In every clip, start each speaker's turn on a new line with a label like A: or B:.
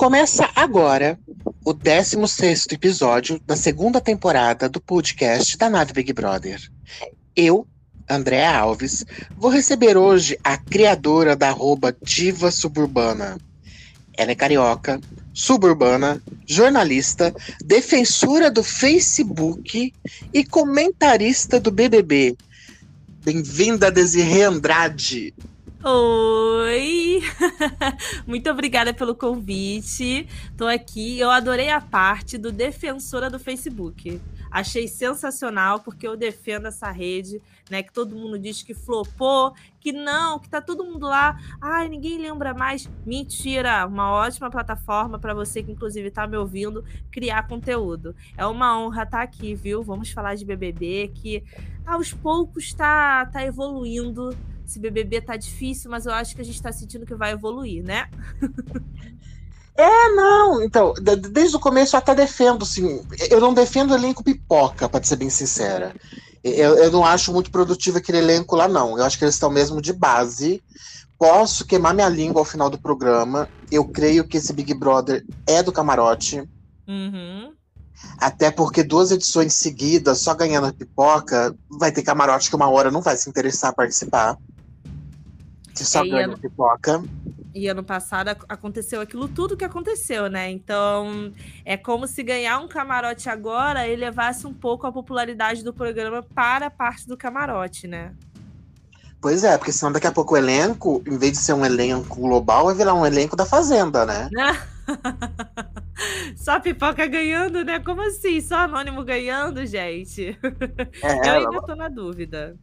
A: Começa agora o 16 episódio da segunda temporada do podcast da Nave Big Brother. Eu, Andréa Alves, vou receber hoje a criadora da arroba Diva Suburbana. Ela é carioca, suburbana, jornalista, defensora do Facebook e comentarista do BBB. Bem-vinda, Desirê Andrade.
B: Oi! Muito obrigada pelo convite. Tô aqui. Eu adorei a parte do defensora do Facebook. Achei sensacional porque eu defendo essa rede, né? Que todo mundo diz que flopou, que não, que tá todo mundo lá. Ai, ninguém lembra mais. Mentira! Uma ótima plataforma para você que inclusive tá me ouvindo criar conteúdo. É uma honra estar tá aqui, viu? Vamos falar de BBB que aos poucos tá tá evoluindo esse BBB tá difícil, mas eu acho que a gente tá sentindo que vai evoluir, né?
A: É, não. Então, desde o começo eu até defendo, assim. Eu não defendo o elenco pipoca, para ser bem sincera. Eu, eu não acho muito produtivo aquele elenco lá, não. Eu acho que eles estão mesmo de base. Posso queimar minha língua ao final do programa. Eu creio que esse Big Brother é do camarote.
B: Uhum.
A: Até porque duas edições seguidas, só ganhando a pipoca, vai ter camarote que uma hora não vai se interessar a participar que só é, ganha ano, pipoca.
B: E ano passado aconteceu aquilo tudo que aconteceu, né? Então é como se ganhar um camarote agora elevasse um pouco a popularidade do programa para a parte do camarote, né?
A: Pois é, porque senão daqui a pouco o elenco, em vez de ser um elenco global, vai virar um elenco da Fazenda, né?
B: Só pipoca ganhando, né? Como assim? Só anônimo ganhando, gente? É, eu ainda tô na dúvida.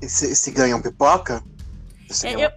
A: E se, se ganham pipoca?
B: É, eu,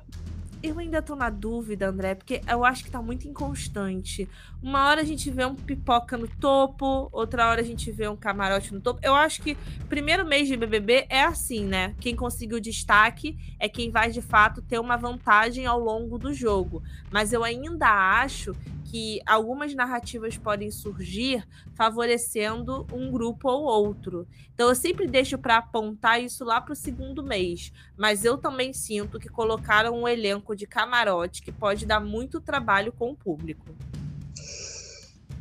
B: eu ainda tô na dúvida, André, porque eu acho que tá muito inconstante. Uma hora a gente vê um pipoca no topo, outra hora a gente vê um camarote no topo. Eu acho que primeiro mês de BBB é assim, né? Quem conseguiu destaque é quem vai de fato ter uma vantagem ao longo do jogo. Mas eu ainda acho que algumas narrativas podem surgir favorecendo um grupo ou outro. Então eu sempre deixo para apontar isso lá para o segundo mês, mas eu também sinto que colocaram um elenco de camarote que pode dar muito trabalho com o público.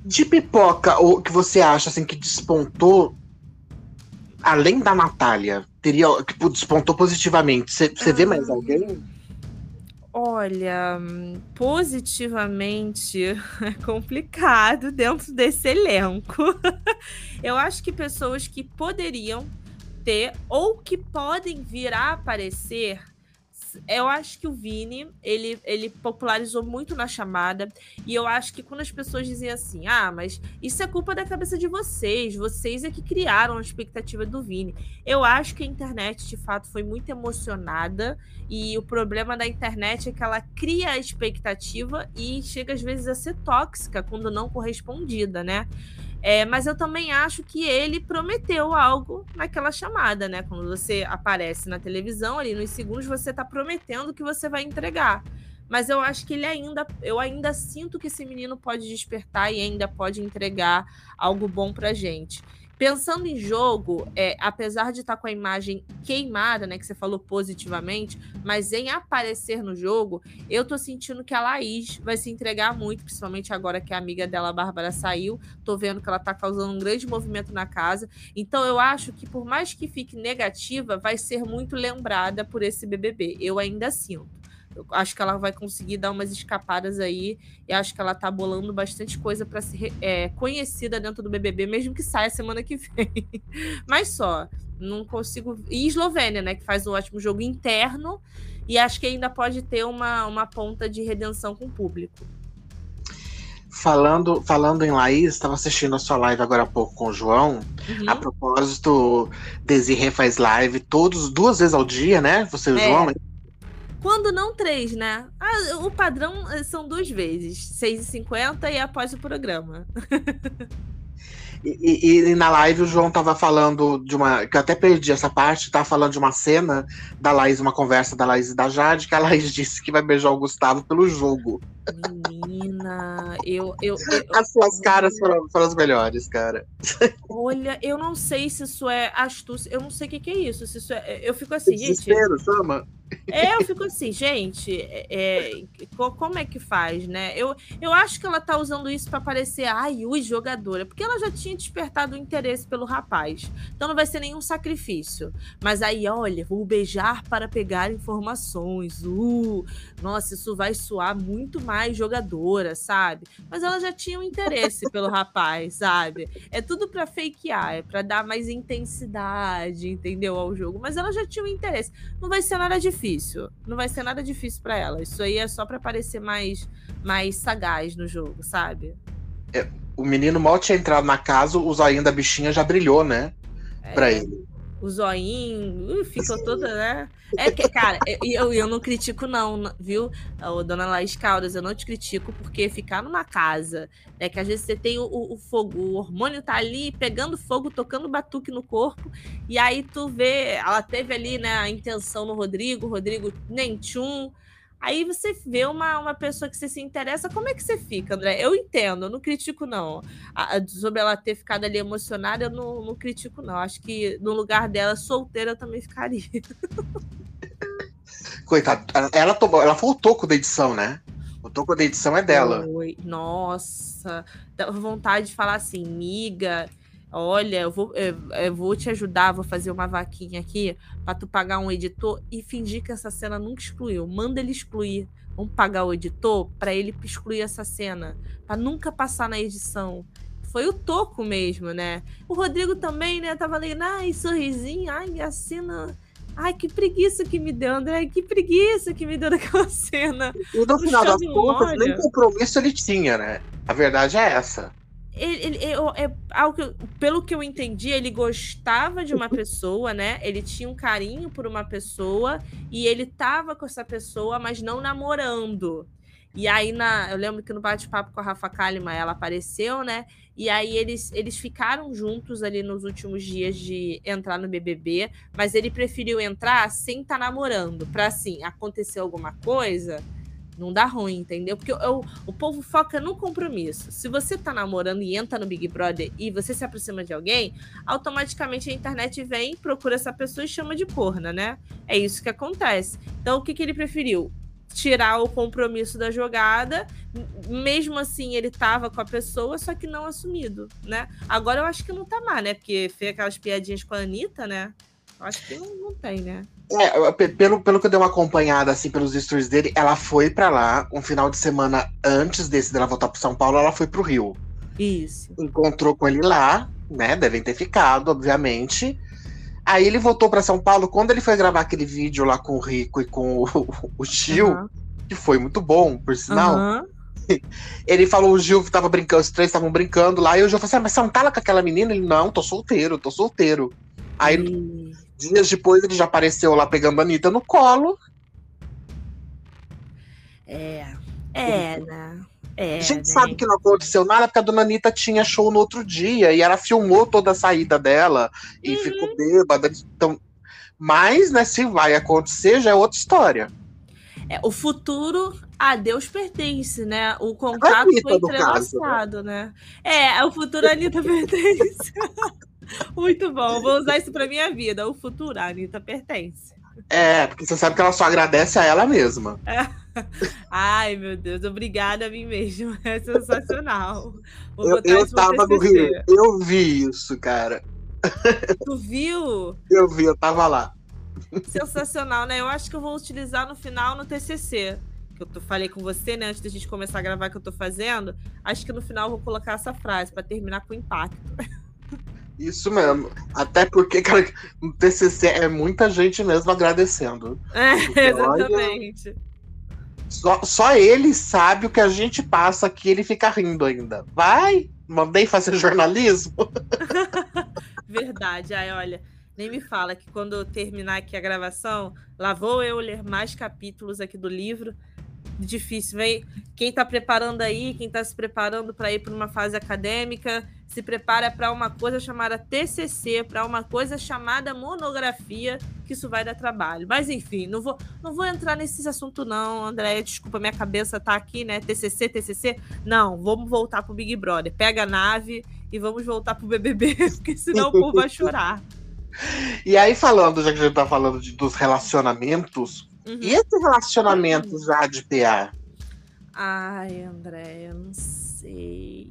A: De pipoca, o que você acha assim que despontou além da Natália, teria que despontou positivamente? Você ah. vê mais alguém?
B: Olha, positivamente é complicado dentro desse elenco. Eu acho que pessoas que poderiam ter ou que podem vir a aparecer eu acho que o Vini, ele, ele popularizou muito na chamada. E eu acho que quando as pessoas dizem assim, ah, mas isso é culpa da cabeça de vocês, vocês é que criaram a expectativa do Vini. Eu acho que a internet, de fato, foi muito emocionada. E o problema da internet é que ela cria a expectativa e chega às vezes a ser tóxica quando não correspondida, né? É, mas eu também acho que ele prometeu algo naquela chamada, né? Quando você aparece na televisão, ali nos segundos, você está prometendo que você vai entregar. Mas eu acho que ele ainda, eu ainda sinto que esse menino pode despertar e ainda pode entregar algo bom pra gente. Pensando em jogo, é, apesar de estar tá com a imagem queimada, né, que você falou positivamente, mas em aparecer no jogo, eu tô sentindo que a Laís vai se entregar muito, principalmente agora que a amiga dela, a Bárbara, saiu. Tô vendo que ela tá causando um grande movimento na casa. Então eu acho que por mais que fique negativa, vai ser muito lembrada por esse BBB. Eu ainda sinto. Eu acho que ela vai conseguir dar umas escapadas aí. E acho que ela tá bolando bastante coisa para ser é, conhecida dentro do BBB, mesmo que saia semana que vem. Mas só, não consigo. E Eslovênia, né? Que faz um ótimo jogo interno. E acho que ainda pode ter uma, uma ponta de redenção com o público.
A: Falando, falando em Laís, estava assistindo a sua live agora há pouco com o João. Uhum. A propósito, Desirê faz live todos, duas vezes ao dia, né? Você e o é. João.
B: Quando não três, né? Ah, o padrão eh, são duas vezes, 6h50 e após o programa.
A: E, e, e, na live o João tava falando de uma. Que eu até perdi essa parte, tava falando de uma cena da Laís, uma conversa da Laís e da Jade, que a Laís disse que vai beijar o Gustavo pelo jogo.
B: Menina, eu. eu, eu
A: as suas caras foram, foram as melhores, cara.
B: Olha, eu não sei se isso é astúcia, eu não sei o que, que é isso. Se isso é, eu fico assim,
A: Desespero,
B: gente.
A: chama.
B: É, eu fico assim, gente, é, é como é que faz, né? Eu, eu acho que ela tá usando isso para parecer, ai, ui, jogadora, porque ela já tinha despertado o interesse pelo rapaz. Então não vai ser nenhum sacrifício. Mas aí, olha, vou beijar para pegar informações. Uh, nossa, isso vai soar muito mais jogadora, sabe? Mas ela já tinha um interesse pelo rapaz, sabe? É tudo para fakear, é para dar mais intensidade, entendeu, ao jogo. Mas ela já tinha um interesse. Não vai ser nada difícil difícil. Não vai ser nada difícil para ela. Isso aí é só para parecer mais, mais sagaz no jogo, sabe?
A: É, o menino mal tinha entrado na casa, o zoinho da bichinha já brilhou, né? É, pra ele
B: o zoinho, ficou toda, né? É que, cara, eu, eu não critico, não, viu? Ô, dona Laís Caldas, eu não te critico, porque ficar numa casa, né? Que às vezes você tem o, o, fogo, o hormônio tá ali pegando fogo, tocando batuque no corpo, e aí tu vê, ela teve ali, né, a intenção no Rodrigo, Rodrigo nem tchum. Aí você vê uma, uma pessoa que você se interessa, como é que você fica, André? Eu entendo, eu não critico, não. A, sobre ela ter ficado ali emocionada, eu não, não critico, não. Acho que no lugar dela, solteira, eu também ficaria.
A: Coitada, ela, tomou, ela foi o toco da edição, né? O toco da edição é dela.
B: Oi, nossa, dá vontade de falar assim, miga Olha, eu vou, eu, eu vou te ajudar, vou fazer uma vaquinha aqui para tu pagar um editor e fingir que essa cena nunca excluiu. Manda ele excluir. Vamos pagar o editor para ele excluir essa cena, para nunca passar na edição. Foi o toco mesmo, né? O Rodrigo também, né? Tava ali, ai, sorrisinho, ai, a cena. Ai, que preguiça que me deu, André. Que preguiça que me deu naquela cena.
A: E no final das contas, nem compromisso ele tinha, né? A verdade é essa
B: ele, ele, é, algo que, pelo que eu entendi, ele gostava de uma pessoa, né? Ele tinha um carinho por uma pessoa e ele tava com essa pessoa, mas não namorando. E aí, na, eu lembro que no bate-papo com a Rafa Kalimann, ela apareceu, né? E aí eles, eles ficaram juntos ali nos últimos dias de entrar no BBB, mas ele preferiu entrar sem estar tá namorando, para assim, acontecer alguma coisa, não dá ruim, entendeu? Porque eu, o povo foca no compromisso. Se você tá namorando e entra no Big Brother e você se aproxima de alguém, automaticamente a internet vem, procura essa pessoa e chama de porna, né? É isso que acontece. Então, o que, que ele preferiu? Tirar o compromisso da jogada, mesmo assim ele tava com a pessoa, só que não assumido, né? Agora eu acho que não tá mais, né? Porque fez aquelas piadinhas com a Anitta, né? Acho que não, não tem, né?
A: É, pelo, pelo que eu dei uma acompanhada assim pelos stories dele, ela foi para lá um final de semana antes desse dela voltar para São Paulo, ela foi pro Rio.
B: Isso.
A: Encontrou com ele lá, né? Devem ter ficado, obviamente. Aí ele voltou para São Paulo. Quando ele foi gravar aquele vídeo lá com o Rico e com o, o Gil, uhum. que foi muito bom, por sinal. Uhum. Ele falou, o Gil tava brincando, os três estavam brincando lá, e o Gil falou assim: ah, mas você não tá lá com aquela menina? Ele, não, tô solteiro, tô solteiro. Aí Dias depois ele já apareceu lá pegando a Anitta no colo.
B: É. É, né? É,
A: a gente né? sabe que não aconteceu nada porque a dona Anitta tinha show no outro dia e ela filmou toda a saída dela e uhum. ficou bêbada. Então, mas, né, se vai acontecer, já é outra história.
B: É, o futuro a Deus pertence, né? O contato foi entrelaçado, né? É, o futuro a Anitta pertence. Muito bom, vou usar isso pra minha vida. O futuro, a Anitta pertence.
A: É, porque você sabe que ela só agradece a ela mesma.
B: Ai, meu Deus, obrigada a mim mesmo. É sensacional.
A: Eu eu tava no Rio, eu vi isso, cara.
B: Tu viu?
A: Eu vi, eu tava lá.
B: Sensacional, né? Eu acho que eu vou utilizar no final no TCC. Que eu tô, falei com você, né, antes da gente começar a gravar que eu tô fazendo. Acho que no final eu vou colocar essa frase para terminar com impacto.
A: Isso mesmo. Até porque, cara, no TCC é muita gente mesmo agradecendo.
B: É, exatamente. Olha,
A: só, só ele sabe o que a gente passa aqui, ele fica rindo ainda. Vai, mandei fazer jornalismo.
B: Verdade. Aí, olha, nem me fala que quando eu terminar aqui a gravação, lá vou eu ler mais capítulos aqui do livro difícil. Vem quem está preparando aí, quem está se preparando para ir para uma fase acadêmica, se prepara para uma coisa chamada TCC, para uma coisa chamada monografia, que isso vai dar trabalho. Mas enfim, não vou, não vou entrar nesse assunto não, André. Desculpa, minha cabeça tá aqui, né? TCC, TCC. Não, vamos voltar pro Big Brother. Pega a nave e vamos voltar pro BBB, porque senão o povo vai chorar.
A: E aí, falando, já que a gente tá falando de, dos relacionamentos, Uhum. E esse relacionamento já de PA?
B: Ai, André, eu não sei.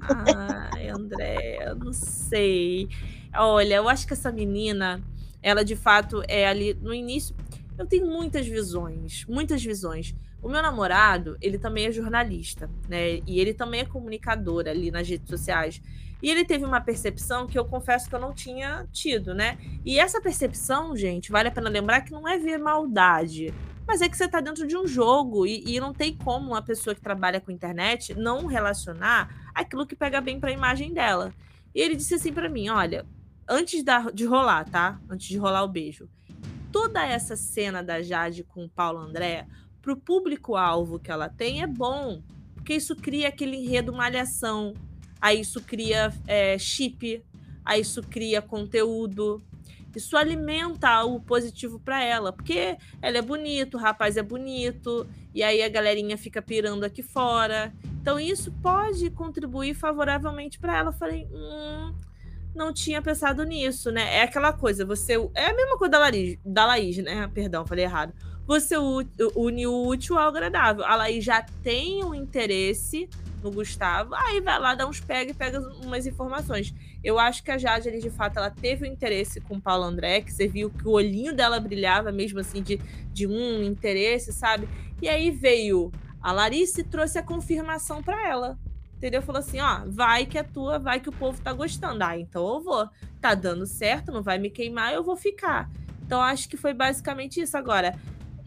B: Ai, André, eu não sei. Olha, eu acho que essa menina, ela de fato é ali no início. Eu tenho muitas visões, muitas visões. O meu namorado, ele também é jornalista, né? E ele também é comunicador ali nas redes sociais. E ele teve uma percepção que eu confesso que eu não tinha tido, né? E essa percepção, gente, vale a pena lembrar que não é ver maldade, mas é que você está dentro de um jogo e, e, não tem como uma pessoa que trabalha com internet não relacionar aquilo que pega bem para a imagem dela. E ele disse assim para mim: olha, antes da, de rolar, tá? Antes de rolar o beijo, toda essa cena da Jade com o Paulo André, pro público-alvo que ela tem, é bom, porque isso cria aquele enredo malhação aí isso cria é, chip, aí isso cria conteúdo. Isso alimenta o positivo para ela, porque ela é bonita, o rapaz é bonito, e aí a galerinha fica pirando aqui fora. Então isso pode contribuir favoravelmente para ela. Eu falei, hum, não tinha pensado nisso, né? É aquela coisa, você. É a mesma coisa da Laís, da Laís né? Perdão, falei errado. Você une o útil ao agradável. A Laís já tem um interesse no Gustavo, aí vai lá, dá uns pega e pega umas informações. Eu acho que a Jade, ali, de fato, ela teve um interesse com o Paulo André, que você viu que o olhinho dela brilhava mesmo assim de, de um interesse, sabe? E aí veio a Larissa e trouxe a confirmação para ela. Entendeu? Falou assim: ó, vai que é tua, vai que o povo tá gostando. Ah, então eu vou. Tá dando certo, não vai me queimar, eu vou ficar. Então acho que foi basicamente isso. Agora,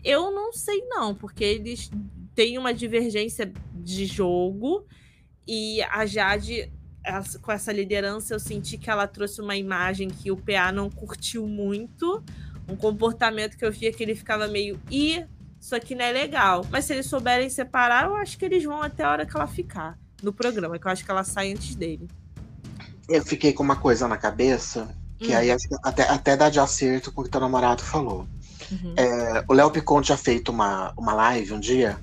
B: eu não sei não, porque eles têm uma divergência de jogo. E a Jade, com essa liderança, eu senti que ela trouxe uma imagem que o PA não curtiu muito. Um comportamento que eu via que ele ficava meio. Ih, isso aqui não é legal. Mas se eles souberem separar, eu acho que eles vão até a hora que ela ficar no programa, que eu acho que ela sai antes dele.
A: Eu fiquei com uma coisa na cabeça, que hum. aí até, até dá de acerto com o que teu namorado falou. Uhum. É, o Léo Picon tinha feito uma, uma live um dia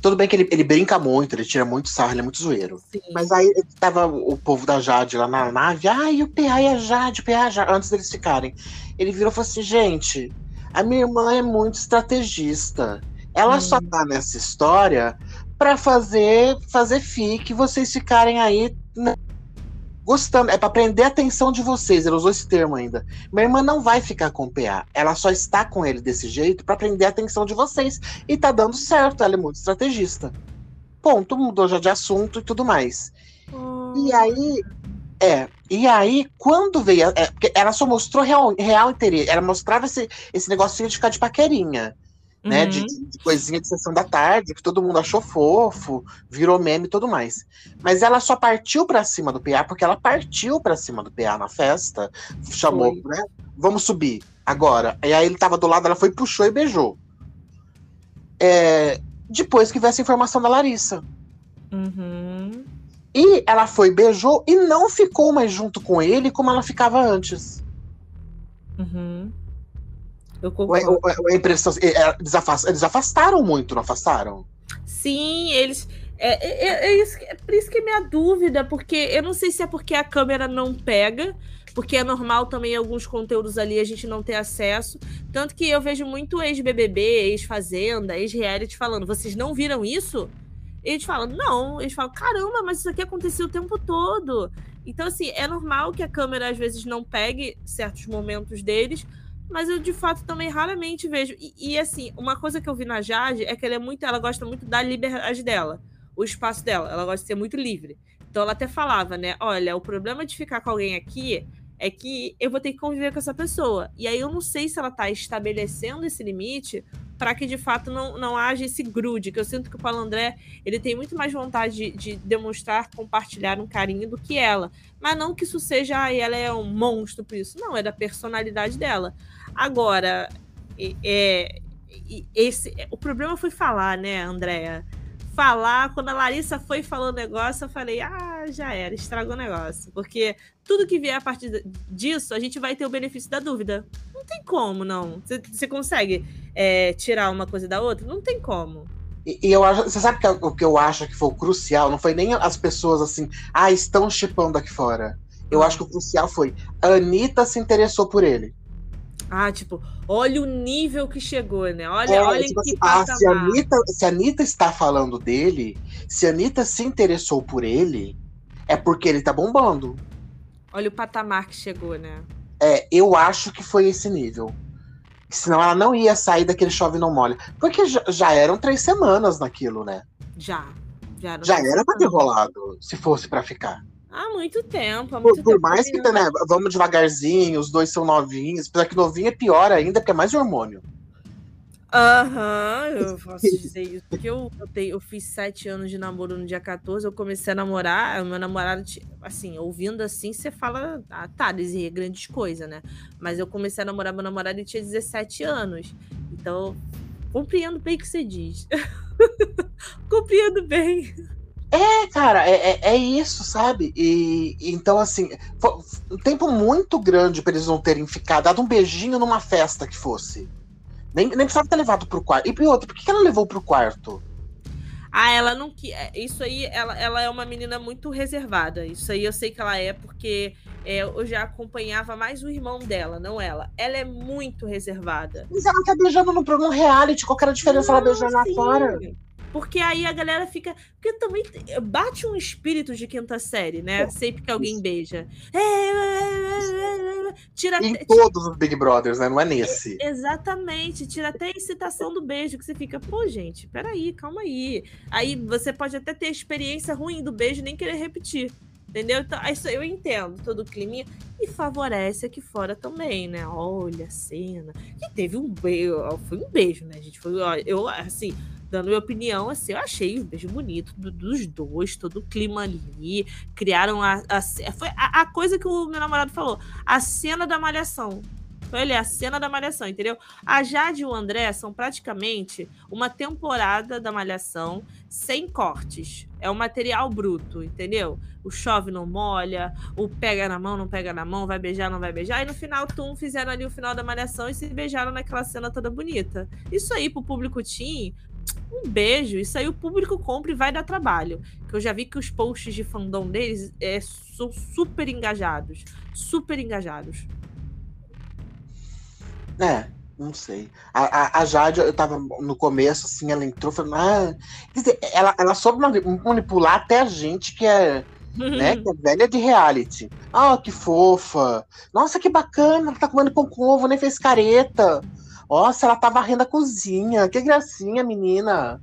A: tudo bem que ele, ele brinca muito, ele tira muito sarro, ele é muito zoeiro. Sim. Mas aí tava o povo da Jade lá na nave, ai, o PA e a Jade, o PA e a Jade, antes deles ficarem. Ele virou e falou assim: gente, a minha irmã é muito estrategista. Ela hum. só tá nessa história para fazer fazer fique vocês ficarem aí gostando, é para prender a atenção de vocês. Ele usou esse termo ainda. Minha irmã não vai ficar com o PA. Ela só está com ele desse jeito para prender a atenção de vocês. E tá dando certo. Ela é muito estrategista. Ponto, mudou já de assunto e tudo mais. Hum. E aí, é. E aí, quando veio. É, ela só mostrou real, real interesse. Ela mostrava esse, esse negocinho de ficar de paquerinha né? Uhum. De, de, coisinha de sessão da tarde, que todo mundo achou fofo, virou meme e tudo mais. Mas ela só partiu para cima do PA porque ela partiu para cima do PA na festa, chamou, né? Vamos subir agora. E aí ele tava do lado, ela foi, puxou e beijou. É, depois que veio essa informação da Larissa.
B: Uhum.
A: E ela foi, beijou e não ficou mais junto com ele como ela ficava antes.
B: Uhum.
A: Eu concordo. A, impressão, é, eles afastaram muito, não afastaram?
B: Sim, eles. É, é, é, é, isso, é por isso que é minha dúvida, porque eu não sei se é porque a câmera não pega, porque é normal também alguns conteúdos ali a gente não ter acesso. Tanto que eu vejo muito ex-BBB, ex-Fazenda, ex-reality falando: vocês não viram isso? E eles falam: não. Eles falam: caramba, mas isso aqui aconteceu o tempo todo. Então, assim, é normal que a câmera às vezes não pegue certos momentos deles, mas eu de fato também raramente vejo. E, e, assim, uma coisa que eu vi na Jade é que ela é muito, ela gosta muito da liberdade dela, o espaço dela. Ela gosta de ser muito livre. Então ela até falava, né? Olha, o problema de ficar com alguém aqui é que eu vou ter que conviver com essa pessoa. E aí eu não sei se ela tá estabelecendo esse limite para que de fato não, não haja esse grude, que eu sinto que o Paulo André ele tem muito mais vontade de, de demonstrar, compartilhar um carinho do que ela. Mas não que isso seja, ah, ela é um monstro por isso. Não, é da personalidade dela. Agora, é, esse, o problema foi falar, né, Andréa? Falar, quando a Larissa foi falando negócio, eu falei, ah, já era, estragou o negócio. Porque tudo que vier a partir disso, a gente vai ter o benefício da dúvida. Não tem como, não. Você consegue é, tirar uma coisa da outra? Não tem como.
A: E, e eu acho, você sabe que é o que eu acho que foi o crucial? Não foi nem as pessoas assim, ah, estão chipando aqui fora. Eu hum. acho que o crucial foi a Anitta se interessou por ele.
B: Ah, tipo, olha o nível que chegou, né? Olha, é, olha tipo
A: em que assim, ah, se, a Anitta, se a Anitta está falando dele, se a Anitta se interessou por ele, é porque ele tá bombando.
B: Olha o patamar que chegou, né?
A: É, eu acho que foi esse nível. Senão ela não ia sair daquele chove não molha. Porque já, já eram três semanas naquilo, né?
B: Já. Já,
A: já era pra ter rolado, se fosse para ficar.
B: Há muito tempo. Há muito
A: por, por mais que, né, vamos devagarzinho, os dois são novinhos. Apesar que novinho é pior ainda, porque é mais hormônio.
B: Aham, uhum, eu posso dizer isso. Porque eu, eu, tenho, eu fiz sete anos de namoro no dia 14, eu comecei a namorar, o meu namorado, assim, ouvindo assim, você fala, ah, tá, desenhei grandes coisas, né? Mas eu comecei a namorar meu namorado e tinha 17 anos. Então, compreendo bem o que você diz. compreendo bem.
A: É, cara, é, é, é, isso, sabe? E então, assim, foi um tempo muito grande para eles não terem ficado, dado um beijinho numa festa que fosse. Nem, nem precisava ter levado pro quarto. E outro, por que ela levou pro quarto?
B: Ah, ela não que Isso aí, ela, ela é uma menina muito reservada. Isso aí eu sei que ela é, porque é, eu já acompanhava mais o irmão dela, não ela. Ela é muito reservada.
A: Mas ela tá beijando no programa reality, qual que era a diferença não, ela beijando lá fora?
B: Porque aí a galera fica. Porque também bate um espírito de quinta série, né? É. Sempre que alguém beija. É,
A: é, tira em todos os Big Brothers, né? Não é nesse.
B: Exatamente. Tira até a excitação do beijo, que você fica, pô, gente, peraí, calma aí. Aí você pode até ter experiência ruim do beijo e nem querer repetir. Entendeu? Então, isso eu entendo todo o clima e favorece aqui fora também, né? Olha a cena. E teve um beijo, foi um beijo, né, gente? Foi, eu, assim, dando minha opinião, assim, eu achei um beijo bonito do, dos dois, todo o clima ali. Criaram a. a foi a, a, coisa que o meu namorado falou: a cena da malhação. Foi ali, a cena da malhação, entendeu? A Jade e o André são praticamente uma temporada da malhação sem cortes. É um material bruto, entendeu? O chove não molha, o pega na mão, não pega na mão, vai beijar, não vai beijar. E no final, Tum fizeram ali o final da malhação e se beijaram naquela cena toda bonita. Isso aí pro público Teen um beijo. Isso aí o público compra e vai dar trabalho. Que eu já vi que os posts de fandom deles é, são super engajados. Super engajados.
A: É, não sei. A, a, a, Jade, eu tava no começo, assim, ela entrou, falando, ah, quer dizer, ela, ela soube manipular até a gente que é, né, que é velha de reality. Ah, que fofa. Nossa, que bacana, ela tá comendo pão com ovo, nem fez careta. Nossa, ela tá varrendo a cozinha. Que gracinha, menina.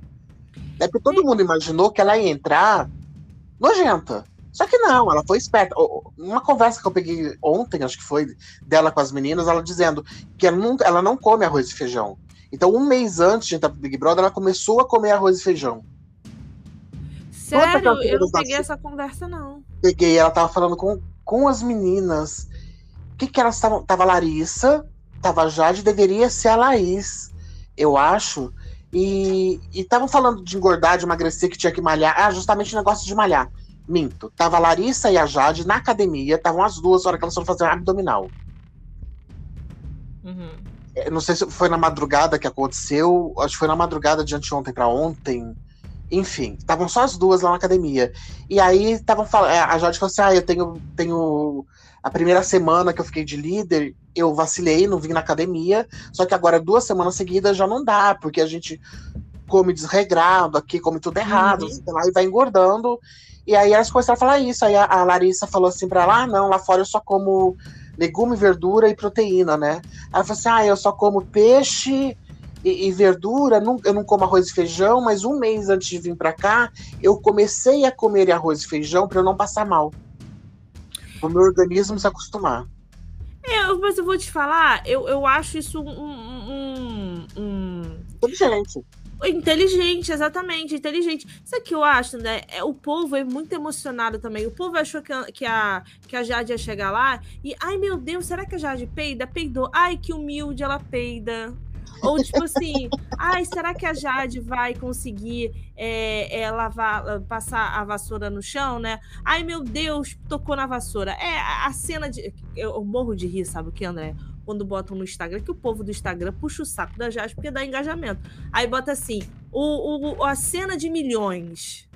A: É porque todo mundo imaginou que ela ia entrar nojenta. Só que não, ela foi esperta. Uma conversa que eu peguei ontem, acho que foi, dela com as meninas, ela dizendo que ela não, ela não come arroz e feijão. Então, um mês antes de entrar pro Big Brother, ela começou a comer arroz e feijão.
B: Sério? Eu não peguei essa conversa, não.
A: Peguei, ela tava falando com, com as meninas. O que que elas estavam... Tava Larissa, tava Jade, deveria ser a Laís, eu acho. E estavam falando de engordar, de emagrecer, que tinha que malhar. Ah, justamente o negócio de malhar. Minto. Tava a Larissa e a Jade na academia, estavam as duas, na hora que elas foram fazer um abdominal. Uhum. É, não sei se foi na madrugada que aconteceu, acho que foi na madrugada de anteontem para ontem. Enfim, estavam só as duas lá na academia. E aí estavam falando. É, a Jade falou assim: ah, eu tenho, tenho a primeira semana que eu fiquei de líder, eu vacilei, não vim na academia. Só que agora, duas semanas seguidas, já não dá, porque a gente come desregrado aqui, come tudo errado, uhum. lá, e vai engordando. E aí elas começaram a falar isso. Aí a, a Larissa falou assim pra ela: ah, não, lá fora eu só como legume, verdura e proteína, né? Aí ela falou assim: ah, eu só como peixe e, e, verdura, não, eu não como arroz e feijão, mas um mês antes de vir para cá, eu comecei a comer arroz e feijão para eu não passar mal o meu organismo se acostumar.
B: É, mas eu vou te falar, eu, eu acho isso um. um, um...
A: Inteligente.
B: Inteligente, exatamente, inteligente. Isso que eu acho, né? É, o povo é muito emocionado também. O povo achou que a, que, a, que a Jade ia chegar lá e, ai meu Deus, será que a Jade peida? Peidou. Ai, que humilde ela peida. Ou tipo assim, ai, será que a Jade vai conseguir é, é, lavar, passar a vassoura no chão, né? Ai, meu Deus, tocou na vassoura. É, a cena de. Eu morro de rir, sabe o que, André? Quando botam no Instagram, que o povo do Instagram puxa o saco da Jade porque dá engajamento. Aí bota assim: o, o, a cena de milhões.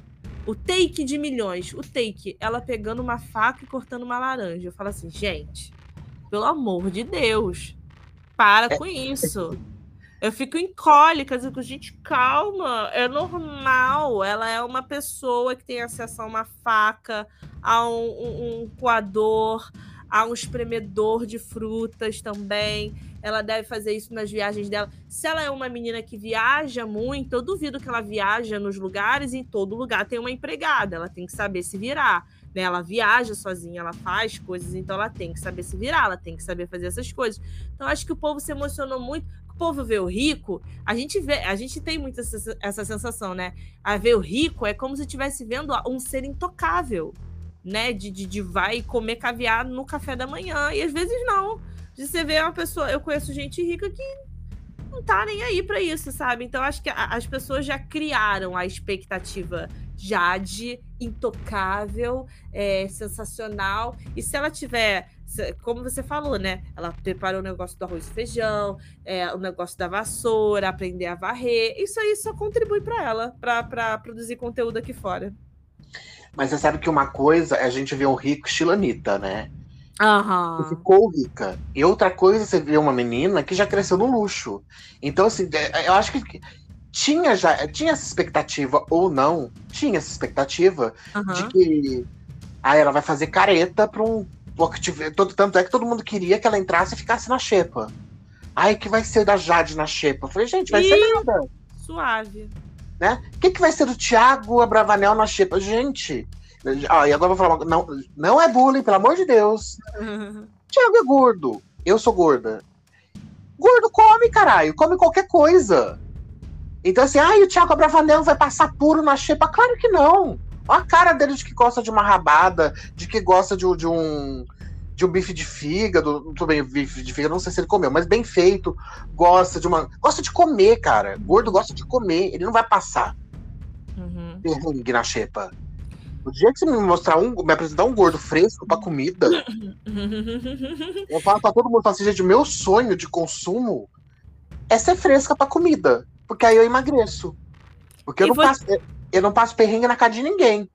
B: O take de milhões. O take, ela pegando uma faca e cortando uma laranja. Eu falo assim, gente, pelo amor de Deus Para é. com isso. Eu fico em cólica, digo, gente, calma, é normal. Ela é uma pessoa que tem acesso a uma faca, a um, um, um coador, a um espremedor de frutas também. Ela deve fazer isso nas viagens dela. Se ela é uma menina que viaja muito, eu duvido que ela viaja nos lugares, em todo lugar tem uma empregada. Ela tem que saber se virar. Né? Ela viaja sozinha, ela faz coisas, então ela tem que saber se virar, ela tem que saber fazer essas coisas. Então acho que o povo se emocionou muito povo vê o rico, a gente vê, a gente tem muito essa, essa sensação, né? A ver o rico é como se estivesse vendo um ser intocável, né? De, de, de, vai comer caviar no café da manhã. E às vezes não. De você vê uma pessoa. Eu conheço gente rica que não tá nem aí para isso, sabe? Então acho que a, as pessoas já criaram a expectativa Jade, intocável, é, sensacional. E se ela tiver como você falou, né? Ela preparou o negócio do arroz e feijão, é, o negócio da vassoura, aprender a varrer. Isso aí só contribui para ela, para produzir conteúdo aqui fora.
A: Mas você sabe que uma coisa é a gente ver um rico estilanita, né?
B: Uhum.
A: Ficou rica. E outra coisa, você vê uma menina que já cresceu no luxo. Então, assim, é, eu acho que tinha já tinha essa expectativa ou não, tinha essa expectativa uhum. de que ah, ela vai fazer careta para um todo, tanto é que todo mundo queria que ela entrasse e ficasse na xepa. Ai, que vai ser da Jade na xepa? Eu falei, gente, vai Ih, ser nada.
B: Suave.
A: Né? O que, que vai ser do Thiago Abravanel na xepa? Gente. Ó, e agora eu vou falar. Não, não é bullying, pelo amor de Deus. Thiago é gordo. Eu sou gorda. Gordo come, caralho. Come qualquer coisa. Então, assim, ai, o Thiago Abravanel vai passar puro na xepa? Claro que não. Olha a cara dele de que gosta de uma rabada, de que gosta de, de um de um bife de fígado, tudo bem, bife de fígado, não sei se ele comeu, mas bem feito, gosta de uma, gosta de comer, cara. Gordo gosta de comer, ele não vai passar
B: uhum.
A: perrengue na xepa. O dia que você me mostrar um, me apresentar um gordo fresco pra comida, eu falo pra todo mundo, falo assim, gente, meu sonho de consumo é ser fresca pra comida, porque aí eu emagreço. Porque eu não, passo, eu não passo perrengue na casa de ninguém.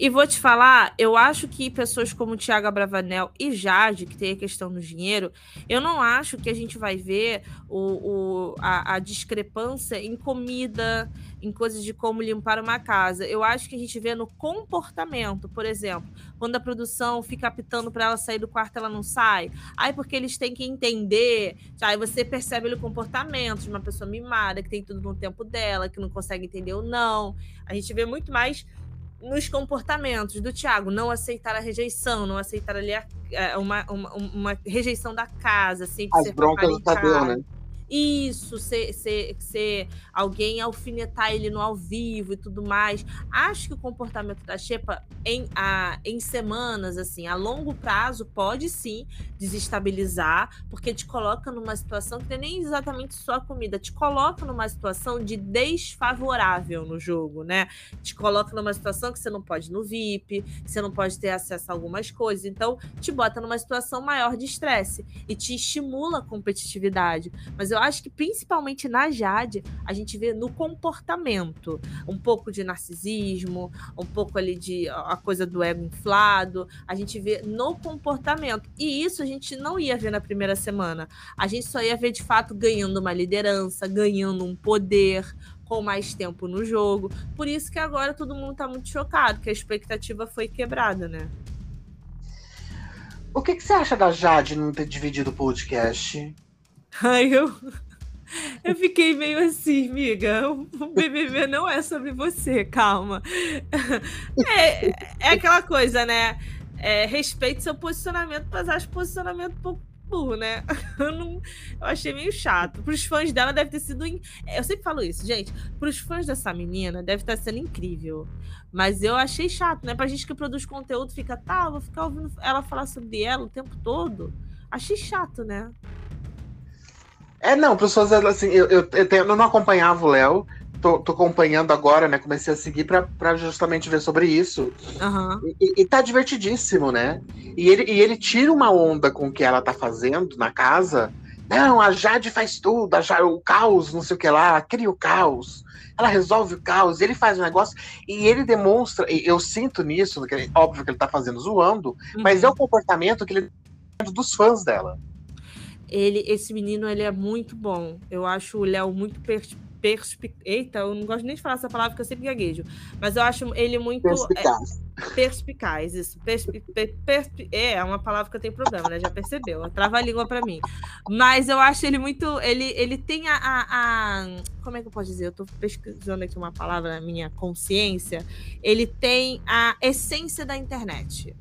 B: E vou te falar, eu acho que pessoas como Tiago Abravanel e Jade, que tem a questão do dinheiro, eu não acho que a gente vai ver o, o a, a, discrepância em comida, em coisas de como limpar uma casa. Eu acho que a gente vê no comportamento, por exemplo, quando a produção fica apitando para ela sair do quarto, ela não sai. Aí porque eles têm que entender, aí você percebe o comportamento de uma pessoa mimada, que tem tudo no tempo dela, que não consegue entender ou não. A gente vê muito mais nos comportamentos do Tiago, não aceitar a rejeição, não aceitar ali a, a, uma, uma, uma, rejeição da casa, sempre
A: As ser broncas do Tadeu, né?
B: Isso, ser, ser, ser alguém alfinetar ele no ao vivo e tudo mais. Acho que o comportamento da Xepa em, a, em semanas, assim, a longo prazo, pode sim desestabilizar, porque te coloca numa situação que não é nem exatamente só a comida, te coloca numa situação de desfavorável no jogo, né? Te coloca numa situação que você não pode ir no VIP, você não pode ter acesso a algumas coisas, então te bota numa situação maior de estresse e te estimula a competitividade. Mas eu acho que principalmente na Jade, a gente vê no comportamento um pouco de narcisismo, um pouco ali de a coisa do ego inflado, a gente vê no comportamento. E isso a gente não ia ver na primeira semana. A gente só ia ver de fato ganhando uma liderança, ganhando um poder, com mais tempo no jogo. Por isso que agora todo mundo tá muito chocado, que a expectativa foi quebrada, né?
A: O que, que você acha da Jade não ter dividido o podcast?
B: Ai, eu. Eu fiquei meio assim, miga. O BBB não é sobre você, calma. É, é aquela coisa, né? É, respeite seu posicionamento, mas acho posicionamento um pouco burro, né? Eu, não, eu achei meio chato. Para os fãs dela deve ter sido. In... Eu sempre falo isso, gente. Para os fãs dessa menina deve estar sendo incrível. Mas eu achei chato, né? Pra gente que produz conteúdo, fica, tá, vou ficar ouvindo ela falar sobre ela o tempo todo. Achei chato, né?
A: É, não, pessoas assim, eu, eu, eu, tenho, eu não acompanhava o Léo, tô, tô, acompanhando agora, né? Comecei a seguir para justamente ver sobre isso.
B: Uhum.
A: E, e, tá divertidíssimo, né? E ele, e ele tira uma onda com o que ela tá fazendo na casa. Não, a Jade faz tudo, a Jade, o caos, não sei o que lá, ela cria o caos, ela resolve o caos, ele faz um negócio e ele demonstra, eu sinto nisso, que óbvio que ele tá fazendo zoando, uhum. mas é o comportamento que ele dos fãs dela.
B: Ele, esse menino, ele é muito bom. Eu acho o Léo muito perspicaz. Eita, eu não gosto nem de falar essa palavra porque eu sempre gaguejo. Mas eu acho ele muito.
A: Perspicaz.
B: É, perspicaz, isso. Perspi, per, perspi, é, é uma palavra que eu tenho problema, né? Já percebeu. Trava a língua pra mim. Mas eu acho ele muito. Ele, ele tem a, a, a, Como é que eu posso dizer? Eu tô pesquisando aqui uma palavra na minha consciência. Ele tem a essência da internet.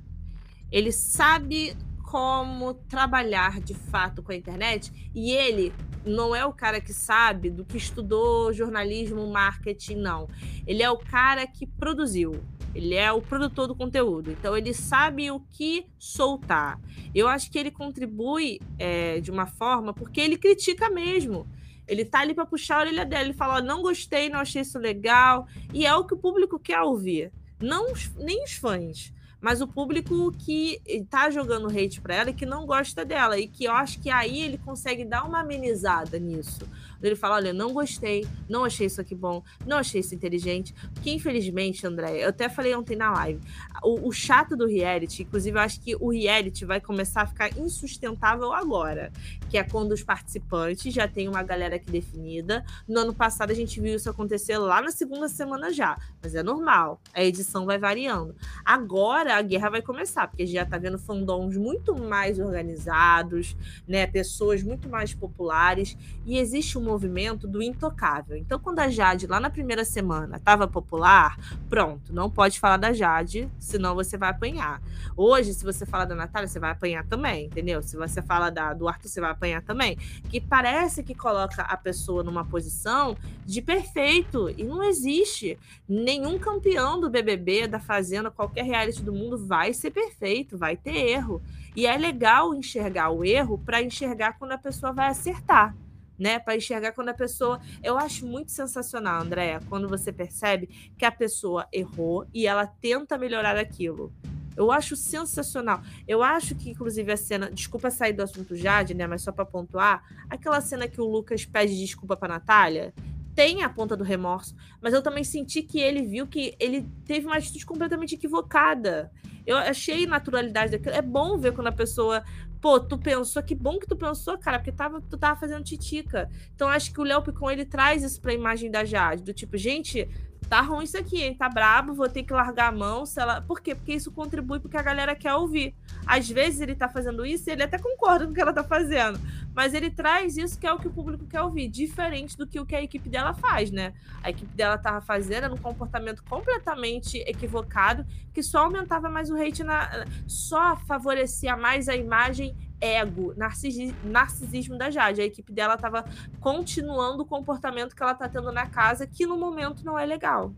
B: Ele sabe como trabalhar de fato com a internet e ele não é o cara que sabe do que estudou jornalismo, marketing, não. Ele é o cara que produziu. Ele é o produtor do conteúdo. Então, ele sabe o que soltar. Eu acho que ele contribui é, de uma forma porque ele critica mesmo. Ele tá ali para puxar a orelha dele. Ele fala: não gostei, não achei isso legal. E é o que o público quer ouvir. Não nem os fãs mas o público que tá jogando hate para ela e que não gosta dela. E que eu acho que aí ele consegue dar uma amenizada nisso. Ele fala: olha, não gostei, não achei isso aqui bom, não achei isso inteligente. Porque, infelizmente, André, eu até falei ontem na live, o, o chato do reality, inclusive, eu acho que o reality vai começar a ficar insustentável agora. Que é quando os participantes já tem uma galera aqui definida. No ano passado a gente viu isso acontecer lá na segunda semana já. Mas é normal, a edição vai variando. Agora a guerra vai começar, porque já tá vendo fandoms muito mais organizados, né? Pessoas muito mais populares. E existe um movimento do intocável. Então, quando a Jade, lá na primeira semana, estava popular, pronto, não pode falar da Jade, senão você vai apanhar. Hoje, se você fala da Natália, você vai apanhar também, entendeu? Se você fala da, do Arthur, você vai apanhar também. Que parece que coloca a pessoa numa posição de perfeito, e não existe. Nenhum campeão do BBB, da Fazenda, qualquer reality do mundo vai ser perfeito, vai ter erro. E é legal enxergar o erro para enxergar quando a pessoa vai acertar né? Para enxergar quando a pessoa. Eu acho muito sensacional, Andréa, quando você percebe que a pessoa errou e ela tenta melhorar aquilo. Eu acho sensacional. Eu acho que, inclusive, a cena. Desculpa sair do assunto Jade, né? Mas só para pontuar. Aquela cena que o Lucas pede desculpa para Natália. Tem a ponta do remorso, mas eu também senti que ele viu que ele teve uma atitude completamente equivocada. Eu achei naturalidade daquilo. É bom ver quando a pessoa pô, tu pensou, que bom que tu pensou, cara, porque tava, tu tava fazendo titica. Então acho que o Léo Picon ele traz isso pra imagem da Jade, do tipo, gente, tá ruim isso aqui, hein? Tá brabo, vou ter que largar a mão. Se ela... Por quê? Porque isso contribui porque a galera quer ouvir. Às vezes ele tá fazendo isso e ele até concorda com o que ela tá fazendo. Mas ele traz isso que é o que o público quer ouvir, diferente do que o que a equipe dela faz, né? A equipe dela tava fazendo era um comportamento completamente equivocado, que só aumentava mais o hate, na... só favorecia mais a imagem ego, narcisismo da Jade. A equipe dela estava continuando o comportamento que ela está tendo na casa, que no momento não é legal.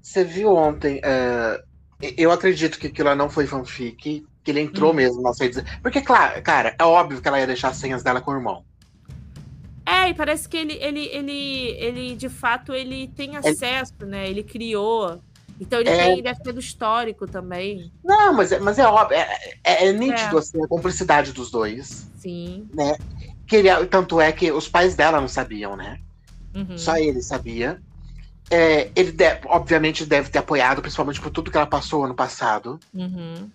A: Você viu ontem? É, eu acredito que aquilo não foi fanfic, que ele entrou hum. mesmo nas redes. Porque, claro, cara, é óbvio que ela ia deixar as senhas dela com o irmão.
B: É, e parece que ele, ele, ele, ele de fato, ele tem acesso, ele... né? Ele criou então ele é... tem, deve ter do histórico também.
A: Não, mas, é, mas é óbvio, é, é, é nítido é. assim, a cumplicidade dos dois.
B: Sim.
A: Né? Que ele, tanto é que os pais dela não sabiam, né? Uhum. Só ele sabia. É, ele deve, obviamente deve ter apoiado, principalmente por tudo que ela passou ano passado.
B: Uhum.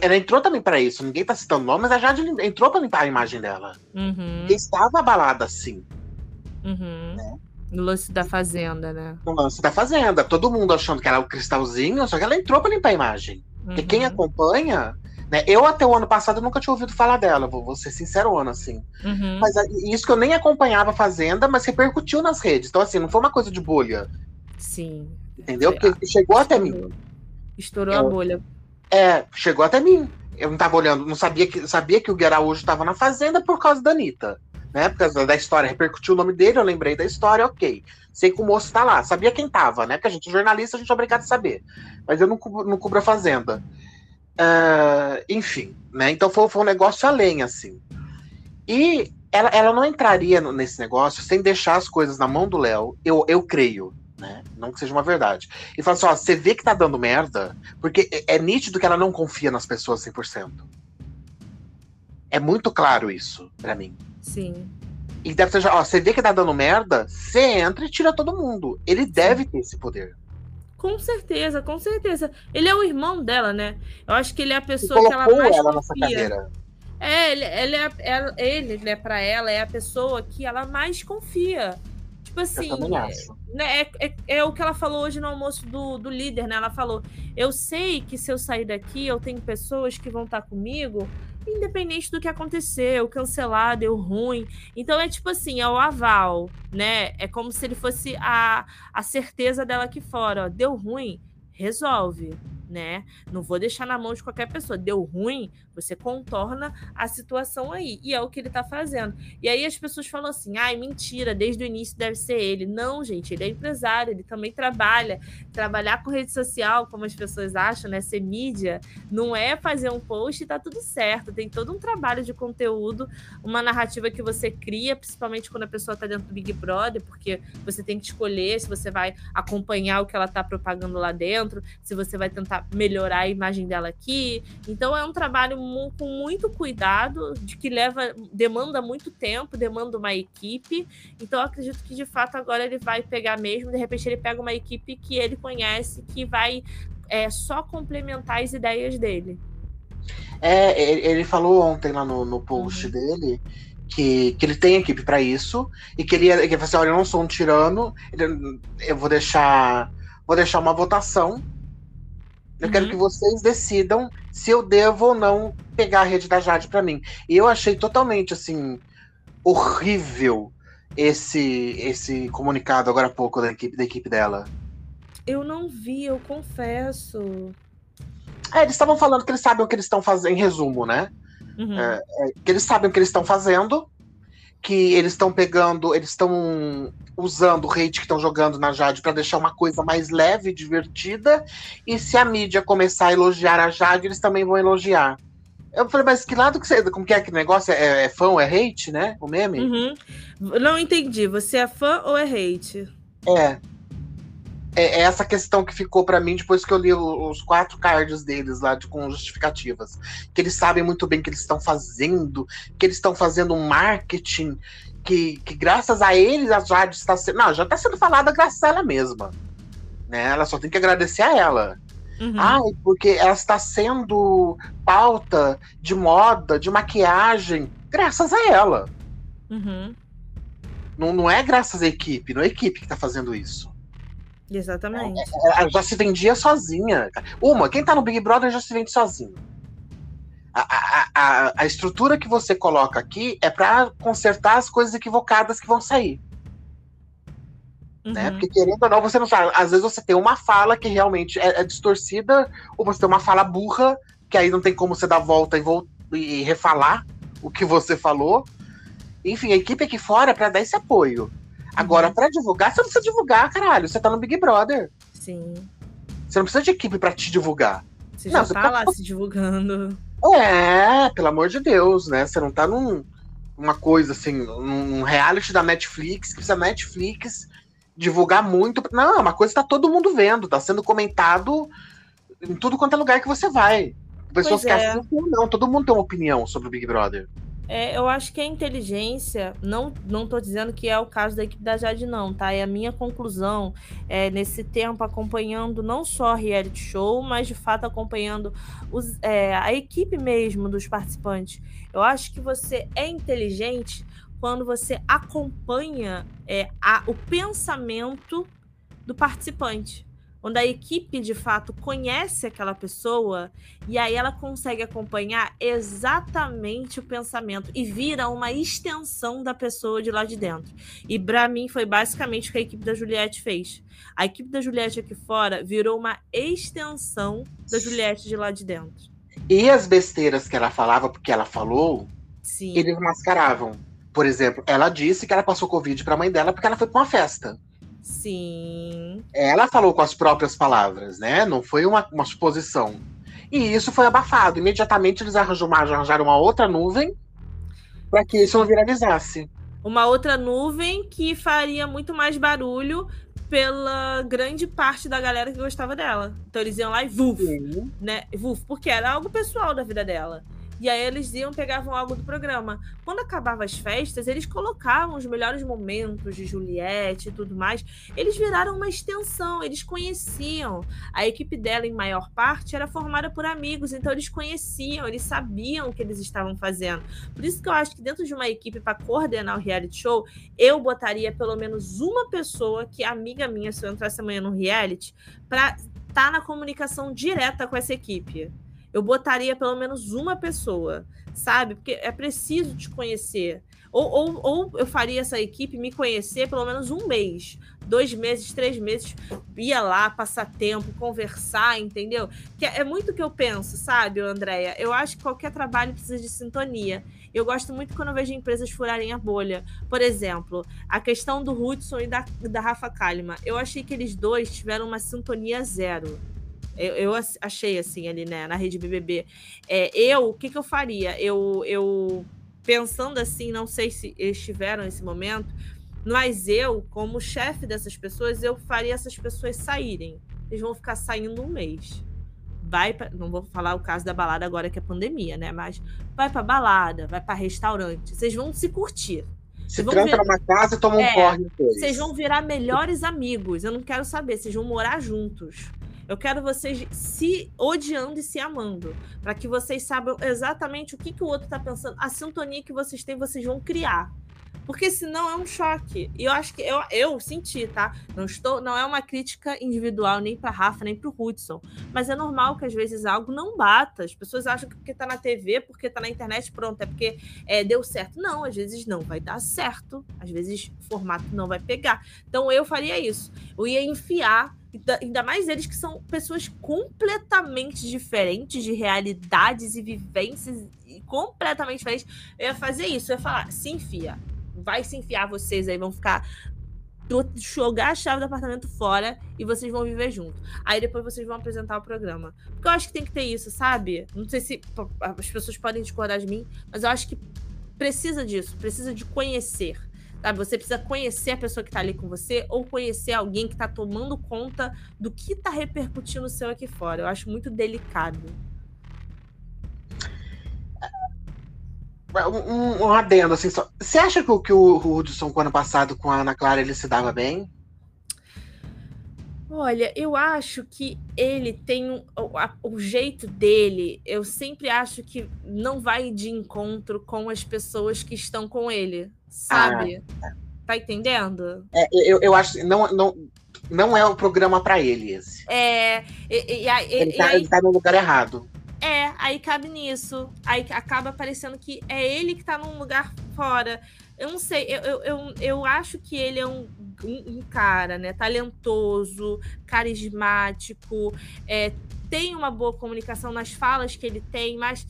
A: Ela entrou também para isso. Ninguém tá citando nome, mas a Jade entrou para limpar a imagem dela.
B: Uhum.
A: Estava abalada, sim.
B: Uhum. Né? No lance da fazenda, né?
A: No lance da fazenda. Todo mundo achando que era o cristalzinho, só que ela entrou pra limpar a imagem. Uhum. Porque quem acompanha, né? Eu até o ano passado nunca tinha ouvido falar dela, vou, vou ser sincerona, assim.
B: Uhum.
A: Mas isso que eu nem acompanhava a Fazenda, mas repercutiu nas redes. Então, assim, não foi uma coisa de bolha.
B: Sim.
A: Entendeu? Porque chegou até mim.
B: Estourou a bolha.
A: É, chegou até mim. Eu não tava olhando, não sabia que sabia que o Guerra hoje estava na Fazenda por causa da Anitta né? Por causa da história, repercutiu o nome dele, eu lembrei da história, ok. Sei que o moço tá lá, sabia quem tava, né? Porque a gente é jornalista, a gente é obrigado a saber. Mas eu não, cubro, não cubro a Fazenda. Uh, enfim, né? Então foi, foi um negócio além, assim. E ela, ela não entraria nesse negócio sem deixar as coisas na mão do Léo, eu, eu creio. Né? Não que seja uma verdade. E fala assim: ó, você vê que tá dando merda, porque é, é nítido que ela não confia nas pessoas 100%. É muito claro isso para mim.
B: Sim.
A: E deve ser, ó, você vê que tá dando merda, você entra e tira todo mundo. Ele Sim. deve ter esse poder.
B: Com certeza, com certeza. Ele é o irmão dela, né? Eu acho que ele é a pessoa que ela mais
A: ela
B: confia. É, ele, ele, é, é, ele né, para ela, é a pessoa que ela mais confia. Tipo assim, né, é, é, é, o que ela falou hoje no almoço do, do líder, né? Ela falou: Eu sei que se eu sair daqui, eu tenho pessoas que vão estar comigo, independente do que aconteceu, cancelar, deu ruim. Então é tipo assim, é o aval, né? É como se ele fosse a, a certeza dela aqui fora. Ó, deu ruim, resolve né? Não vou deixar na mão de qualquer pessoa. Deu ruim, você contorna a situação aí. E é o que ele tá fazendo. E aí as pessoas falam assim: ai, mentira, desde o início deve ser ele. Não, gente, ele é empresário, ele também trabalha. Trabalhar com rede social, como as pessoas acham, né? Ser mídia, não é fazer um post e tá tudo certo. Tem todo um trabalho de conteúdo, uma narrativa que você cria, principalmente quando a pessoa tá dentro do Big Brother, porque você tem que escolher se você vai acompanhar o que ela tá propagando lá dentro, se você vai tentar melhorar a imagem dela aqui. Então é um trabalho com muito cuidado, de que leva, demanda muito tempo, demanda uma equipe. Então eu acredito que de fato agora ele vai pegar mesmo, de repente ele pega uma equipe que ele conhece, que vai é, só complementar as ideias dele.
A: É, ele falou ontem lá no, no post uhum. dele que, que ele tem equipe para isso e que ele, que ele falou assim, olha, eu não sou um tirano, eu vou deixar vou deixar uma votação eu uhum. quero que vocês decidam se eu devo ou não pegar a rede da Jade para mim. E eu achei totalmente assim horrível esse esse comunicado agora há pouco da equipe da equipe dela.
B: Eu não vi, eu confesso.
A: É, eles estavam falando que eles sabem o que eles estão fazendo, em resumo, né? Uhum. É, é, que eles sabem o que eles estão fazendo, que eles estão pegando, eles estão usando o hate que estão jogando na Jade para deixar uma coisa mais leve e divertida. E se a mídia começar a elogiar a Jade, eles também vão elogiar. Eu falei, mas que lado que você. Como que é que negócio? É, é fã ou é hate, né? O meme?
B: Uhum. Não entendi. Você é fã ou é hate?
A: É. É, é essa questão que ficou para mim depois que eu li os quatro cards deles lá de, com justificativas. Que eles sabem muito bem o que eles estão fazendo, que eles estão fazendo um marketing que, que graças a eles a Jade está sendo. Não, já está sendo falada graças a ela mesma. Né? Ela só tem que agradecer a ela. Uhum. Ai, porque ela está sendo pauta de moda, de maquiagem, graças a ela.
B: Uhum.
A: Não, não é graças à equipe, não é a equipe que está fazendo isso.
B: Exatamente.
A: Ela já se vendia sozinha. Uma, quem tá no Big Brother já se vende sozinho. A, a, a, a estrutura que você coloca aqui é para consertar as coisas equivocadas que vão sair. Né? Uhum. Né? Porque querendo ou não, você não sabe. Às vezes você tem uma fala que realmente é, é, distorcida, ou você tem uma fala burra, que aí não tem como você dar volta e, vol e refalar o que você falou. Enfim, a equipe aqui fora é para dar esse apoio. Agora, uhum. para divulgar, você não precisa divulgar, caralho. Você tá no Big Brother.
B: Sim.
A: Você não precisa de equipe para te divulgar.
B: Você já não, tá, tá lá se divulgando.
A: É, pelo amor de Deus, né? Você não tá num uma coisa assim, num reality da Netflix, que precisa Netflix divulgar muito. Não, é uma coisa que tá todo mundo vendo, tá sendo comentado em tudo quanto é lugar que você vai. Pessoas pois que é. assistem, não, todo mundo tem uma opinião sobre o Big Brother.
B: É, eu acho que a inteligência, não, não tô dizendo que é o caso da equipe da Jade, não, tá? É a minha conclusão é, nesse tempo acompanhando não só reality show, mas de fato acompanhando os, é, a equipe mesmo dos participantes. Eu acho que você é inteligente quando você acompanha é, a, o pensamento do participante onde a equipe de fato conhece aquela pessoa e aí ela consegue acompanhar exatamente o pensamento e vira uma extensão da pessoa de lá de dentro. E para mim foi basicamente o que a equipe da Juliette fez. A equipe da Juliette aqui fora virou uma extensão da Juliette de lá de dentro.
A: E as besteiras que ela falava, porque ela falou,
B: Sim.
A: eles mascaravam. Por exemplo, ela disse que ela passou Covid pra mãe dela porque ela foi pra uma festa.
B: Sim.
A: Ela falou com as próprias palavras, né? Não foi uma, uma suposição. E isso foi abafado. Imediatamente eles arranjaram uma outra nuvem para que isso não viralizasse.
B: Uma outra nuvem que faria muito mais barulho pela grande parte da galera que gostava dela. Então eles iam lá e vuf, né? Vuf, porque era algo pessoal da vida dela. E aí eles iam, pegavam algo do programa. Quando acabavam as festas, eles colocavam os melhores momentos de Juliette e tudo mais. Eles viraram uma extensão, eles conheciam. A equipe dela, em maior parte, era formada por amigos, então eles conheciam, eles sabiam o que eles estavam fazendo. Por isso que eu acho que dentro de uma equipe para coordenar o reality show, eu botaria pelo menos uma pessoa que é amiga minha, se eu entrasse amanhã no reality, para estar tá na comunicação direta com essa equipe. Eu botaria pelo menos uma pessoa, sabe? Porque é preciso te conhecer. Ou, ou, ou eu faria essa equipe me conhecer pelo menos um mês, dois meses, três meses, ia lá, passar tempo, conversar, entendeu? Que é, muito o que eu penso, sabe, Andréia? Eu acho que qualquer trabalho precisa de sintonia. Eu gosto muito quando eu vejo empresas furarem a bolha. Por exemplo, a questão do Hudson e da, da Rafa Kalimann. Eu achei que eles dois tiveram uma sintonia zero. Eu, eu, achei assim ali, né, na rede BBB. É, eu, o que, que eu faria? Eu, eu pensando assim, não sei se eles tiveram esse momento, mas eu, como chefe dessas pessoas, eu faria essas pessoas saírem. Eles vão ficar saindo um mês. Vai pra, não vou falar o caso da balada agora que é pandemia, né? Mas vai para balada, vai para restaurante. Vocês vão se curtir.
A: Se tranca numa casa e toma um é, corre depois.
B: Vocês vão virar melhores amigos. Eu não quero saber. Vocês vão morar juntos. Eu quero vocês se odiando e se amando, para que vocês saibam exatamente o que, que o outro está pensando, a sintonia que vocês têm, vocês vão criar. Porque senão é um choque. E eu acho que eu, eu senti, tá? Não estou, não é uma crítica individual nem para Rafa, nem para o Hudson, mas é normal que às vezes algo não bata. As pessoas acham que porque tá na TV, porque tá na internet, pronto, é porque é, deu certo. Não, às vezes não vai dar certo. Às vezes o formato não vai pegar. Então eu faria isso. Eu ia enfiar ainda mais eles que são pessoas completamente diferentes de realidades e vivências completamente diferentes. Eu ia fazer isso, eu ia falar, se enfia vai se enfiar vocês aí, vão ficar jogar a chave do apartamento fora e vocês vão viver junto. Aí depois vocês vão apresentar o programa. Porque eu acho que tem que ter isso, sabe? Não sei se as pessoas podem discordar de mim, mas eu acho que precisa disso, precisa de conhecer. Sabe? Você precisa conhecer a pessoa que tá ali com você ou conhecer alguém que tá tomando conta do que tá repercutindo o seu aqui fora. Eu acho muito delicado.
A: Um, um adendo, assim, só. Você acha que, o, que o Hudson, com ano passado, com a Ana Clara, ele se dava bem?
B: Olha, eu acho que ele tem um, o, a, o, jeito dele. Eu sempre acho que não vai de encontro com as pessoas que estão com ele, sabe? Ah, tá entendendo?
A: É, eu, eu acho não, não, não é o programa para ele esse.
B: É, e, e, e,
A: ele, tá, ele tá no lugar errado.
B: É, aí cabe nisso. Aí acaba parecendo que é ele que tá num lugar fora. Eu não sei, eu, eu, eu, eu acho que ele é um, um, um cara, né? Talentoso, carismático, é, tem uma boa comunicação nas falas que ele tem, mas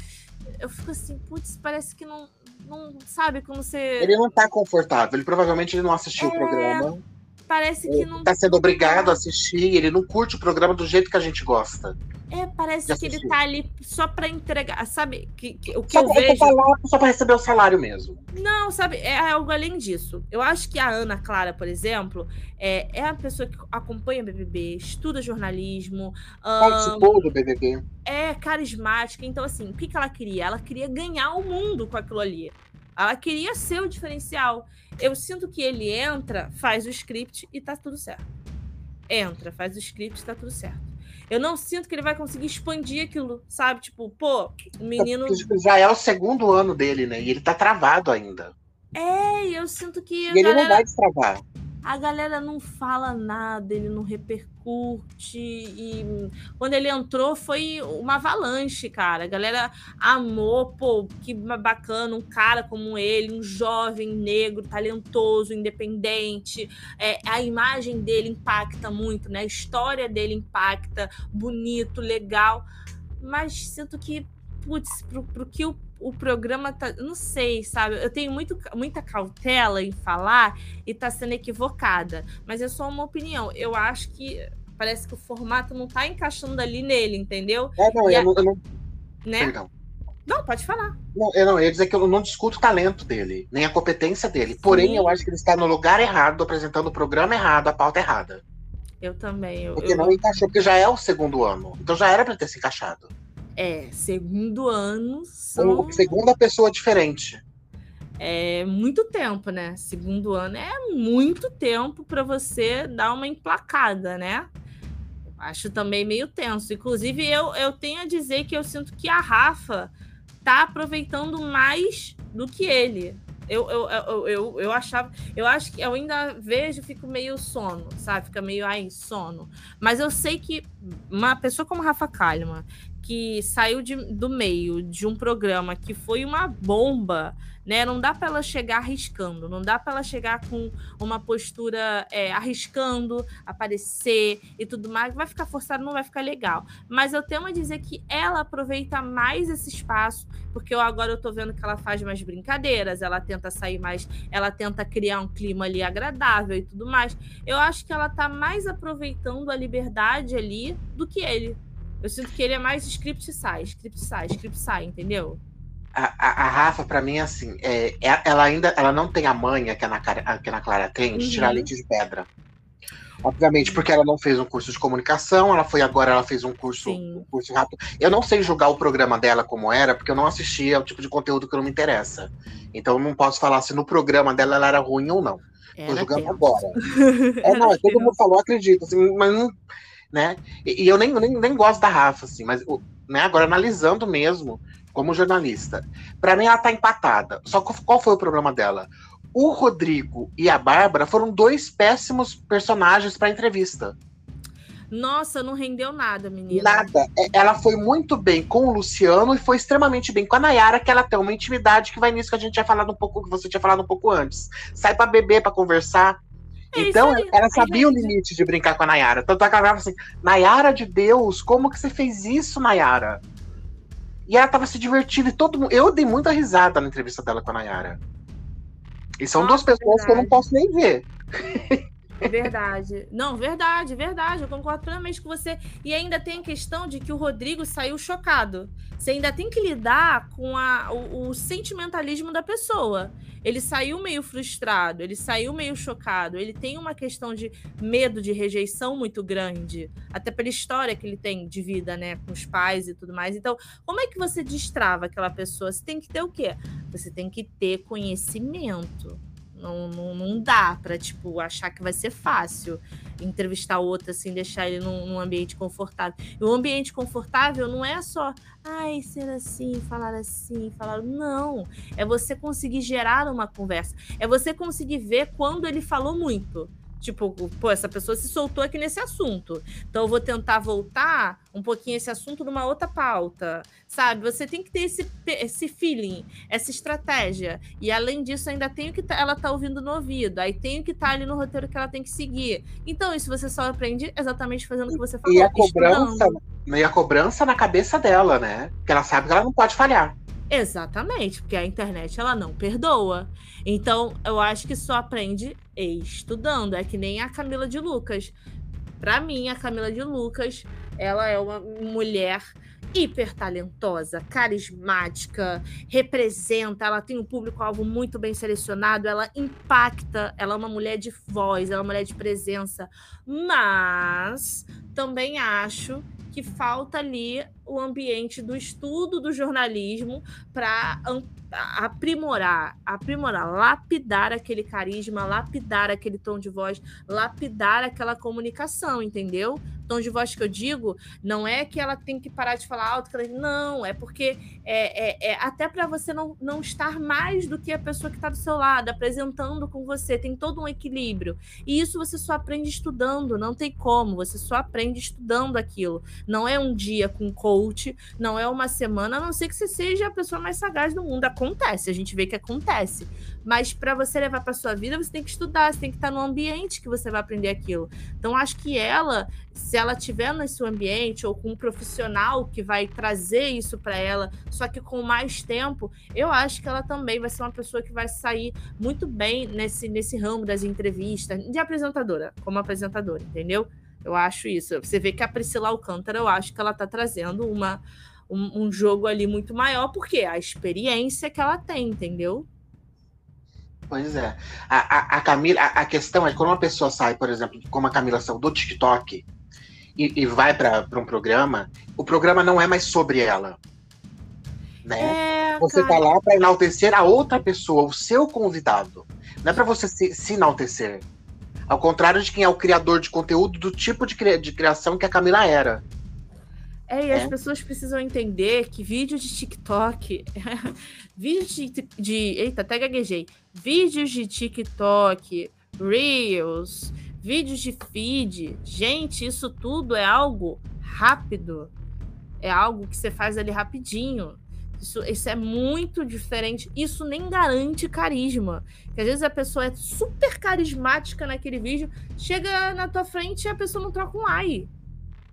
B: eu fico assim, putz, parece que não, não sabe como você.
A: Ele não tá confortável, ele provavelmente ele não assistiu é... o programa
B: parece que não.
A: Tá sendo obrigado a assistir, ele não curte o programa do jeito que a gente gosta.
B: É, parece que ele tá ali só para entregar, sabe? Que, que o que só, eu vejo.
A: Só para receber o salário mesmo.
B: Não, sabe? É algo além disso. Eu acho que a Ana Clara, por exemplo, é, é a pessoa que acompanha o BBB, estuda jornalismo.
A: Participou um, do BBB.
B: É carismática. Então, assim, o que, que ela queria? Ela queria ganhar o mundo com aquilo ali. Ela queria ser o diferencial. Eu sinto que ele entra, faz o script e tá tudo certo. Entra, faz o script e tá tudo certo. Eu não sinto que ele vai conseguir expandir aquilo, sabe? Tipo, pô, o menino.
A: Já é o segundo ano dele, né? E ele tá travado ainda.
B: É, eu sinto que.
A: E ele galera... não vai destravar
B: a galera não fala nada, ele não repercute. E quando ele entrou foi uma avalanche, cara. A galera amou, pô, que bacana, um cara como ele, um jovem negro, talentoso, independente. É, a imagem dele impacta muito, né? A história dele impacta, bonito, legal. Mas sinto que, putz, pro, pro que o o programa tá. Não sei, sabe? Eu tenho muito, muita cautela em falar e tá sendo equivocada. Mas é só uma opinião. Eu acho que parece que o formato não tá encaixando ali nele, entendeu?
A: É, não, eu, a... não, eu não.
B: Né? Perdão. Não, pode falar.
A: Não, eu não, eu ia dizer que eu não discuto o talento dele, nem a competência dele. Sim. Porém, eu acho que ele está no lugar errado, apresentando o programa errado, a pauta errada.
B: Eu também. Eu,
A: porque
B: eu...
A: não encaixou, porque já é o segundo ano. Então já era para ter se encaixado.
B: É, segundo ano. São...
A: Segunda pessoa diferente.
B: É muito tempo, né? Segundo ano é muito tempo para você dar uma emplacada, né? Acho também meio tenso. Inclusive, eu, eu tenho a dizer que eu sinto que a Rafa tá aproveitando mais do que ele. Eu, eu, eu, eu, eu achava. Eu acho que eu ainda vejo, fico meio sono, sabe? Fica meio ai, sono. Mas eu sei que uma pessoa como Rafa Kalimann, que saiu de, do meio de um programa que foi uma bomba né? Não dá para ela chegar arriscando, não dá para ela chegar com uma postura é, arriscando, aparecer e tudo mais. Vai ficar forçado, não vai ficar legal. Mas eu tenho a dizer que ela aproveita mais esse espaço, porque eu agora eu tô vendo que ela faz mais brincadeiras, ela tenta sair mais, ela tenta criar um clima ali agradável e tudo mais. Eu acho que ela tá mais aproveitando a liberdade ali do que ele. Eu sinto que ele é mais script sai, script sai, script sai, entendeu?
A: A, a, a Rafa, para mim, assim, é, é, ela ainda ela não tem a manha que a Ana, que a Ana Clara tem de uhum. tirar leite de pedra. Obviamente, porque ela não fez um curso de comunicação, ela foi agora, ela fez um curso, um curso rápido. Eu não sei julgar o programa dela como era, porque eu não assistia o tipo de conteúdo que não me interessa. Então eu não posso falar se no programa dela ela era ruim ou não. Era Tô julgando agora. é, não, todo mundo falou, acredito, assim, mas não. Né? E, e eu nem, nem, nem gosto da Rafa, assim, mas né, agora analisando mesmo, como jornalista. Para mim, ela tá empatada. Só que qual foi o problema dela? O Rodrigo e a Bárbara foram dois péssimos personagens para entrevista.
B: Nossa, não rendeu nada, menina.
A: Nada. É, ela foi muito bem com o Luciano e foi extremamente bem com a Nayara, que ela tem uma intimidade que vai nisso que a gente tinha falado um pouco, que você tinha falado um pouco antes. Sai para beber, para conversar. É então, ela sabia o limite de brincar com a Nayara. Tanto é que ela falava assim: Nayara de Deus, como que você fez isso, Nayara? E ela tava se divertindo e todo mundo. Eu dei muita risada na entrevista dela com a Nayara. E são Nossa, duas pessoas verdade. que eu não posso nem ver.
B: Verdade. Não, verdade, verdade. Eu concordo plenamente com você. E ainda tem a questão de que o Rodrigo saiu chocado. Você ainda tem que lidar com a, o, o sentimentalismo da pessoa. Ele saiu meio frustrado, ele saiu meio chocado. Ele tem uma questão de medo de rejeição muito grande. Até pela história que ele tem de vida, né? Com os pais e tudo mais. Então, como é que você destrava aquela pessoa? Você tem que ter o quê? Você tem que ter conhecimento não, não, não dá para tipo, achar que vai ser fácil entrevistar outro, assim, deixar ele num, num, ambiente confortável. E o ambiente confortável não é só, ai, ser assim, falar assim, falar. Não. É você conseguir gerar uma conversa. É você conseguir ver quando ele falou muito. Tipo, pô, essa pessoa se soltou aqui nesse assunto. Então eu vou tentar voltar um pouquinho esse assunto numa outra pauta. Sabe? Você tem que ter esse, esse feeling, essa estratégia. E além disso, ainda tem o que tá, ela tá ouvindo no ouvido. Aí tem o que tá ali no roteiro que ela tem que seguir. Então, isso você só aprende exatamente fazendo o que você falou.
A: E a cobrança, e a cobrança na cabeça dela, né? Porque ela sabe que ela não pode falhar.
B: Exatamente, porque a internet ela não perdoa. Então, eu acho que só aprende estudando. É que nem a Camila de Lucas. Para mim, a Camila de Lucas, ela é uma mulher hiper talentosa, carismática, representa, ela tem um público-alvo muito bem selecionado, ela impacta, ela é uma mulher de voz, ela é uma mulher de presença. Mas também acho que falta ali o ambiente do estudo do jornalismo para aprimorar, aprimorar, lapidar aquele carisma, lapidar aquele tom de voz, lapidar aquela comunicação, entendeu? Tom de voz que eu digo não é que ela tem que parar de falar alto, não, é porque é, é, é até para você não, não estar mais do que a pessoa que está do seu lado, apresentando com você, tem todo um equilíbrio. E isso você só aprende estudando, não tem como, você só aprende estudando aquilo. Não é um dia com coach, não é uma semana, a não ser que você seja a pessoa mais sagaz do mundo acontece, a gente vê que acontece. Mas para você levar para sua vida, você tem que estudar, você tem que estar no ambiente que você vai aprender aquilo. Então acho que ela, se ela tiver nesse ambiente ou com um profissional que vai trazer isso para ela, só que com mais tempo, eu acho que ela também vai ser uma pessoa que vai sair muito bem nesse nesse ramo das entrevistas, de apresentadora, como apresentadora, entendeu? Eu acho isso. Você vê que a Priscila Alcântara, eu acho que ela está trazendo uma um, um jogo ali muito maior, porque a experiência que ela tem, entendeu?
A: Pois é. A, a, a Camila, a, a, questão é que quando uma pessoa sai, por exemplo, como a Camila saiu do TikTok, e, e vai para um programa, o programa não é mais sobre ela. Né? É, você tá cara. tá lá para enaltecer a outra pessoa, o seu convidado. Não é para você se, se, enaltecer. Ao contrário de quem é o criador de conteúdo do tipo de, cri de criação que a Camila era.
B: É, e é. as pessoas precisam entender que vídeos de TikTok, vídeos de, de. Eita, até gaguejei. Vídeos de TikTok, Reels, vídeos de feed. Gente, isso tudo é algo rápido. É algo que você faz ali rapidinho. Isso, isso é muito diferente. Isso nem garante carisma. Porque às vezes a pessoa é super carismática naquele vídeo, chega na tua frente e a pessoa não troca um ai.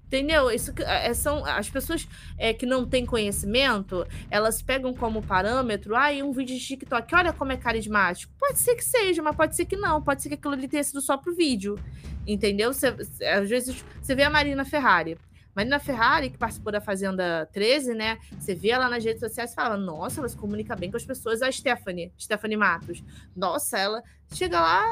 B: Entendeu? Isso é, são as pessoas é, que não têm conhecimento, elas pegam como parâmetro, ah, um vídeo de TikTok, olha como é carismático. Pode ser que seja, mas pode ser que não. Pode ser que aquilo ali tenha sido só pro vídeo. Entendeu? Você, às vezes você vê a Marina Ferrari. Marina Ferrari, que participou da Fazenda 13, né? Você vê ela nas redes sociais e fala: Nossa, ela se comunica bem com as pessoas. A Stephanie, Stephanie Matos. Nossa, ela chega lá,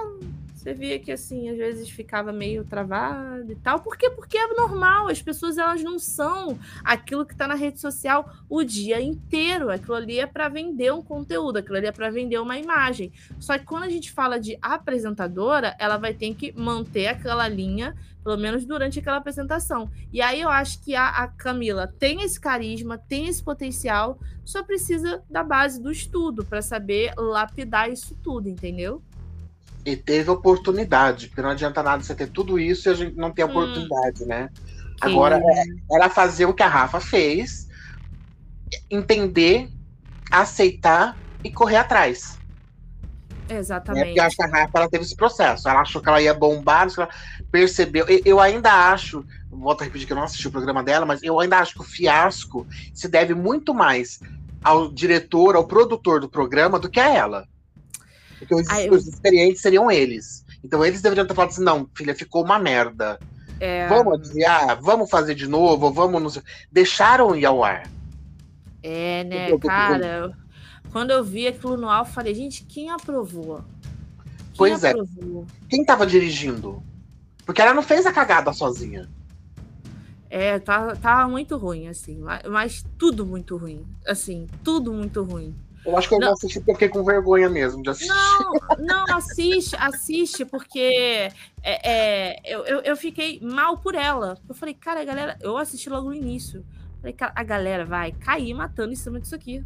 B: você via que assim, às vezes ficava meio travado e tal. Por quê? Porque é normal, as pessoas elas não são aquilo que está na rede social o dia inteiro. Aquilo ali é para vender um conteúdo, aquilo ali é para vender uma imagem. Só que quando a gente fala de apresentadora, ela vai ter que manter aquela linha pelo menos durante aquela apresentação. E aí eu acho que a, a, Camila tem esse carisma, tem esse potencial, só precisa da base do estudo para saber lapidar isso tudo, entendeu?
A: E teve oportunidade, porque não adianta nada você ter tudo isso e a gente não ter hum. oportunidade, né? Sim. Agora, é, era fazer o que a Rafa fez, entender, aceitar e correr atrás.
B: Exatamente. Né?
A: Porque acho que a Rafa ela teve esse processo. Ela achou que ela ia bombar, ela percebeu. Eu, eu ainda acho, volto a repetir que eu não assisti o programa dela, mas eu ainda acho que o fiasco se deve muito mais ao diretor, ao produtor do programa, do que a ela. Porque os, eu... os experientes seriam eles. Então eles deveriam ter falado assim: não, filha, ficou uma merda. É... Vamos adiar, vamos fazer de novo, vamos. Nos... Deixaram ir ao ar.
B: É, né, cara? Quando eu vi aquilo no alfa, falei, gente, quem aprovou?
A: Quem pois é. aprovou? é. Quem tava dirigindo? Porque ela não fez a cagada sozinha.
B: É, tá, tá muito ruim, assim. Mas, mas tudo muito ruim. Assim, tudo muito ruim.
A: Eu acho que eu não assisti porque fiquei com vergonha mesmo de assistir.
B: Não, não, assiste, assiste, porque é, é, eu, eu, eu, fiquei mal por ela. Eu falei, cara, a galera, eu assisti logo no início. Falei, cara, a galera vai cair matando em cima disso aqui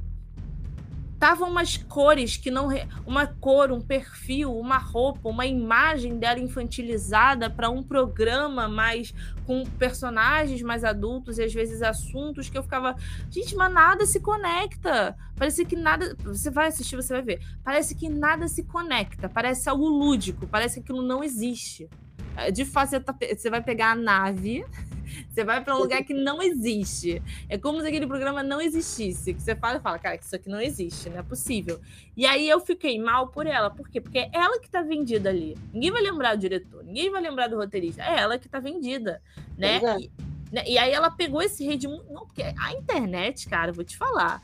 B: estavam umas cores que não. Uma cor, um perfil, uma roupa, uma imagem dela infantilizada para um programa mais. com personagens mais adultos e às vezes assuntos que eu ficava. Gente, mas nada se conecta. Parece que nada. Você vai assistir, você vai ver. Parece que nada se conecta. Parece algo lúdico. Parece que aquilo não existe. É, de fato, você, tá, você vai pegar a nave você vai para um lugar que não existe. É como se aquele programa não existisse. Que você fala e fala, cara, que isso aqui não existe, não é possível. E aí eu fiquei mal por ela. Por quê? Porque é ela que tá vendida ali. Ninguém vai lembrar do diretor, ninguém vai lembrar do roteirista. É ela que tá vendida, né? É. E, né? e aí ela pegou esse rede. Não, porque a internet, cara, vou te falar,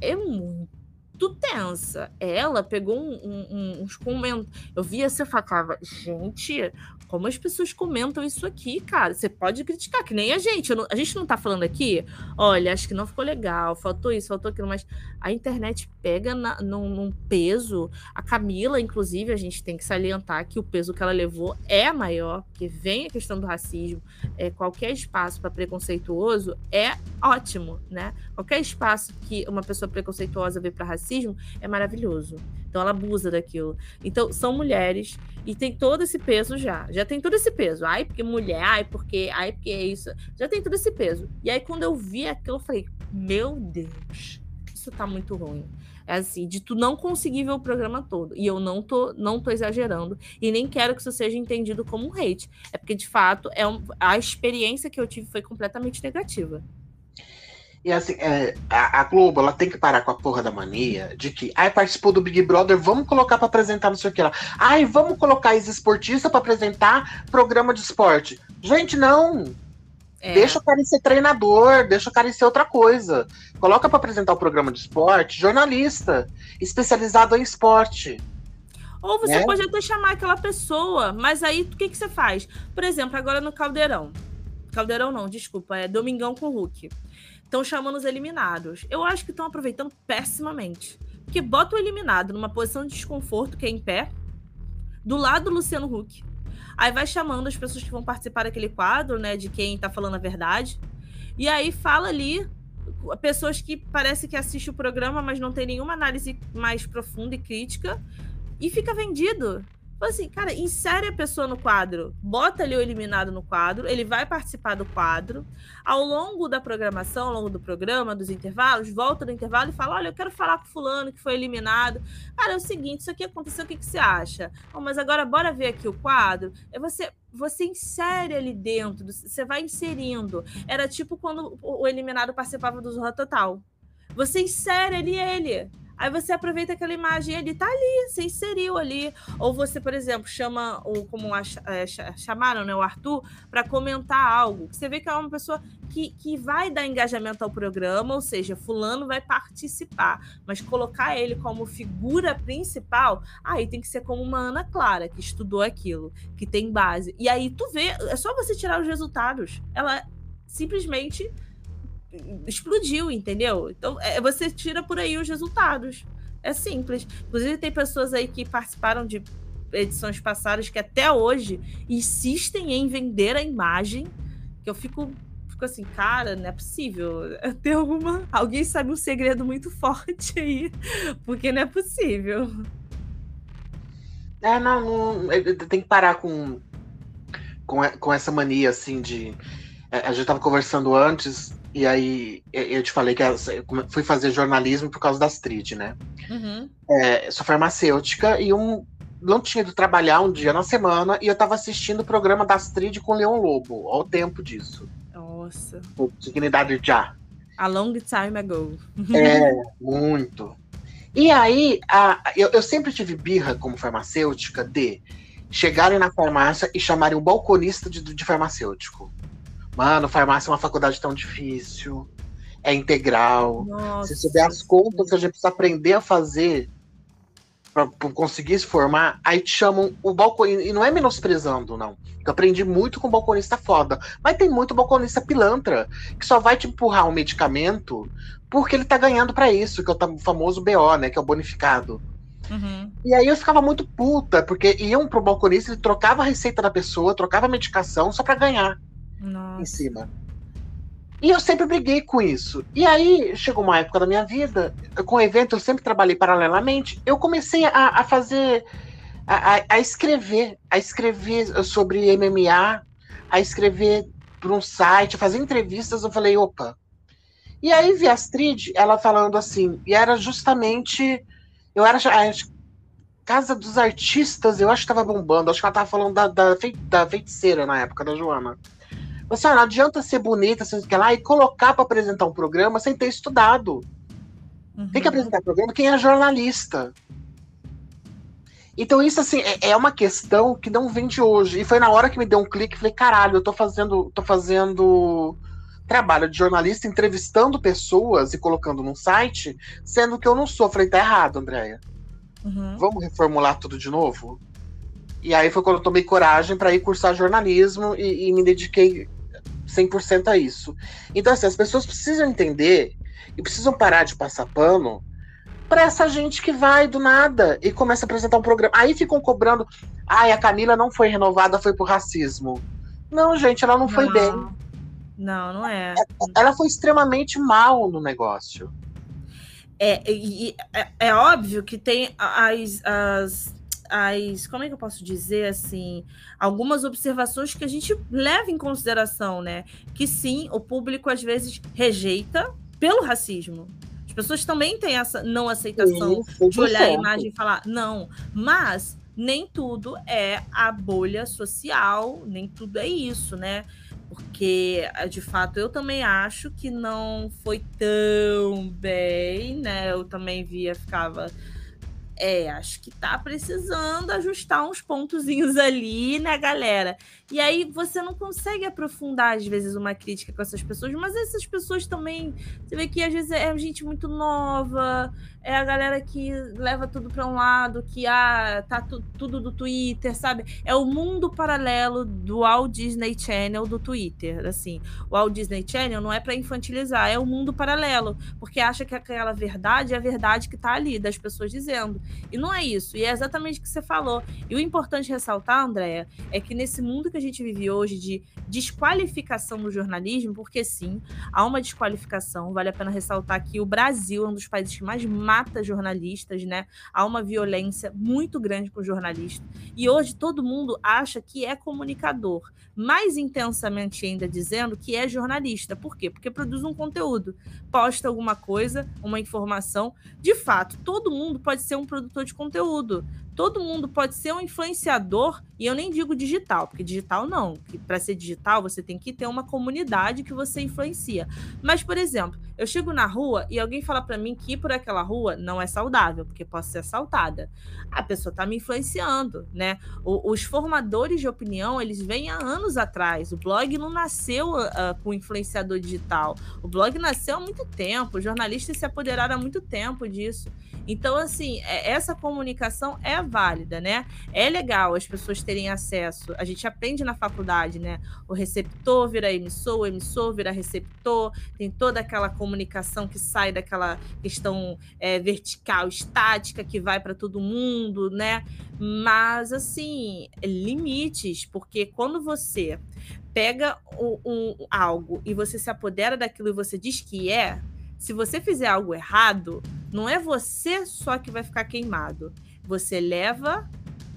B: é muito tensa. Ela pegou um, um, uns comentários. Eu via você falava, gente, como as pessoas comentam isso aqui, cara. Você pode criticar, que nem a gente. Não, a gente não tá falando aqui, olha, acho que não ficou legal, faltou isso, faltou aquilo, mas a internet pega na, num, num, peso. A Camila, inclusive, a gente tem que salientar que o peso que ela levou é maior, que vem a questão do racismo. É, qualquer espaço para preconceituoso é ótimo, né? Qualquer espaço que uma pessoa preconceituosa vê para racismo é maravilhoso. Então ela abusa daquilo. Então são mulheres e tem todo esse peso já. Já tem todo esse peso. Ai, porque mulher, ai, porque, ai, porque é isso. Já tem todo esse peso. E aí quando eu vi aquilo, eu falei: "Meu Deus, isso tá muito ruim". É assim, de tu não conseguir ver o programa todo. E eu não tô, não tô exagerando. E nem quero que isso seja entendido como um hate. É porque, de fato, é um, a experiência que eu tive foi completamente negativa.
A: E assim, é, a, a, Globo, ela tem que parar com a porra da mania de que, ai, participou do Big Brother, vamos colocar para apresentar não sei o que lá. Ai, vamos colocar ex-esportista para apresentar programa de esporte. Gente, não. É. Deixa o cara ser treinador, deixa o cara ser outra coisa. Coloca para apresentar o programa de esporte jornalista, especializado em esporte.
B: Ou você é? pode até chamar aquela pessoa, mas aí o que, que você faz? Por exemplo, agora no Caldeirão Caldeirão não, desculpa, é Domingão com Hulk. Estão chamando os eliminados. Eu acho que estão aproveitando pessimamente. Porque bota o eliminado numa posição de desconforto, que é em pé, do lado do Luciano Huck. Aí vai chamando as pessoas que vão participar daquele quadro, né? De quem tá falando a verdade. E aí fala ali pessoas que parece que assistem o programa, mas não tem nenhuma análise mais profunda e crítica. E fica vendido. Falei assim, cara, insere a pessoa no quadro, bota ali o eliminado no quadro, ele vai participar do quadro. Ao longo da programação, ao longo do programa, dos intervalos, volta do intervalo e fala: Olha, eu quero falar com fulano que foi eliminado. Cara, é o seguinte, isso aqui aconteceu, o que, que você acha? Mas agora bora ver aqui o quadro. É você, você insere ali dentro, você vai inserindo. Era tipo quando o eliminado participava do Zorra Total. Você insere ali ele. Aí você aproveita aquela imagem, ele tá ali, você inseriu ali. Ou você, por exemplo, chama o como a, é, chamaram, né, o Arthur, para comentar algo. Você vê que é uma pessoa que, que vai dar engajamento ao programa, ou seja, fulano vai participar, mas colocar ele como figura principal, aí tem que ser como uma Ana Clara, que estudou aquilo, que tem base. E aí tu vê, é só você tirar os resultados. Ela simplesmente explodiu, entendeu? Então, é, você tira por aí os resultados. É simples. Inclusive, tem pessoas aí que participaram de edições passadas que até hoje insistem em vender a imagem, que eu fico, fico assim, cara, não é possível. Tem alguma. Alguém sabe um segredo muito forte aí, porque não é possível.
A: É, não, não tem que parar com, com, com essa mania assim de. É, a gente tava conversando antes e aí, eu te falei que eu fui fazer jornalismo por causa da Astrid, né? Uhum. É, sou farmacêutica e um, não tinha ido trabalhar um dia na semana e eu tava assistindo o programa da Astrid com o Leão Lobo. Olha o tempo disso.
B: Nossa.
A: Dignidade já.
B: A long time ago.
A: É, muito. E aí, a, eu, eu sempre tive birra como farmacêutica de chegarem na farmácia e chamarem o balconista de, de farmacêutico. Mano, farmácia é uma faculdade tão difícil. É integral. Nossa. Se souber as contas que a gente precisa aprender a fazer para conseguir se formar, aí te chamam o balconista. E não é menosprezando, não. Eu aprendi muito com balconista foda. Mas tem muito balconista pilantra que só vai te empurrar um medicamento porque ele tá ganhando para isso, que é o famoso BO, né? Que é o bonificado. Uhum. E aí eu ficava muito puta, porque iam pro balconista, ele trocava a receita da pessoa, trocava a medicação só para ganhar. Nossa. em cima. E eu sempre briguei com isso. E aí chegou uma época da minha vida, com o evento eu sempre trabalhei paralelamente, eu comecei a, a fazer, a, a, escrever, a escrever sobre MMA, a escrever para um site, a fazer entrevistas. Eu falei, opa. E aí vi a Astrid, ela falando assim, e era justamente, eu era a Casa dos Artistas, eu acho que estava bombando, acho que ela estava falando da, da, da feiticeira na época, da Joana. Você não adianta ser bonita, sei que lá, e colocar para apresentar um programa sem ter estudado. Uhum. Tem que uhum. apresentar programa quem é jornalista. Então, isso assim, é, é, uma questão que não vem de hoje. E foi na hora que me deu um clique, falei, caralho, eu tô fazendo, tô fazendo trabalho de jornalista, entrevistando pessoas e colocando num site, sendo que eu não sou. Falei, tá errado, Andréia. Uhum. Vamos reformular tudo de novo? E aí foi quando eu tomei coragem para ir cursar jornalismo e, e me dediquei 100% a isso. Então, assim, as pessoas precisam entender e precisam parar de passar pano para essa gente que vai do nada e começa a apresentar um programa. Aí ficam cobrando, ai, a Camila não foi renovada, foi por racismo. Não, gente, ela não, não foi bem.
B: Não, não é.
A: Ela foi extremamente mal no negócio.
B: É, é, é óbvio que tem as, as as. Como é que eu posso dizer assim? Algumas observações que a gente leva em consideração, né? Que sim, o público às vezes rejeita pelo racismo. As pessoas também têm essa não aceitação sim, de olhar certo. a imagem e falar, não, mas nem tudo é a bolha social, nem tudo é isso, né? Porque, de fato, eu também acho que não foi tão bem, né? Eu também via, ficava é, acho que tá precisando ajustar uns pontozinhos ali, né, galera? E aí você não consegue aprofundar, às vezes, uma crítica com essas pessoas, mas essas pessoas também, você vê que às vezes é gente muito nova, é a galera que leva tudo para um lado, que ah, tá tu, tudo do Twitter, sabe? É o mundo paralelo do Walt Disney Channel do Twitter, assim. O Walt Disney Channel não é para infantilizar, é o mundo paralelo, porque acha que aquela verdade é a verdade que tá ali das pessoas dizendo. E não é isso, e é exatamente o que você falou. E o importante ressaltar, Andréia, é que nesse mundo que a gente vive hoje de desqualificação do jornalismo, porque sim, há uma desqualificação, vale a pena ressaltar que o Brasil é um dos países que mais mata jornalistas, né? Há uma violência muito grande com jornalista. E hoje todo mundo acha que é comunicador, mais intensamente ainda dizendo que é jornalista. Por quê? Porque produz um conteúdo, posta alguma coisa, uma informação. De fato, todo mundo pode ser um produtor de conteúdo todo mundo pode ser um influenciador, e eu nem digo digital, porque digital não. Para ser digital, você tem que ter uma comunidade que você influencia. Mas, por exemplo, eu chego na rua e alguém fala para mim que ir por aquela rua não é saudável, porque posso ser assaltada. A pessoa está me influenciando, né? O, os formadores de opinião, eles vêm há anos atrás. O blog não nasceu uh, com influenciador digital. O blog nasceu há muito tempo. Os jornalistas se apoderaram há muito tempo disso. Então, assim, é, essa comunicação é válida, né? É legal as pessoas terem acesso. A gente aprende na faculdade, né? O receptor vira emissor, o emissor vira receptor, tem toda aquela comunicação que sai daquela questão é, vertical, estática, que vai para todo mundo, né? Mas, assim, limites, porque quando você pega um, um, algo e você se apodera daquilo e você diz que é, se você fizer algo errado, não é você só que vai ficar queimado. Você leva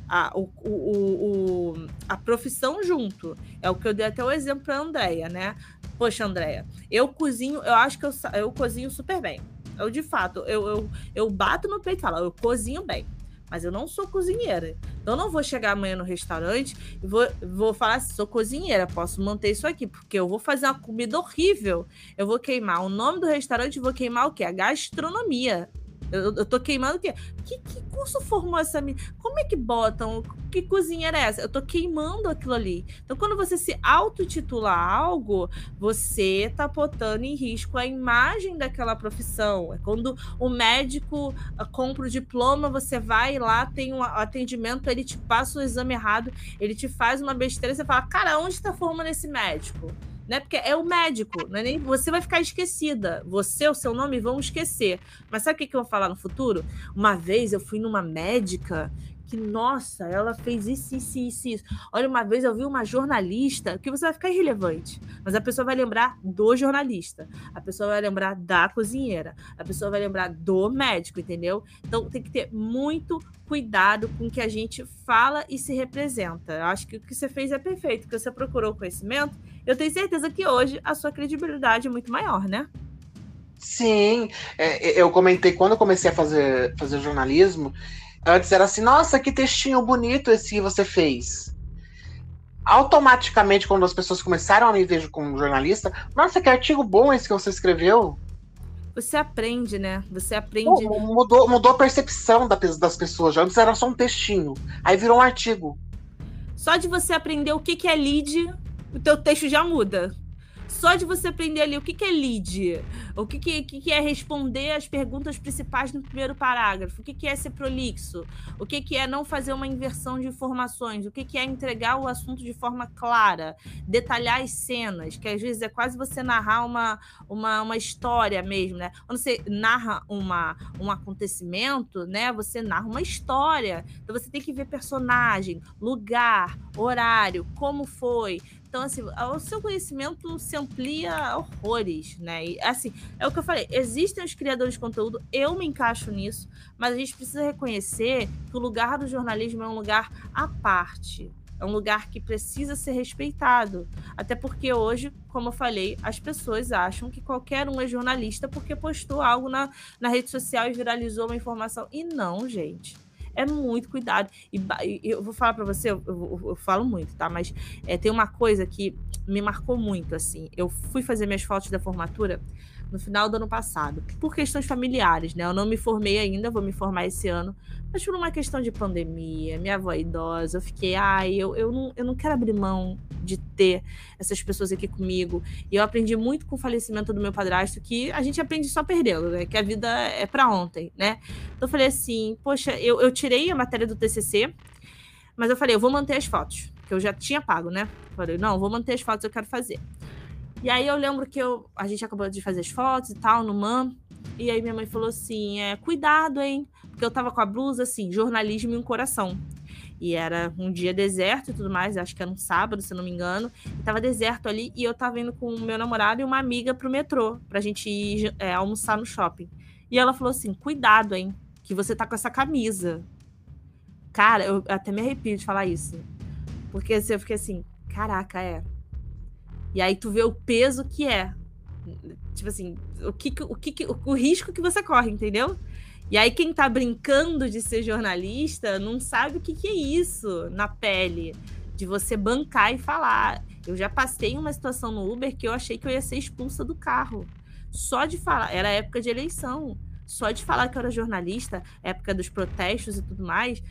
B: a, o, o, o, a profissão junto. É o que eu dei até o exemplo para a Andrea, né? Poxa, Andrea, eu cozinho, eu acho que eu, eu cozinho super bem. Eu, de fato, eu, eu, eu bato no peito e falo, eu cozinho bem mas eu não sou cozinheira. Então, eu não vou chegar amanhã no restaurante e vou, vou falar assim: sou cozinheira, posso manter isso aqui, porque eu vou fazer uma comida horrível. Eu vou queimar o nome do restaurante vou queimar o quê? A gastronomia. Eu, eu tô queimando o quê? Que, que curso formou essa menina? Como é que botam? Que cozinha era essa? Eu tô queimando aquilo ali. Então, quando você se autotitula algo, você tá botando em risco a imagem daquela profissão. É quando o médico ah, compra o diploma, você vai lá, tem um atendimento, ele te passa o exame errado, ele te faz uma besteira, você fala, cara, onde está formando esse médico? Né? Porque é o médico, não é nem você vai ficar esquecida. Você, o seu nome vão esquecer. Mas sabe o que, eu vou falar no futuro? Uma vez eu fui numa médica que, nossa, ela fez isso, isso, isso, isso. Olha, uma vez eu vi uma jornalista, que você vai ficar irrelevante, mas a pessoa vai lembrar do jornalista, a pessoa vai lembrar da cozinheira, a pessoa vai lembrar do médico, entendeu? Então tem que ter muito cuidado com o que a gente fala e se representa. Eu acho que o que você fez é perfeito, que você procurou conhecimento. Eu tenho certeza que hoje a sua credibilidade é muito maior, né?
A: Sim, é, eu comentei quando eu comecei a fazer, fazer jornalismo, Antes era assim, nossa, que textinho bonito esse que você fez. Automaticamente, quando as pessoas começaram a me ver como jornalista, nossa, que artigo bom esse que você escreveu.
B: Você aprende, né? Você aprende.
A: Pô, mudou, mudou a percepção das pessoas. Antes era só um textinho. Aí virou um artigo.
B: Só de você aprender o que é lead, o teu texto já muda só de você aprender ali o que, que é lead, o que, que, que, é responder as perguntas principais no primeiro parágrafo, o que, que é ser prolixo, o que, que é não fazer uma inversão de informações, o que, que é entregar o assunto de forma clara, detalhar as cenas, que às vezes é quase você narrar uma, uma, uma história mesmo, né? Quando você narra uma, um acontecimento, né? Você narra uma história. Então você tem que ver personagem, lugar, horário, como foi, então, assim, o seu conhecimento se amplia horrores, né? E, assim, é o que eu falei, existem os criadores de conteúdo, eu me encaixo nisso, mas a gente precisa reconhecer que o lugar do jornalismo é um lugar à parte. É um lugar que precisa ser respeitado. Até porque hoje, como eu falei, as pessoas acham que qualquer um é jornalista porque postou algo na, na rede social e viralizou uma informação. E não, gente é muito cuidado. E, e eu vou falar para você, eu, eu, eu, falo muito, tá? Mas é, tem uma coisa que me marcou muito, assim. Eu fui fazer minhas fotos da formatura no final do ano passado, por questões familiares, né? Eu não me formei ainda, vou me formar esse ano, mas por uma questão de pandemia, minha avó é idosa, eu fiquei, ai, eu, eu, não, eu não quero abrir mão de ter essas pessoas aqui comigo. E eu aprendi muito com o falecimento do meu padrasto, que a gente aprende só perdendo, né? Que a vida é para ontem, né? Então eu falei assim, poxa, eu, eu tirei a matéria do TCC, mas eu falei, eu vou manter as fotos, que eu já tinha pago, né? Falei, não, vou manter as fotos, eu quero fazer. E aí eu lembro que eu, a gente acabou de fazer as fotos e tal no MAM, e aí minha mãe falou assim, é, cuidado, hein? Porque eu tava com a blusa assim, jornalismo e um coração. E era um dia deserto e tudo mais, acho que era um sábado, se não me engano. E tava deserto ali e eu tava indo com o meu namorado e uma amiga pro metrô, pra gente ir é, almoçar no shopping. E ela falou assim: cuidado, hein? Que você tá com essa camisa. Cara, eu até me arrepio de falar isso. Porque assim, eu fiquei assim, caraca, é. E aí tu vê o peso que é. Tipo assim, o que, o que o, risco que você corre, entendeu? E aí quem tá brincando de ser jornalista não sabe o que, que é isso na pele. De você bancar e falar. Eu já passei uma situação no Uber que eu achei que eu ia ser expulsa do carro. Só de falar, era época de eleição. Só de falar que eu era jornalista, época dos protestos e tudo mais,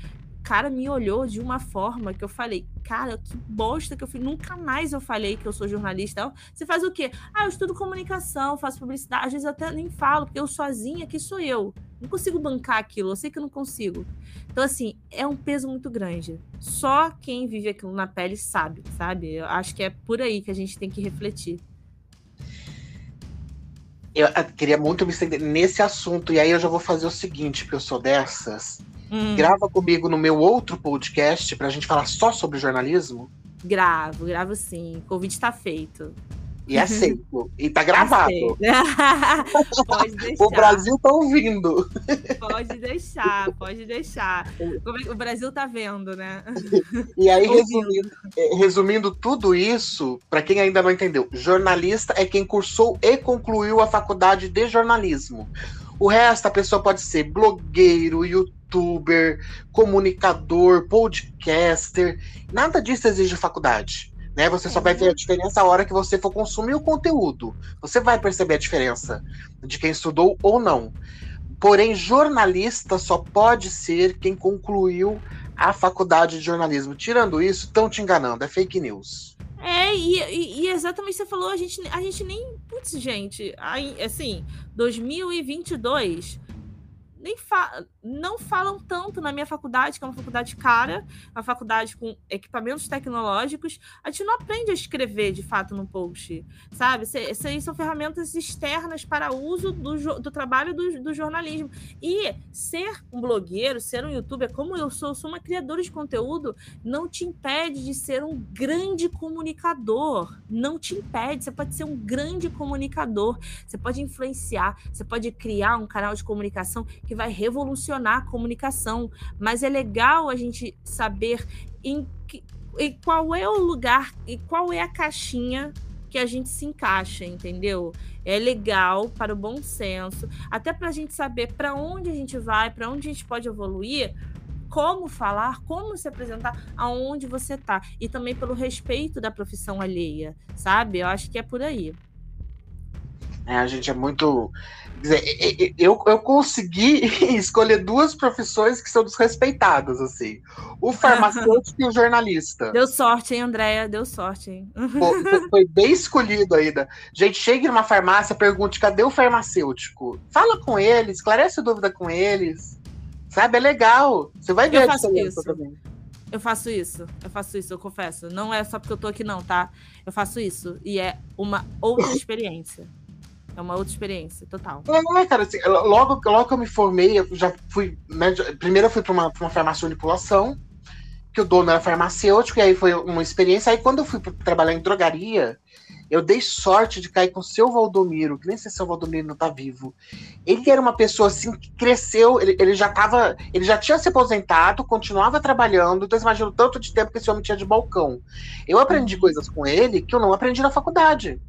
B: cara me olhou de uma forma que eu falei, cara, que bosta que eu fui. Nunca mais eu falei que eu sou jornalista. Você faz o quê? Ah, eu estudo comunicação, faço publicidade. Às vezes até nem falo, porque eu sozinha aqui sou eu. Não consigo bancar aquilo, eu sei que eu não consigo. Então, assim, é um peso muito grande. Só quem vive aquilo na pele sabe, sabe? Eu acho que é por aí que a gente tem que refletir.
A: Eu queria muito me estender nesse assunto, e aí eu já vou fazer o seguinte, porque eu sou dessas Hum. Grava comigo no meu outro podcast pra gente falar só sobre jornalismo?
B: Gravo, gravo sim. O convite tá feito.
A: E é aceito. e tá gravado.
B: pode deixar.
A: O Brasil tá ouvindo.
B: Pode deixar, pode deixar. O Brasil tá vendo, né?
A: E aí, resumindo, é, resumindo tudo isso, para quem ainda não entendeu, jornalista é quem cursou e concluiu a faculdade de jornalismo. O resto, a pessoa pode ser blogueiro, youtuber, comunicador, podcaster. Nada disso exige faculdade. Né? Você só vai ver a diferença a hora que você for consumir o conteúdo. Você vai perceber a diferença de quem estudou ou não. Porém, jornalista só pode ser quem concluiu a faculdade de jornalismo. Tirando isso, estão te enganando, é fake news.
B: É, e, e, e, exatamente você falou, a gente, a gente nem. Putz, gente, assim, 2022 nem fa não falam tanto na minha faculdade, que é uma faculdade cara, uma faculdade com equipamentos tecnológicos. A gente não aprende a escrever de fato no post, sabe? Essas são ferramentas externas para uso do, do trabalho do, do, jornalismo. E ser um blogueiro, ser um youtuber, como eu sou, sou uma criadora de conteúdo, não te impede de ser um grande comunicador. Não te impede. Você pode ser um grande comunicador, você pode influenciar, você pode criar um canal de comunicação que que vai revolucionar a comunicação, mas é legal a gente saber em, que, em qual é o lugar e qual é a caixinha que a gente se encaixa, entendeu? É legal para o bom senso, até para a gente saber para onde a gente vai, para onde a gente pode evoluir, como falar, como se apresentar, aonde você tá, e também pelo respeito da profissão alheia, sabe? Eu acho que é por aí.
A: É, a gente é muito eu, eu consegui escolher duas profissões que são desrespeitadas, assim. O farmacêutico e o jornalista.
B: Deu sorte, hein, Andréia? Deu sorte, hein?
A: Foi, foi bem escolhido ainda. Gente, chegue numa farmácia, pergunte, cadê o farmacêutico? Fala com eles, esclarece dúvida com eles. Sabe, é legal. Você vai ver
B: eu a diferença também. Eu faço isso, eu faço isso, eu confesso. Não é só porque eu tô aqui, não, tá? Eu faço isso. E é uma outra experiência. É uma outra experiência, total.
A: É, cara, assim, logo, logo que eu me formei, eu já fui. Né, primeiro eu fui para uma, uma farmácia de manipulação, que o dono era farmacêutico, e aí foi uma experiência. Aí quando eu fui trabalhar em drogaria, eu dei sorte de cair com o seu Valdomiro, que nem sei se o Valdomiro não tá vivo. Ele era uma pessoa assim que cresceu, ele, ele já tava. Ele já tinha se aposentado, continuava trabalhando, então imagina o tanto de tempo que esse homem tinha de balcão. Eu aprendi uhum. coisas com ele que eu não aprendi na faculdade.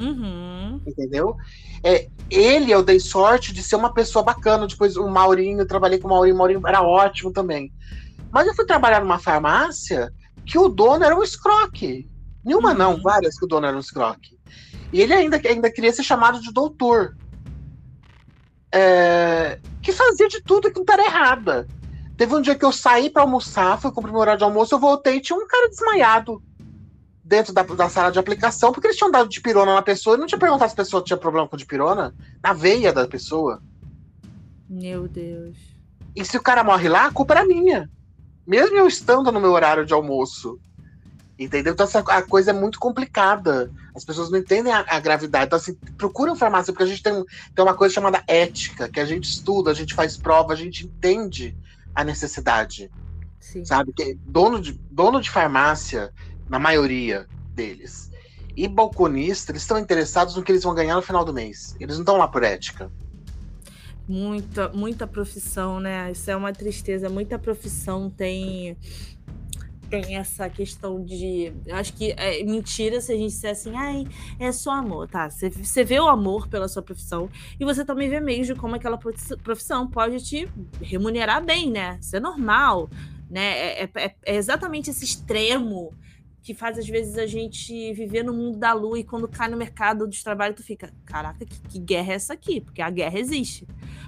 B: Uhum.
A: Entendeu? É, ele, eu dei sorte de ser uma pessoa bacana. Depois o Maurinho, eu trabalhei com o Maurinho, o Maurinho era ótimo também. Mas eu fui trabalhar numa farmácia que o dono era um escroque. Nenhuma uhum. não, várias que o dono era um escroque. E ele ainda, ainda queria ser chamado de doutor. É, que fazia de tudo que não era errada. Teve um dia que eu saí para almoçar, fui cumprir meu horário de almoço, eu voltei e tinha um cara desmaiado dentro da, da, sala de aplicação, porque eles tinham dado de pirona na pessoa e não tinha perguntado se a pessoa tinha problema com de pirona na veia da pessoa.
B: Meu Deus.
A: E se o cara morre lá, a culpa era minha. Mesmo eu estando no meu horário de almoço. Entendeu? Então essa, a coisa é muito complicada. As pessoas não entendem a, a gravidade. Então, assim, procuram farmácia, porque a gente tem, tem uma coisa chamada ética, que a gente estuda, a gente faz prova, a gente entende a necessidade. Sim. Sabe? Que dono de, dono de farmácia, na maioria deles, e balconista, eles estão interessados no que eles vão ganhar no final do mês. Eles não estão lá por ética
B: muita, muita profissão, né? Isso é uma tristeza. Muita profissão tem tem essa questão de. Acho que é mentira se a gente disser assim, ai, é só amor, tá? Você vê o amor pela sua profissão e você também vê de como aquela profissão pode te remunerar bem, né? Isso é normal, né? É, é, é, é exatamente esse extremo que faz às vezes a gente viver no mundo da lua e quando cai no mercado de trabalho tu fica, caraca, que, que guerra é essa aqui? Porque a guerra existe.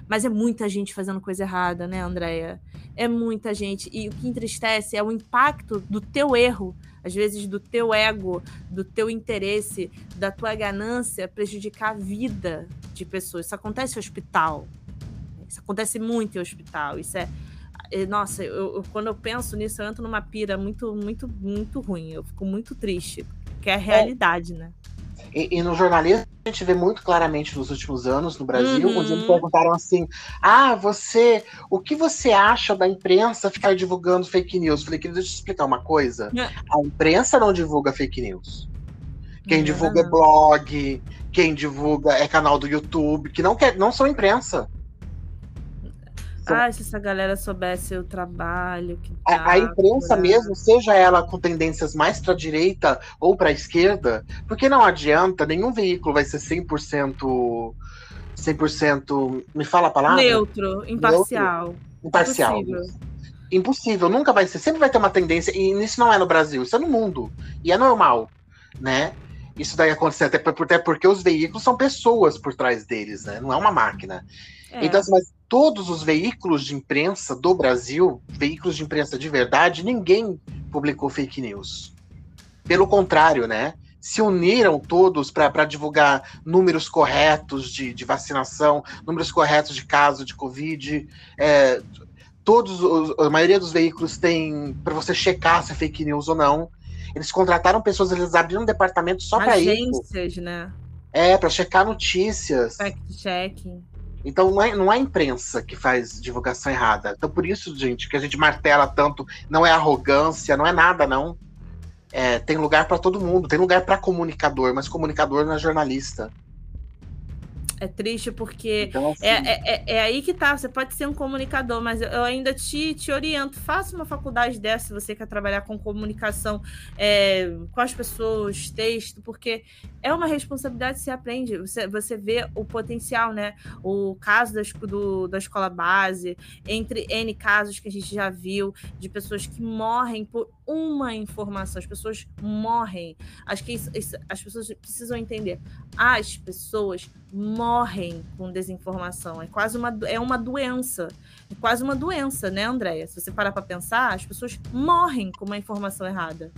B: Mas é muita gente fazendo coisa errada, né, Andréia? É muita gente. E o que entristece é o impacto do teu erro, às vezes do teu ego, do teu interesse, da tua ganância prejudicar a vida de pessoas. Isso acontece em hospital. Isso acontece muito em hospital. Isso é nossa, eu, eu, quando eu penso nisso, eu entro numa pira muito, muito, muito ruim. Eu fico muito triste, porque é a é. realidade, é. né?
A: E, e, no jornalismo a gente vê muito claramente nos últimos anos no Brasil, uhum. onde eles perguntaram assim: Ah, você, o que você acha da imprensa ficar divulgando fake news? Falei, querido, deixa eu te explicar uma coisa. É. A imprensa não divulga fake news. Quem uhum. divulga é blog, quem divulga é canal do YouTube, que não, quer, não são imprensa.
B: Ah, se essa galera soubesse o trabalho que
A: a, a imprensa mesmo, seja ela com tendências mais para direita ou para esquerda, porque não adianta, nenhum veículo vai ser 100% 100% me fala a palavra?
B: Neutro, imparcial. Neutro,
A: imparcial. Impossível. Impossível, nunca vai ser, sempre vai ter uma tendência, e isso não é no Brasil, isso é no mundo. E é normal, né? Isso daí acontecer até, até porque os veículos são pessoas por trás deles, né? Não é uma máquina. É. Então, assim, mas todos os veículos de imprensa do Brasil, veículos de imprensa de verdade, ninguém publicou fake news. Pelo contrário, né? Se uniram todos para divulgar números corretos de, de, vacinação, números corretos de caso de Covid. É, todos os, a maioria dos veículos tem para você checar se é fake news ou não. Eles contrataram pessoas, eles abriram um departamento só para isso.
B: Agências, né?
A: É, para checar notícias.
B: Fact-checking.
A: Então não é, não é a imprensa que faz divulgação errada. Então por isso, gente, que a gente martela tanto, não é arrogância, não é nada, não. É, tem lugar para todo mundo, tem lugar para comunicador, mas comunicador não é jornalista.
B: É triste porque então, assim, é, é, é, aí que tá. Você pode ser um comunicador, mas eu ainda te, te oriento. Faça uma faculdade dessa se você quer trabalhar com comunicação é, com as pessoas, texto, porque é uma responsabilidade que você aprende. Você, você vê o potencial, né? O caso das, do, da escola base, entre N casos que a gente já viu, de pessoas que morrem por uma informação. As pessoas morrem. Acho que isso, isso, as pessoas precisam entender. As pessoas morrem com desinformação. É quase uma, é uma doença. É quase uma doença, né, Andréia? Se você parar para pensar, as pessoas morrem com uma informação errada.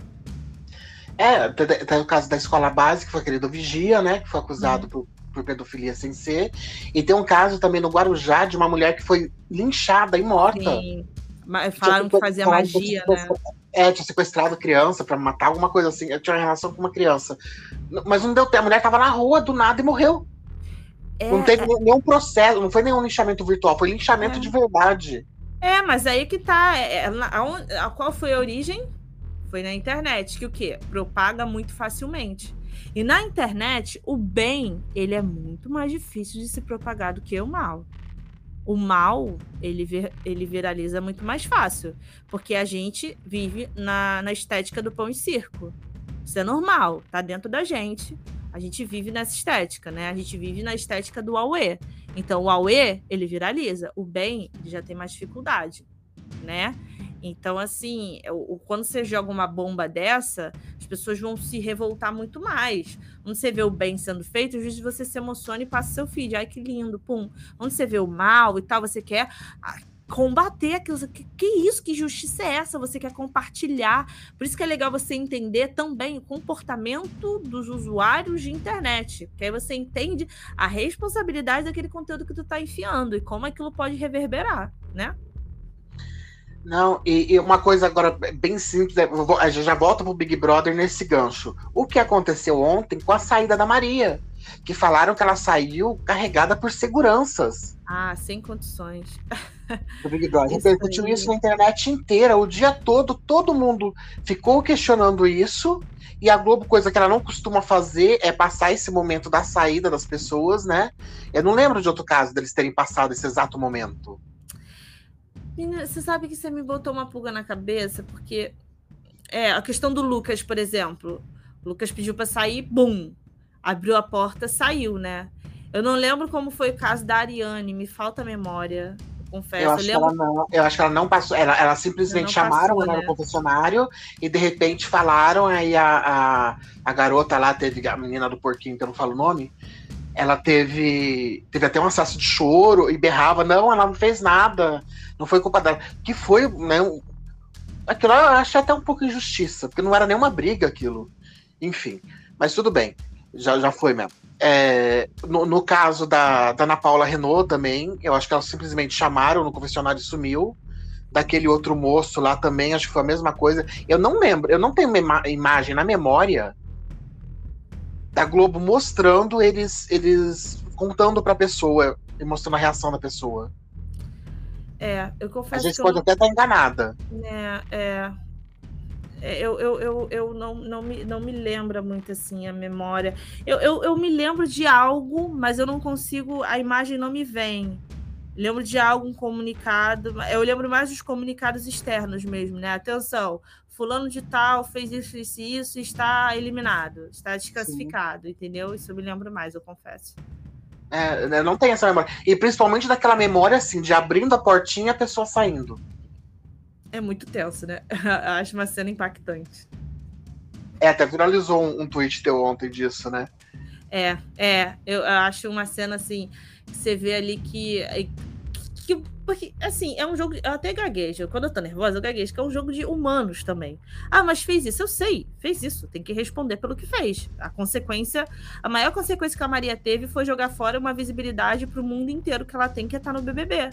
A: É, tem, o caso da escola básica, que foi aquele do Vigia, né? Que foi acusado uhum. por, por pedofilia sem ser. E tem um caso também no Guarujá de uma mulher que foi linchada e morta. Sim.
B: Falaram que fazia magia, né?
A: É, tinha sequestrado criança para matar alguma coisa assim. Eu tinha uma relação com uma criança. Mas não deu tempo. A mulher tava na rua do nada e morreu. É, não teve é... nenhum processo, não foi nenhum linchamento virtual, foi linchamento é. de verdade.
B: É, mas aí que tá. É, é a, a, qual foi a origem? Foi na internet, que o quê? Propaga muito facilmente. E na internet, o bem, ele é muito mais difícil de se propagar do que o mal. O mal, ele, vir, ele viraliza muito mais fácil. Porque a gente vive na, na estética do pão e circo. Isso é normal, tá dentro da gente. A gente vive nessa estética, né? A gente vive na estética do Aue. Então, o Aue, ele viraliza. O bem, ele já tem mais dificuldade, né? Então, assim, o, quando você joga uma bomba dessa, as pessoas vão se revoltar muito mais. Quando você vê o bem sendo feito, às vezes você se emociona e passa seu feed. Ai, que lindo, pum. Quando você vê o mal e tal, você quer ah, combater aquilo. Que, que isso? Que justiça é essa? Você quer compartilhar. Por isso que é legal você entender também o comportamento dos usuários de internet. Porque aí você entende a responsabilidade daquele conteúdo que tu tá enfiando e como aquilo pode reverberar, né?
A: Não, e, e, uma coisa agora bem simples, é, a gente já volta pro Big Brother nesse gancho. O que aconteceu ontem com a saída da Maria? Que falaram que ela saiu carregada por seguranças.
B: Ah, sem condições.
A: Do Big Brother. Repercutiu isso na internet inteira, o dia todo, todo mundo ficou questionando isso. E a Globo, coisa que ela não costuma fazer, é passar esse momento da saída das pessoas, né? Eu não lembro de outro caso deles terem passado esse exato momento.
B: Menina, você sabe que você me botou uma pulga na cabeça, porque é a questão do Lucas, por exemplo. O Lucas pediu para sair, bum, abriu a porta, saiu, né? Eu não lembro como foi o caso da Ariane, me falta memória. Confesso.
A: Eu acho,
B: eu,
A: lembro... que ela não, eu acho que ela não passou. Ela, ela simplesmente chamaram ela né? no confessionário e de repente falaram. Aí a, a, a garota lá teve, a menina do porquinho, que eu não falo o nome, ela teve teve até um acesso de choro e berrava, não, ela não fez nada, não foi culpa dela. Que foi, né, aquilo eu achei até um pouco injustiça, porque não era nenhuma briga aquilo. Enfim, mas tudo bem, já, já foi mesmo. É, no, no, caso da, da Ana Paula Renault também, eu acho que elas simplesmente chamaram no confessionário e sumiu. Daquele outro moço lá também, acho que foi a mesma coisa. Eu não lembro, eu não tenho imagem na memória da Globo mostrando eles eles contando para a pessoa e mostrando a reação da pessoa.
B: É, eu confesso.
A: A gente pode
B: não...
A: até estar enganada.
B: É, é. é. Eu, eu, eu, eu não, não, me, não me lembra muito assim a memória. Eu, eu, eu me lembro de algo, mas eu não consigo. A imagem não me vem. Lembro de algo, um comunicado. Eu lembro mais dos comunicados externos mesmo, né? Atenção, fulano de tal fez isso, isso e isso, está eliminado, está desclassificado, Sim. entendeu? Isso eu me lembro mais, eu confesso.
A: É, né, não tem essa memória. E principalmente daquela memória, assim, de abrindo a portinha e a pessoa saindo.
B: É muito tenso, né? Acho uma cena impactante.
A: É, até viralizou um, um tweet teu ontem disso, né?
B: É, é. Eu acho uma cena, assim, que você vê ali que que, porque, assim, é um jogo. Eu até gaguejo. Quando eu tô nervosa, eu gaguejo, que é um jogo de humanos também. Ah, mas fez isso. Eu sei, fez isso. Tem que responder pelo que fez. A consequência. A maior consequência que a Maria teve foi jogar fora uma visibilidade pro mundo inteiro que ela tem, que é estar tá no BBB.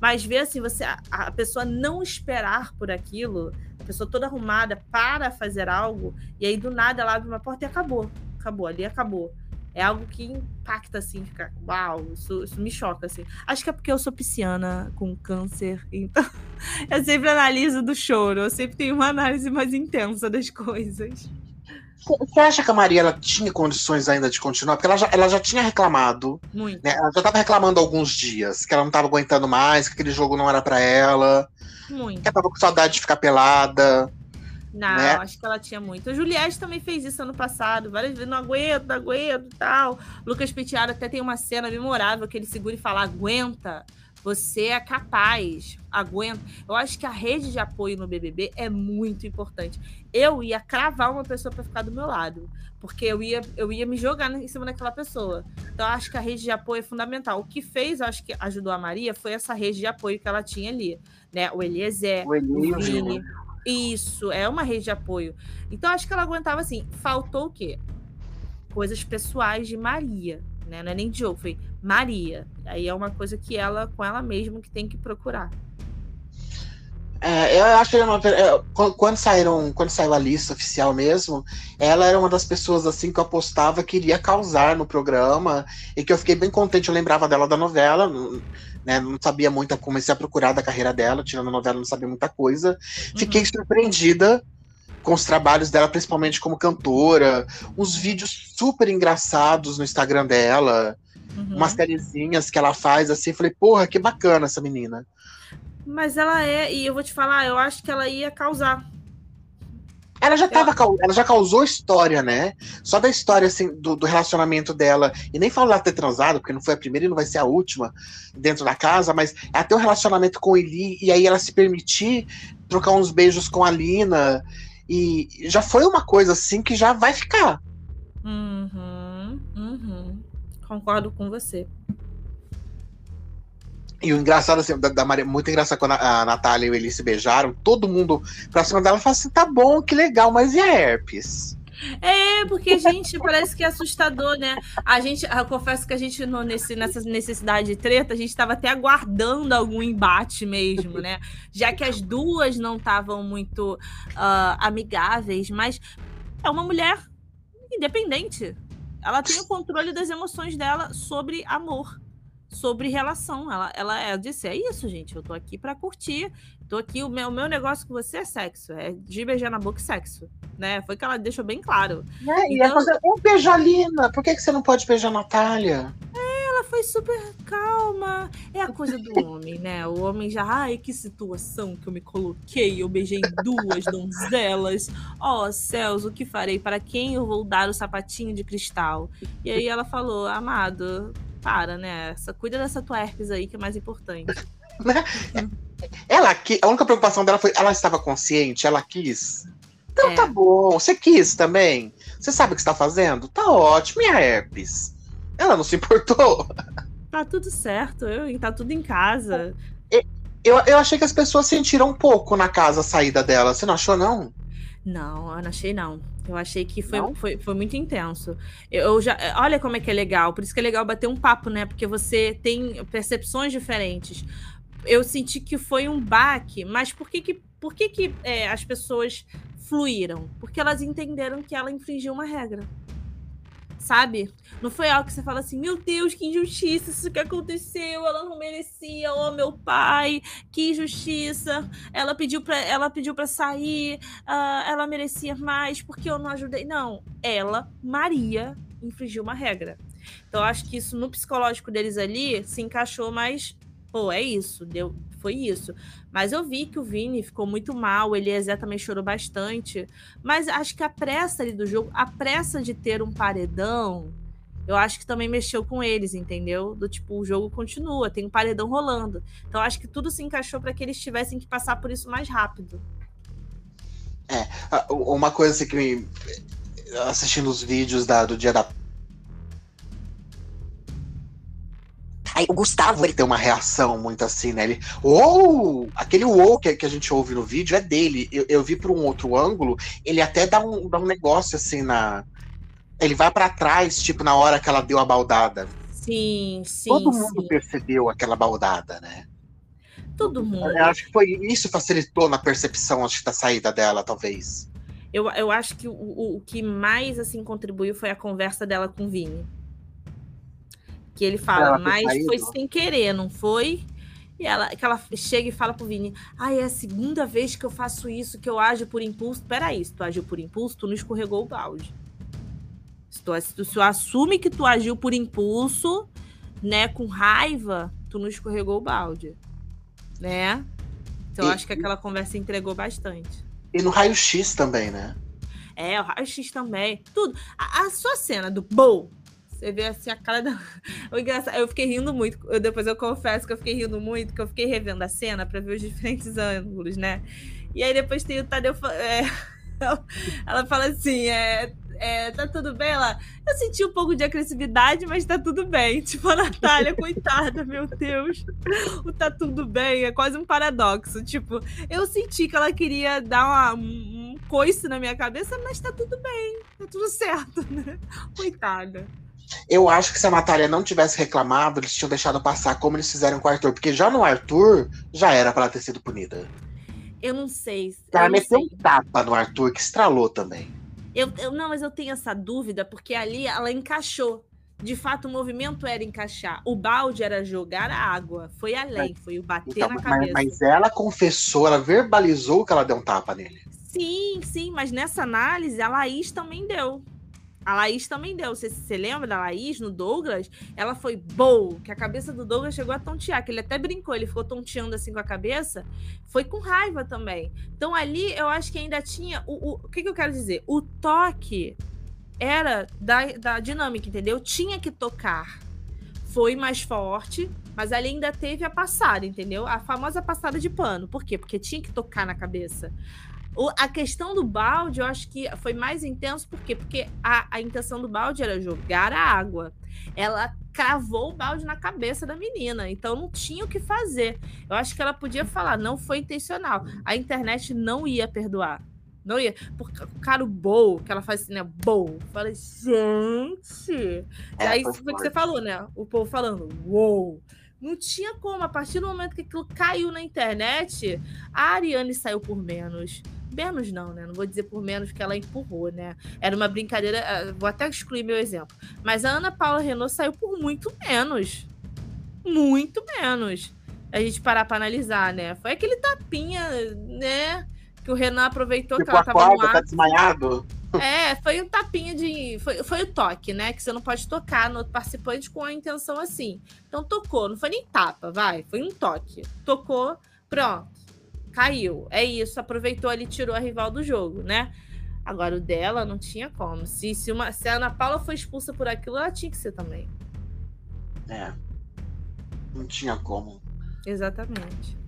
B: Mas ver assim, você, a, a pessoa não esperar por aquilo, a pessoa toda arrumada para fazer algo, e aí do nada ela abre uma porta e acabou. Acabou, ali acabou é algo que impacta, assim, fica, uau, isso, isso me choca, assim. Acho que é porque eu sou pisciana com câncer, então eu sempre analiso do choro, eu sempre tenho uma análise mais intensa das coisas.
A: Você acha que a Maria ela tinha condições ainda de continuar? Porque ela já, ela já tinha reclamado.
B: Muito.
A: Né? Ela já estava reclamando há alguns dias que ela não estava aguentando mais, que aquele jogo não era para ela.
B: Muito.
A: Que ela tava com saudade de ficar pelada.
B: Não, né? acho que ela tinha muito. A Juliette também fez isso ano passado, várias vezes, não aguento, não aguento e tal. Lucas Penteado até tem uma cena memorável que ele segura e fala: aguenta, você é capaz, aguenta. Eu acho que a rede de apoio no BBB é muito importante. Eu ia cravar uma pessoa para ficar do meu lado, porque eu ia, eu ia me jogar em cima daquela pessoa. Então, eu acho que a rede de apoio é fundamental. O que fez, eu acho que ajudou a Maria, foi essa rede de apoio que ela tinha ali. Né? O Eliezer, o, o Vini, isso, é uma rede de apoio. Então, acho que ela aguentava assim. Faltou o quê? Coisas pessoais de Maria, né? Não é nem de foi Maria. Aí é uma coisa que ela, com ela mesma, que tem que procurar.
A: É, eu acho que uma, é, quando saíram, quando saiu a lista oficial mesmo, ela era uma das pessoas assim que eu apostava que iria causar no programa e que eu fiquei bem contente. Eu lembrava dela da novela, né? Não sabia muito, comecei a procurar da carreira dela, tirando a novela, não sabia muita coisa. Uhum. Fiquei surpreendida com os trabalhos dela, principalmente como cantora, uns vídeos super engraçados no Instagram dela, uhum. umas sériezinhas que ela faz assim, falei, porra, que bacana essa menina.
B: Mas ela é, e eu vou te falar, eu acho que ela ia causar.
A: Ela já tava, eu... ela já causou história, né? Só da história, assim, do, do, relacionamento dela. E nem falo ela ter transado, porque não foi a primeira e não vai ser a última dentro da casa, mas até o relacionamento com Eli, e aí ela se permitir trocar uns beijos com a Lina. E já foi uma coisa assim que já vai ficar.
B: Uhum, uhum. Concordo com você.
A: E o engraçado, assim, da, da Maria, muito engraçado quando a, a Natália e o Eli se beijaram, todo mundo pra cima dela fala assim: tá bom, que legal, mas e a herpes?
B: É, porque, gente, parece que é assustador, né? A gente, eu confesso que a gente, no, nesse, nessa necessidade de treta, a gente estava até aguardando algum embate mesmo, né? Já que as duas não estavam muito uh, amigáveis, mas é uma mulher independente. Ela tem o controle das emoções dela sobre amor sobre relação. Ela, ela, ela disse: é isso, gente. Eu tô aqui para curtir. Tô aqui. O meu, o meu negócio com você é sexo. É de beijar na boca e sexo. Né? Foi que ela deixou bem claro.
A: É, e então, fazer, um beijo a Lina. Por que, que você não pode beijar a Natália?
B: É, ela foi super calma. É a coisa do homem, né? O homem já, ai, que situação que eu me coloquei. Eu beijei duas donzelas. Ó oh, céus, o que farei? Para quem eu vou dar o sapatinho de cristal? E aí ela falou, amado, para, né? Essa, cuida dessa tua herpes aí, que é mais importante.
A: Ela que a única preocupação dela foi ela estava consciente, ela quis. Então é. tá bom, você quis também. Você sabe o que está fazendo? Tá ótimo, e a herpes? Ela não se importou.
B: Tá tudo certo, eu, tá tudo em casa.
A: Eu, eu achei que as pessoas sentiram um pouco na casa a saída dela. Você não achou, não?
B: Não, eu não achei não. Eu achei que foi, foi, foi muito intenso. Eu já, olha como é que é legal. Por isso que é legal bater um papo, né? Porque você tem percepções diferentes. Eu senti que foi um baque, mas por que que, por que, que é, as pessoas fluíram? Porque elas entenderam que ela infringiu uma regra sabe? Não foi algo que você fala assim, meu Deus, que injustiça, isso que aconteceu, ela não merecia, oh meu pai, que injustiça, ela pediu para ela pediu para sair, uh, ela merecia mais porque eu não ajudei. Não, ela, Maria, infringiu uma regra. Então acho que isso no psicológico deles ali se encaixou mais, pô, é isso, deu, foi isso. Mas eu vi que o Vini ficou muito mal, ele também chorou bastante. Mas acho que a pressa ali do jogo, a pressa de ter um paredão, eu acho que também mexeu com eles, entendeu? Do tipo, o jogo continua, tem um paredão rolando. Então acho que tudo se encaixou para que eles tivessem que passar por isso mais rápido.
A: É, uma coisa assim que me, assistindo os vídeos da, do dia da Aí o Gustavo, ele tem uma reação muito assim, né? Ele, ou aquele ou que, que a gente ouve no vídeo é dele. Eu, eu vi por um outro ângulo, ele até dá um, dá um negócio assim na. Ele vai para trás, tipo, na hora que ela deu a baldada.
B: Sim, sim.
A: Todo mundo sim. percebeu aquela baldada, né?
B: Todo mundo.
A: Eu acho que foi isso facilitou na percepção acho, da saída dela, talvez.
B: Eu, eu acho que o, o que mais assim contribuiu foi a conversa dela com o Vini que ele fala, mas foi sem querer, não foi? E ela, que ela chega e fala pro Vini: Ah, é a segunda vez que eu faço isso, que eu ajo por impulso. Peraí, se tu agiu por impulso, tu não escorregou o balde. Se tu, se tu assume que tu agiu por impulso, né, com raiva, tu não escorregou o balde. Né? Então, e, acho que aquela conversa entregou bastante.
A: E no raio-x também, né?
B: É, o raio-x também. Tudo. A, a sua cena do Bow você vê assim a cara da. O engraçado, eu fiquei rindo muito. Eu, depois eu confesso que eu fiquei rindo muito, que eu fiquei revendo a cena para ver os diferentes ângulos, né? E aí depois tem o Tadeu. É... Ela fala assim: é, é, tá tudo bem? Ela, eu senti um pouco de agressividade, mas tá tudo bem. Tipo, a Natália, coitada, meu Deus. O tá tudo bem é quase um paradoxo. Tipo, eu senti que ela queria dar uma, um coice na minha cabeça, mas tá tudo bem, tá tudo certo, né? Coitada.
A: Eu acho que se a Natália não tivesse reclamado, eles tinham deixado passar como eles fizeram com o Arthur. Porque já no Arthur, já era para ela ter sido punida.
B: Eu não sei.
A: Ela meteu um tapa no Arthur, que estralou também.
B: Eu, eu, não, mas eu tenho essa dúvida, porque ali ela encaixou. De fato, o movimento era encaixar. O balde era jogar a água. Foi além, foi o bater então, na cabeça.
A: Mas, mas ela confessou, ela verbalizou que ela deu um tapa nele.
B: Sim, sim, mas nessa análise a Laís também deu. A Laís também deu. Você, você lembra da Laís no Douglas? Ela foi boa, que a cabeça do Douglas chegou a tontear, que ele até brincou, ele ficou tonteando assim com a cabeça. Foi com raiva também. Então ali eu acho que ainda tinha. O, o, o que, que eu quero dizer? O toque era da, da dinâmica, entendeu? Tinha que tocar. Foi mais forte, mas ali ainda teve a passada, entendeu? A famosa passada de pano. Por quê? Porque tinha que tocar na cabeça. O, a questão do balde, eu acho que foi mais intenso, por quê? Porque a, a intenção do balde era jogar a água. Ela cravou o balde na cabeça da menina, então não tinha o que fazer. Eu acho que ela podia falar, não foi intencional. A internet não ia perdoar. Não ia. Porque o cara, o que ela faz assim, né? Bow. Falei, gente. É, aí foi o que você falou, né? O povo falando, uou. Não tinha como. A partir do momento que aquilo caiu na internet, a Ariane saiu por menos menos não, né? Não vou dizer por menos que ela empurrou, né? Era uma brincadeira, ah, vou até excluir meu exemplo. Mas a Ana Paula Renault saiu por muito menos. Muito menos. A gente parar para analisar, né? Foi aquele tapinha, né? Que o Renan aproveitou
A: tipo
B: que ela tava no
A: ar. Tá desmaiado.
B: É, foi um tapinha de. Foi, foi o toque, né? Que você não pode tocar no participante com a intenção assim. Então tocou, não foi nem tapa, vai. Foi um toque. Tocou, pronto caiu. É isso, aproveitou ali, tirou a rival do jogo, né? Agora o dela não tinha como. Se, se, uma, se a Ana Paula foi expulsa por aquilo, ela tinha que ser também.
A: É. Não tinha como.
B: Exatamente.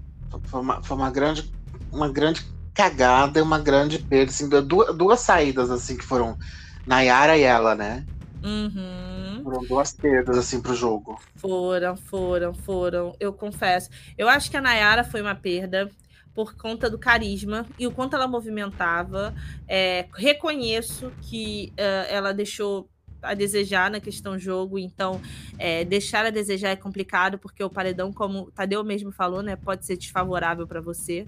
A: Foi uma, foi uma grande, uma grande cagada e uma grande perda. Assim, duas, duas saídas assim que foram Nayara e ela, né?
B: Uhum.
A: Foram duas perdas, assim, pro jogo.
B: Foram, foram, foram. Eu confesso. Eu acho que a Nayara foi uma perda por conta do carisma e o quanto ela movimentava. É, reconheço que uh, ela deixou a desejar na questão jogo, então é, deixar a desejar é complicado, porque o paredão, como o Tadeu mesmo falou, né, pode ser desfavorável para você.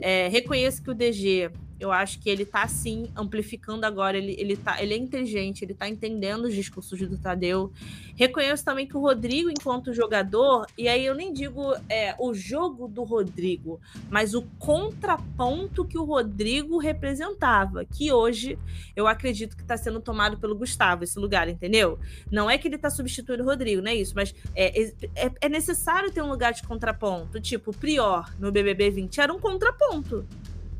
B: É, reconheço que o DG eu acho que ele tá sim amplificando agora, ele, ele, tá, ele é inteligente, ele tá entendendo os discursos do Tadeu. Reconheço também que o Rodrigo, enquanto jogador, e aí eu nem digo é, o jogo do Rodrigo, mas o contraponto que o Rodrigo representava, que hoje eu acredito que está sendo tomado pelo Gustavo, esse lugar, entendeu? Não é que ele está substituindo o Rodrigo, não é isso, mas é, é, é necessário ter um lugar de contraponto. Tipo, o Prior no BBB 20 era um contraponto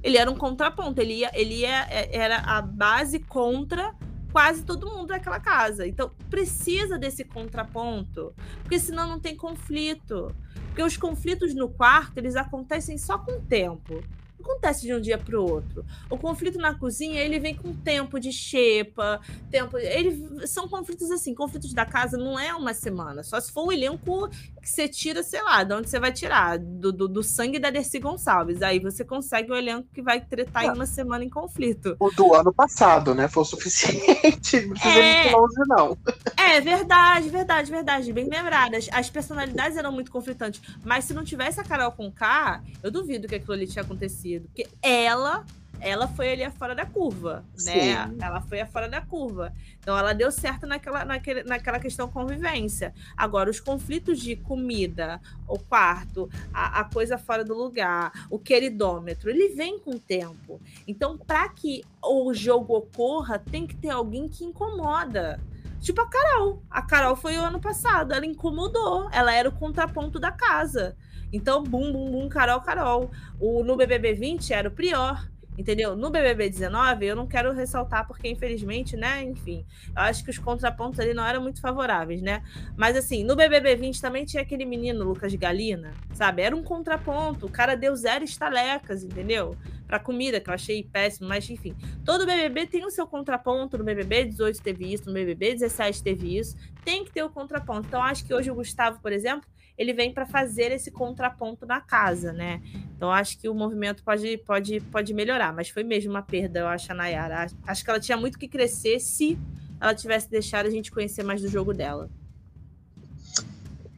B: ele era um contraponto, ele, ia, ele ia, é, era a base contra quase todo mundo daquela casa. Então, precisa desse contraponto, porque senão não tem conflito. Porque os conflitos no quarto, eles acontecem só com o tempo acontece de um dia para o outro. O conflito na cozinha, ele vem com tempo de xepa, tempo. Ele, são conflitos assim, conflitos da casa não é uma semana, só se for o elenco que você tira, sei lá, de onde você vai tirar, do, do, do sangue da Dercy Gonçalves. Aí você consegue o elenco que vai tretar em uma semana em conflito.
A: O do ano passado, né? Foi o suficiente. Não precisa é... muito longe, não.
B: É, verdade, verdade, verdade. Bem lembradas. As personalidades eram muito conflitantes. Mas se não tivesse a Carol com K, eu duvido que aquilo ali tinha acontecido sentido. Porque ela, ela foi ali fora da curva, né? Sim. Ela foi a fora da curva. Então ela deu certo naquela, naquele, naquela questão convivência. Agora, os conflitos de comida, o quarto, a, a coisa fora do lugar, o queridômetro, ele vem com o tempo. Então, para que o jogo ocorra, tem que ter alguém que incomoda. Tipo a Carol. A Carol foi o ano passado, ela incomodou. Ela era o contraponto da casa. Então, bum, bum, bum, Carol, Carol. O, no BBB 20 era o Prior, entendeu? No BBB 19, eu não quero ressaltar porque, infelizmente, né, enfim, eu acho que os contrapontos ali não eram muito favoráveis, né? Mas, assim, no BBB 20 também tinha aquele menino, Lucas Galina, sabe? Era um contraponto, o cara deu zero estalecas, entendeu? Pra comida, que eu achei péssimo, mas, enfim. Todo BBB tem o seu contraponto, no BBB 18 teve isso, no BBB 17 teve isso, tem que ter o contraponto. Então, acho que hoje o Gustavo, por exemplo, ele vem para fazer esse contraponto na casa, né? Então acho que o movimento pode, pode, pode melhorar, mas foi mesmo uma perda, eu acho, a Nayara. Acho que ela tinha muito que crescer se ela tivesse deixado a gente conhecer mais do jogo dela.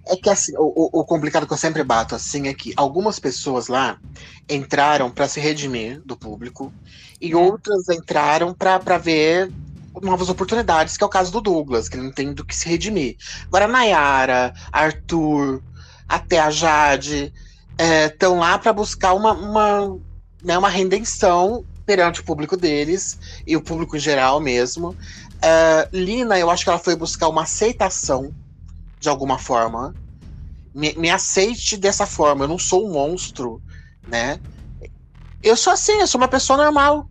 A: É que assim, o, o complicado que eu sempre bato assim é que algumas pessoas lá entraram para se redimir do público e é. outras entraram para ver novas oportunidades, que é o caso do Douglas, que não tem do que se redimir. Agora, Nayara, Arthur, até a Jade, estão é, lá para buscar uma, uma, né, uma redenção perante o público deles e o público em geral mesmo. Uh, Lina, eu acho que ela foi buscar uma aceitação de alguma forma. Me, me, aceite dessa forma. Eu não sou um monstro, né? Eu sou assim, eu sou uma pessoa normal. Né?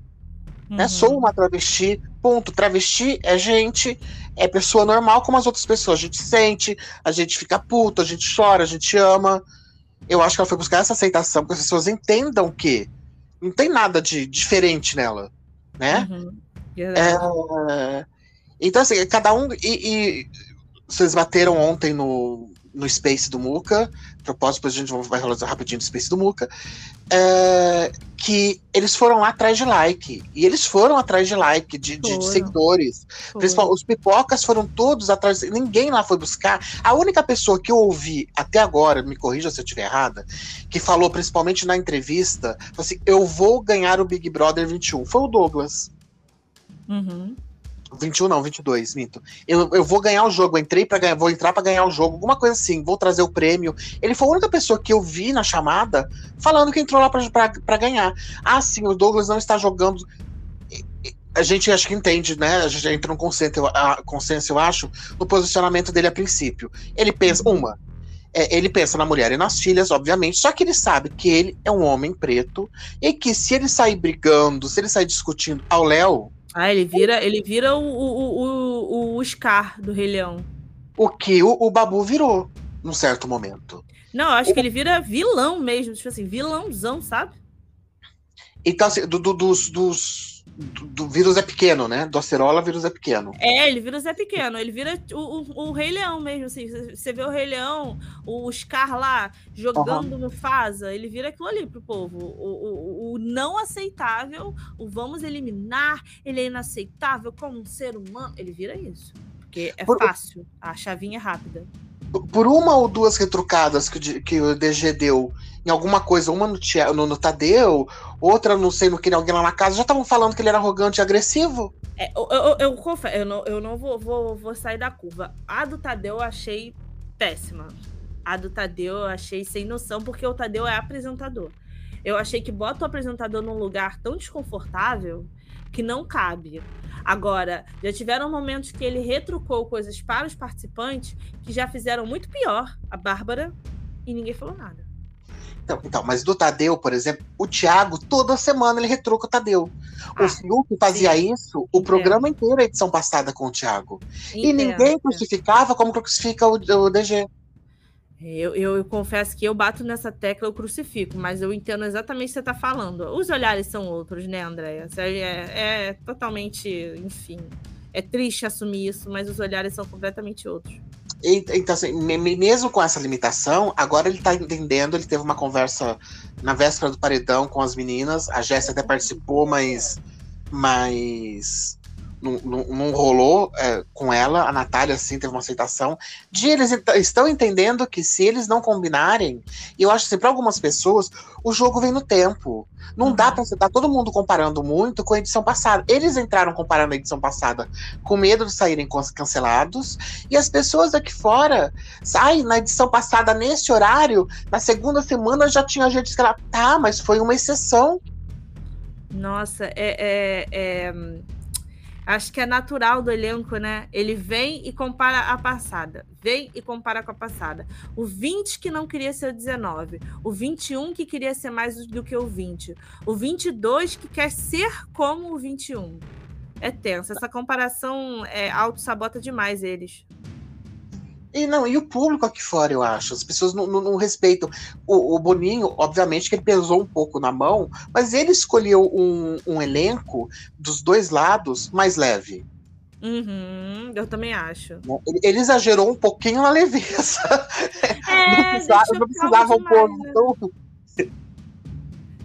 A: Uhum. Né? Sou uma travesti. Ponto. Travesti é gente, é pessoa normal como as outras pessoas. A gente sente, a gente fica puto, a gente chora, a gente ama. Eu acho que ela foi buscar essa aceitação, que as pessoas entendam que não tem nada de diferente nela, né? Uhum. É, então, assim, cada um. E, e, vocês bateram ontem no, no Space do Muca, propósito, depois a gente vai rolar rapidinho do Space do Muca, é, que eles foram lá atrás de like. E eles foram atrás de like, de, de, de seguidores. Principal, os pipocas foram todos atrás. Ninguém lá foi buscar. A única pessoa que eu ouvi até agora, me corrija se eu estiver errada, que falou principalmente na entrevista, assim: eu vou ganhar o Big Brother 21, foi o Douglas.
B: Uhum.
A: 21 não, 22, minto. Eu, eu vou ganhar o jogo, entrei para ganhar, vou entrar para ganhar o jogo, alguma coisa assim, vou trazer o prêmio. Ele foi a única pessoa que eu vi na chamada falando que entrou lá para ganhar. Ah, sim, o Douglas não está jogando. A gente acho que entende, né? A gente entra no consenso, a, consenso, eu acho, no posicionamento dele a princípio. Ele pensa, uma, é, ele pensa na mulher e nas filhas, obviamente, só que ele sabe que ele é um homem preto e que se ele sair brigando, se ele sair discutindo ao Léo,
B: ah, ele vira, ele vira o, o, o, o Scar do Rei Leão.
A: O que o, o Babu virou, num certo momento.
B: Não, eu acho o... que ele vira vilão mesmo, tipo assim, vilãozão, sabe?
A: Então, assim, do, do, dos, dos do, do, vírus é pequeno, né? Do acerola, vírus é pequeno.
B: É, ele vírus é pequeno. Ele vira o, o, o Rei Leão mesmo, assim. Você vê o Rei Leão, o Scar lá, jogando uhum. no Fasa, ele vira aquilo ali pro povo. O, o, o, não aceitável, o vamos eliminar, ele é inaceitável como um ser humano. Ele vira isso. Porque é Por... fácil, a chavinha é rápida
A: por uma ou duas retrucadas que, o, que o DG deu em alguma coisa, uma no, no, no Tadeu, outra não sei no que, alguém lá na casa, já estavam falando que ele era arrogante e agressivo.
B: É, eu, eu, eu, confesso, eu não, eu não vou, vou, vou sair da curva. A do Tadeu eu achei péssima. A do Tadeu eu achei sem noção, porque o Tadeu é apresentador. Eu achei que bota o apresentador num lugar tão desconfortável que não cabe. Agora, já tiveram momentos que ele retrucou coisas para os participantes que já fizeram muito pior, a Bárbara, e ninguém falou nada.
A: Então, então, mas do Tadeu, por exemplo, o Thiago, toda semana ele retruca o Tadeu. Ah, o Fiuk fazia sim. isso o programa inteiro, a edição passada com o Thiago. Entendo, e ninguém crucificava como crucifica o, o DG.
B: Eu, eu, eu, confesso que eu bato nessa tecla, eu crucifico, mas eu entendo exatamente o que você está falando. Os olhares são outros, né, Andréia? É, é totalmente, enfim. É triste assumir isso, mas os olhares são completamente outros.
A: Então, assim, mesmo com essa limitação, agora ele está entendendo. Ele teve uma conversa na véspera do paredão com as meninas. A Jéssica até participou, mas. mas não, não, não rolou é, com ela, a Natália sim teve uma aceitação, de eles estão entendendo que se eles não combinarem, e eu acho que assim, para algumas pessoas, o jogo vem no tempo. Não uhum. dá para você tá todo mundo comparando muito com a edição passada. Eles entraram comparando a edição passada com medo de saírem cancelados, e as pessoas aqui fora, sai na edição passada, nesse horário, na segunda semana já tinha gente que ela, tá, mas foi uma exceção.
B: Nossa, é, é, é Acho que é natural do elenco, né? Ele vem e compara a passada. Vem e compara com a passada. O 20 que não queria ser o 19. O 21 que queria ser mais do que o 20. O 22 que quer ser como o 21. É tenso. Essa comparação é, auto-sabota demais eles.
A: E não, e o público aqui fora, eu acho. As pessoas não, não, não respeitam. O, o, Boninho, obviamente, que ele pesou um pouco na mão, mas ele escolheu um, um elenco dos dois lados mais leve.
B: Uhum, eu também acho.
A: Ele, ele, exagerou um pouquinho na leveza.
B: É, não precisava, não precisava um pouco. Né?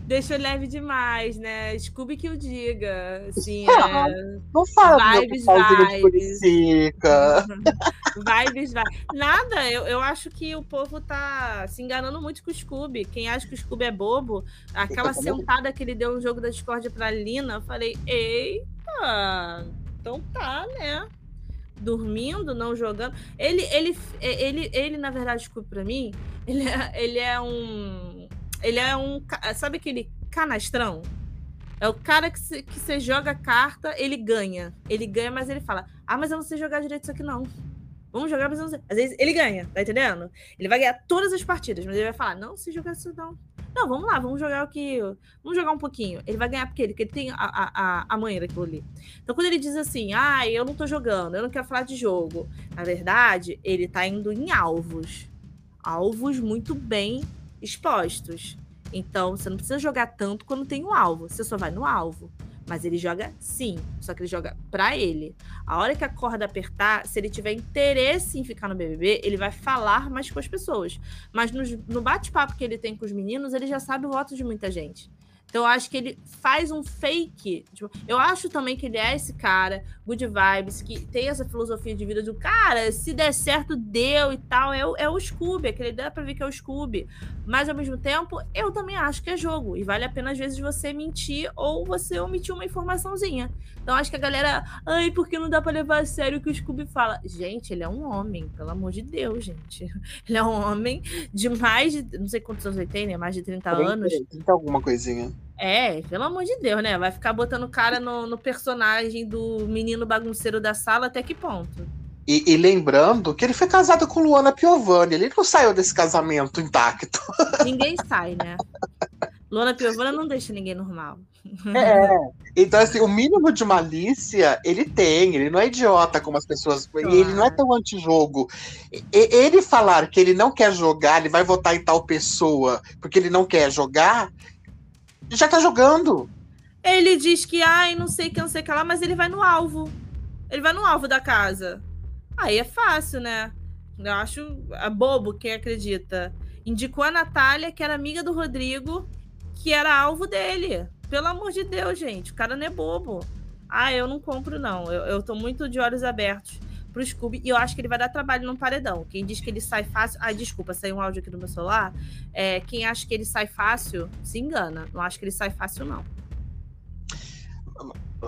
B: Deixou leve demais, né? Scooby que o diga. Assim, é...
A: Não fala vibes, vibes.
B: vibes, vibes. Nada, eu, eu acho que o povo tá se enganando muito com o Scooby. Quem acha que o Scooby é bobo, aquela sentada que ele deu no jogo da Discord pra Lina, eu falei, eita, então tá, né? dormindo, não jogando. Ele, ele, ele, ele, na verdade, Scooby pra mim, ele é, ele é um ele é um. Sabe aquele canastrão? É o cara que você que joga carta, ele ganha. Ele ganha, mas ele fala: Ah, mas eu não sei jogar direito isso aqui, não. Vamos jogar, mas eu não sei. Às vezes ele ganha, tá entendendo? Ele vai ganhar todas as partidas, mas ele vai falar: Não, se jogar isso não. Não, vamos lá, vamos jogar o que. Vamos jogar um pouquinho. Ele vai ganhar porque ele, porque ele tem a, a, a manha daquilo ali. Então, quando ele diz assim, ah, eu não tô jogando, eu não quero falar de jogo. Na verdade, ele tá indo em alvos. Alvos muito bem expostos. Então, você não precisa jogar tanto quando tem um alvo. Você só vai no alvo. Mas ele joga sim, só que ele joga pra ele. A hora que a corda apertar, se ele tiver interesse em ficar no BBB, ele vai falar mais com as pessoas. Mas no, no bate-papo que ele tem com os meninos, ele já sabe o voto de muita gente. Então eu acho que ele faz um fake. Tipo, eu acho também que ele é esse cara, good vibes, que tem essa filosofia de vida do cara, se der certo, deu e tal. É o, é o Scooby, aquele dá pra ver que é o Scooby. Mas ao mesmo tempo, eu também acho que é jogo. E vale a pena, às vezes, você mentir ou você omitir uma informaçãozinha. Então acho que a galera, ai, porque não dá pra levar a sério o que o Scooby fala? Gente, ele é um homem, pelo amor de Deus, gente. Ele é um homem de mais de. Não sei quantos anos ele tem, né? Mais de 30 anos.
A: 30 alguma coisinha.
B: É, pelo amor de Deus, né? Vai ficar botando cara no, no personagem do menino bagunceiro da sala até que ponto?
A: E, e, lembrando que ele foi casado com Luana Piovani, ele não saiu desse casamento intacto.
B: Ninguém sai, né? Luana Piovani não deixa ninguém normal.
A: É. Então, assim, o mínimo de malícia ele tem, ele não é idiota como as pessoas. Claro. Ele não é tão antijogo. Ele falar que ele não quer jogar, ele vai votar em tal pessoa porque ele não quer jogar, já tá jogando.
B: Ele diz que, ai, não sei que, não sei que lá, mas ele vai no alvo. Ele vai no alvo da casa. Aí é fácil, né? Eu acho é bobo quem acredita. Indicou a Natália, que era amiga do Rodrigo, que era alvo dele. Pelo amor de Deus, gente. O cara não é bobo. Ah, eu não compro, não. Eu, eu tô muito de olhos abertos pro Scooby. E eu acho que ele vai dar trabalho no paredão. Quem diz que ele sai fácil. Ah, desculpa, saiu um áudio aqui do meu celular. É, quem acha que ele sai fácil, se engana. Não acho que ele sai fácil, não.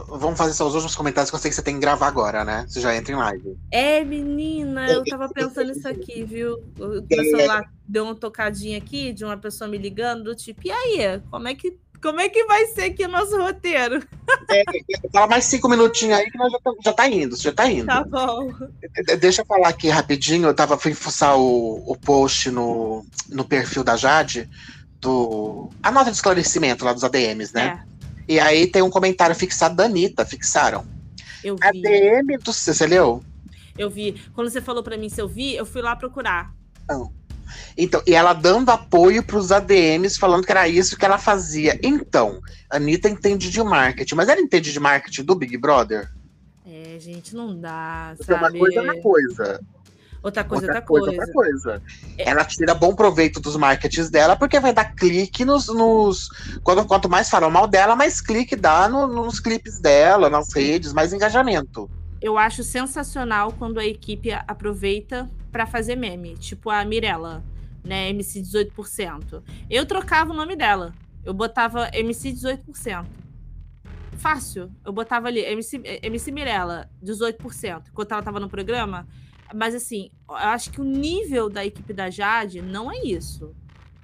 A: Vamos fazer só os últimos comentários que eu sei que você tem que gravar agora, né? Você já entra em live.
B: É, menina, eu tava pensando nisso aqui, viu? O meu celular deu uma tocadinha aqui de uma pessoa me ligando, do tipo, e aí? Como é que, como é que vai ser aqui o nosso roteiro?
A: É, fala mais cinco minutinhos aí que nós já, tá, já tá indo, já tá indo.
B: Tá bom.
A: Deixa eu falar aqui rapidinho, eu tava, fui fuçar o, o post no, no perfil da Jade, do. A nota de esclarecimento lá dos ADMs, né? É. E aí tem um comentário fixado da Anitta, fixaram.
B: Eu vi.
A: A DM do. Você leu?
B: Eu vi. Quando você falou para mim se eu vi, eu fui lá procurar.
A: Não. Então, e ela dando apoio para os ADMs, falando que era isso que ela fazia. Então, a Anitta entende de marketing, mas ela entende de marketing do Big Brother?
B: É, gente, não dá,
A: Porque sabe? Uma coisa é uma coisa.
B: Outra coisa, outra, outra coisa, coisa. Outra coisa.
A: É. Ela tira bom proveito dos marketings dela, porque vai dar clique nos. nos quando, quanto mais falam mal dela, mais clique dá no, nos clipes dela, nas redes, mais engajamento.
B: Eu acho sensacional quando a equipe aproveita para fazer meme, tipo a Mirella, né? MC 18%. Eu trocava o nome dela. Eu botava MC 18%. Fácil. Eu botava ali MC, MC Mirella, 18%. Enquanto ela tava no programa, mas assim, eu acho que o nível da equipe da Jade não é isso.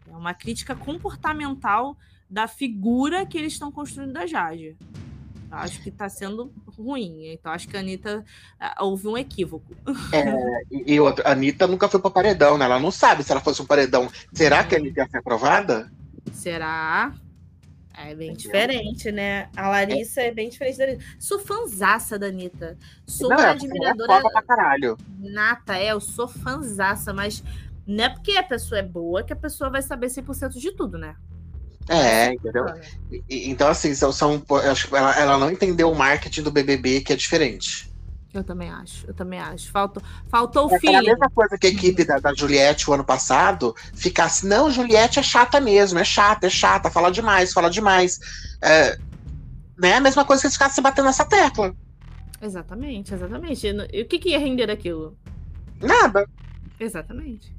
B: É uma crítica comportamental da figura que eles estão construindo da Jade. Eu acho que está sendo ruim. Então, acho que a Anitta uh, houve um equívoco.
A: É, e, outra, a Anitta nunca foi para paredão, né? Ela não sabe se ela fosse um paredão. Será que a Anitta ia ser aprovada?
B: Será? É bem diferente, né? A Larissa é, é bem diferente da Anitta. Sou fanzaça da Anitta. Sou não, uma é, admiradora.
A: É pra caralho.
B: Nata, é, eu sou fanzaça, mas não é porque a pessoa é boa que a pessoa vai saber 100% de tudo, né?
A: É, entendeu? então, assim, são, são, ela, ela não entendeu o marketing do BBB, que é diferente.
B: Eu também acho, eu também acho. Faltou, faltou o é,
A: feeling. É a mesma coisa que a equipe da, da, Juliette o ano passado ficasse, não, Juliette é chata mesmo, é chata, é chata, fala demais, fala demais. É, né? A mesma coisa que eles ficassem batendo nessa tecla.
B: Exatamente, exatamente. E o que, que ia render aquilo?
A: Nada.
B: Exatamente.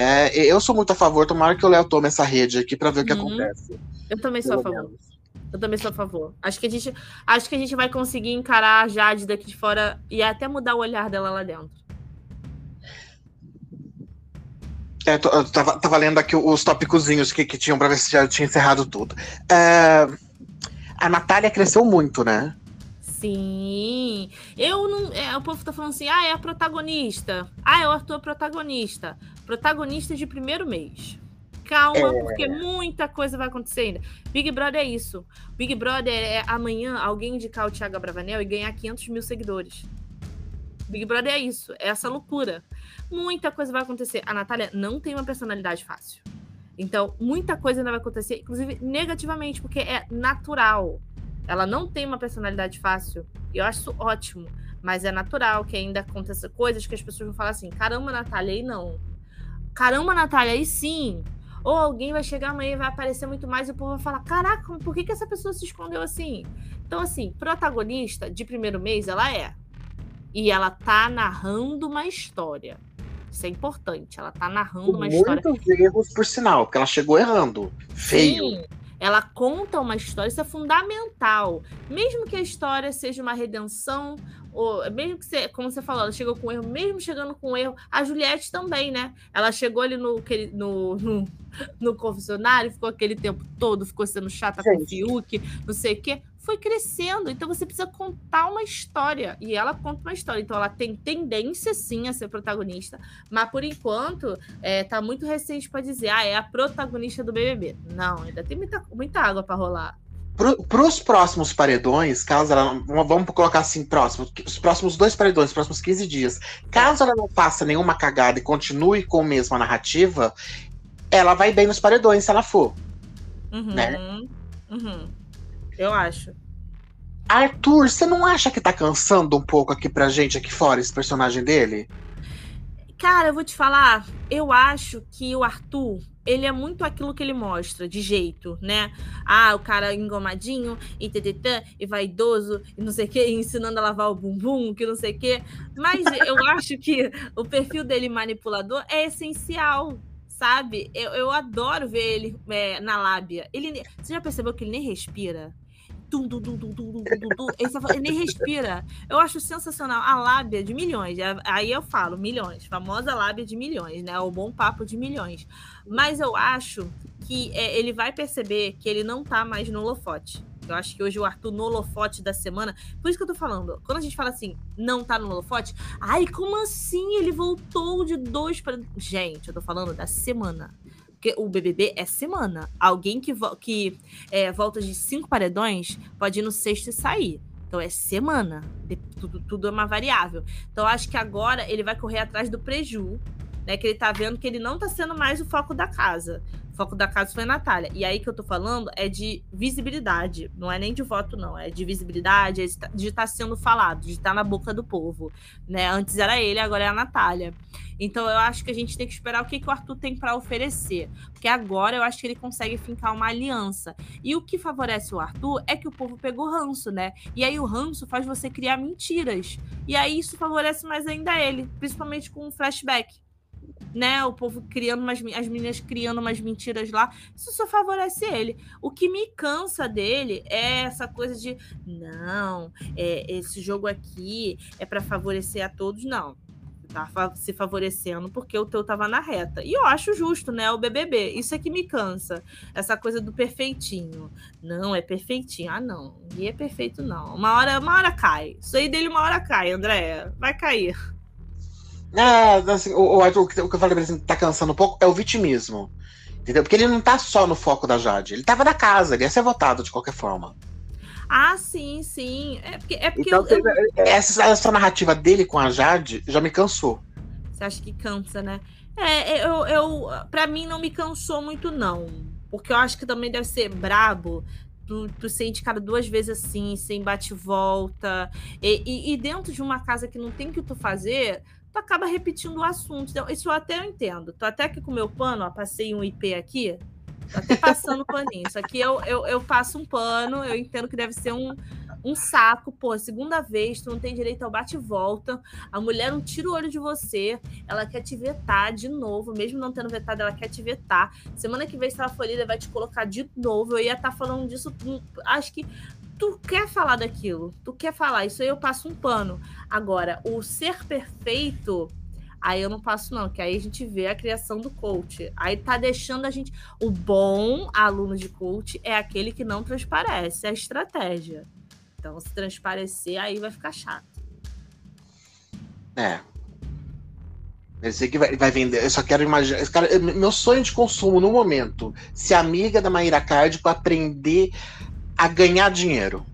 A: É, eu sou muito a favor, tomara que o Léo tome essa rede aqui para ver o que uhum. acontece.
B: Eu também sou a favor. Menos. Eu também sou a favor. Acho que a gente, acho que a gente vai conseguir encarar a Jade daqui de fora e até mudar o olhar dela lá dentro.
A: É, eu tava, tava lendo aqui os tópicozinhos que, que tinham para ver se já tinha encerrado tudo. É, A Natália cresceu muito, né?
B: Sim. Eu não. É, o povo tá falando assim: ah, é a protagonista. Ah, é o Arthur protagonista. Protagonista de primeiro mês. Calma, é... porque muita coisa vai acontecer ainda. Big Brother é isso. Big Brother é amanhã alguém indicar o Thiago Bravanel e ganhar 500 mil seguidores. Big Brother é isso, é essa loucura. Muita coisa vai acontecer. A Natália não tem uma personalidade fácil. Então, muita coisa ainda vai acontecer, inclusive negativamente, porque é natural. Ela não tem uma personalidade fácil. E eu acho isso ótimo. Mas é natural que ainda aconteça coisas que as pessoas vão falar assim: caramba, Natália, aí não. Caramba, Natália, aí sim. Ou alguém vai chegar amanhã e vai aparecer muito mais e o povo vai falar: caraca, por que, que essa pessoa se escondeu assim? Então, assim, protagonista de primeiro mês ela é. E ela tá narrando uma história. Isso é importante. Ela tá narrando uma
A: muitos
B: história.
A: Muitos erros, por sinal, porque ela chegou errando. Feio. Sim.
B: Ela conta uma história, isso é fundamental. Mesmo que a história seja uma redenção, ou mesmo que você, como você falou, ela chegou com erro, mesmo chegando com erro, a Juliette também, né? Ela chegou ali no, no, no, no confessionário, ficou aquele tempo todo, ficou sendo chata Gente. com o Fiuk, não sei o quê foi crescendo. Então você precisa contar uma história. E ela conta uma história. Então ela tem tendência sim a ser protagonista, mas por enquanto é, tá muito recente para dizer, ah, é a protagonista do BBB. Não, ainda tem muita, muita água para rolar.
A: Para os próximos paredões, caso ela. Vamos colocar assim, próximos, os próximos dois paredões, os próximos 15 dias. Caso ela não faça nenhuma cagada e continue com a mesma narrativa, ela vai bem nos paredões se ela for. Uhum, né?
B: Uhum. Eu acho.
A: Arthur, você não acha que tá cansando um pouco aqui pra gente aqui fora esse personagem dele?
B: Cara, eu vou te falar, eu acho que o Arthur, ele é muito aquilo que ele mostra, de jeito, né? Ah, o cara engomadinho, e ttt, e vaidoso, e não sei o quê, ensinando a lavar o bumbum, que não sei o quê. Mas eu acho que o perfil dele manipulador é essencial, sabe? Eu, eu adoro ver ele é, na lábia. Ele, você já percebeu que ele nem respira? Tum, tum, ele, só, ele nem respira. Eu acho sensacional. A lábia de milhões. Aí eu falo, milhões. Famosa lábia de milhões, né? O bom papo de milhões. Mas eu acho que é, ele vai perceber que ele não tá mais no holofote. Eu acho que hoje o Arthur no holofote da semana. Por isso que eu tô falando. Quando a gente fala assim, não tá no holofote. Ai, como assim? Ele voltou de dois para. Gente, eu tô falando da semana. Porque o BBB é semana. Alguém que, vo que é, volta de cinco paredões pode ir no sexto e sair. Então é semana. Tudo, tudo é uma variável. Então acho que agora ele vai correr atrás do preju, né? Que ele tá vendo que ele não tá sendo mais o foco da casa foco da casa foi a Natália. E aí que eu tô falando é de visibilidade, não é nem de voto, não, é de visibilidade, é de estar tá sendo falado, de estar tá na boca do povo. Né? Antes era ele, agora é a Natália. Então eu acho que a gente tem que esperar o que, que o Arthur tem para oferecer. Porque agora eu acho que ele consegue fincar uma aliança. E o que favorece o Arthur é que o povo pegou ranço, né? E aí o ranço faz você criar mentiras. E aí isso favorece mais ainda ele, principalmente com o flashback né? O povo criando umas, as meninas criando umas mentiras lá, isso só favorece ele. O que me cansa dele é essa coisa de não, é, esse jogo aqui é para favorecer a todos, não. Tá se favorecendo porque o teu tava na reta. E eu acho justo, né? O BBB. Isso é que me cansa. Essa coisa do perfeitinho. Não, é perfeitinho. Ah, não. E é perfeito, não. Uma hora, uma hora cai. Isso aí dele uma hora cai, André. Vai cair.
A: É, assim, o, o, o, que eu falei pra ele tá cansando um pouco é o vitimismo. Entendeu? Porque ele não tá só no foco da Jade. Ele tava na casa, ele ia ser votado de qualquer forma.
B: Ah, sim, sim. É porque, é porque
A: então, eu, eu... Essa, essa narrativa dele com a Jade já me cansou.
B: Você acha que cansa, né? É, eu, eu, pra mim não me cansou muito, não. Porque eu acho que também deve ser brabo tu, tu ser indicado duas vezes assim, sem bate-volta. E, e, e, dentro de uma casa que não tem o que tu fazer, tu acaba repetindo o assunto. Então, isso eu até entendo. Tô até aqui com o meu pano, ó, passei um IP aqui, tô até passando paninho. Isso aqui eu, eu, eu passo um pano, eu entendo que deve ser um, um saco, pô, segunda vez, tu não tem direito ao bate-volta, a mulher não tira o olho de você, ela quer te vetar de novo, mesmo não tendo vetado, ela quer te vetar. Semana que vem, se ela for líder, vai te colocar de novo. Eu ia estar tá falando disso, hum, acho que tu quer falar daquilo, tu quer falar, isso aí eu passo um pano. Agora, o ser perfeito, Aí eu não passo, não, que aí a gente vê a criação do coach. Aí tá deixando a gente. O bom aluno de coach é aquele que não transparece a estratégia. Então, se transparecer, aí vai ficar chato.
A: É. Eu sei que vai, vai vender. Eu só quero imaginar. Cara, meu sonho de consumo no momento. Se amiga da Maíra Card para aprender a ganhar dinheiro.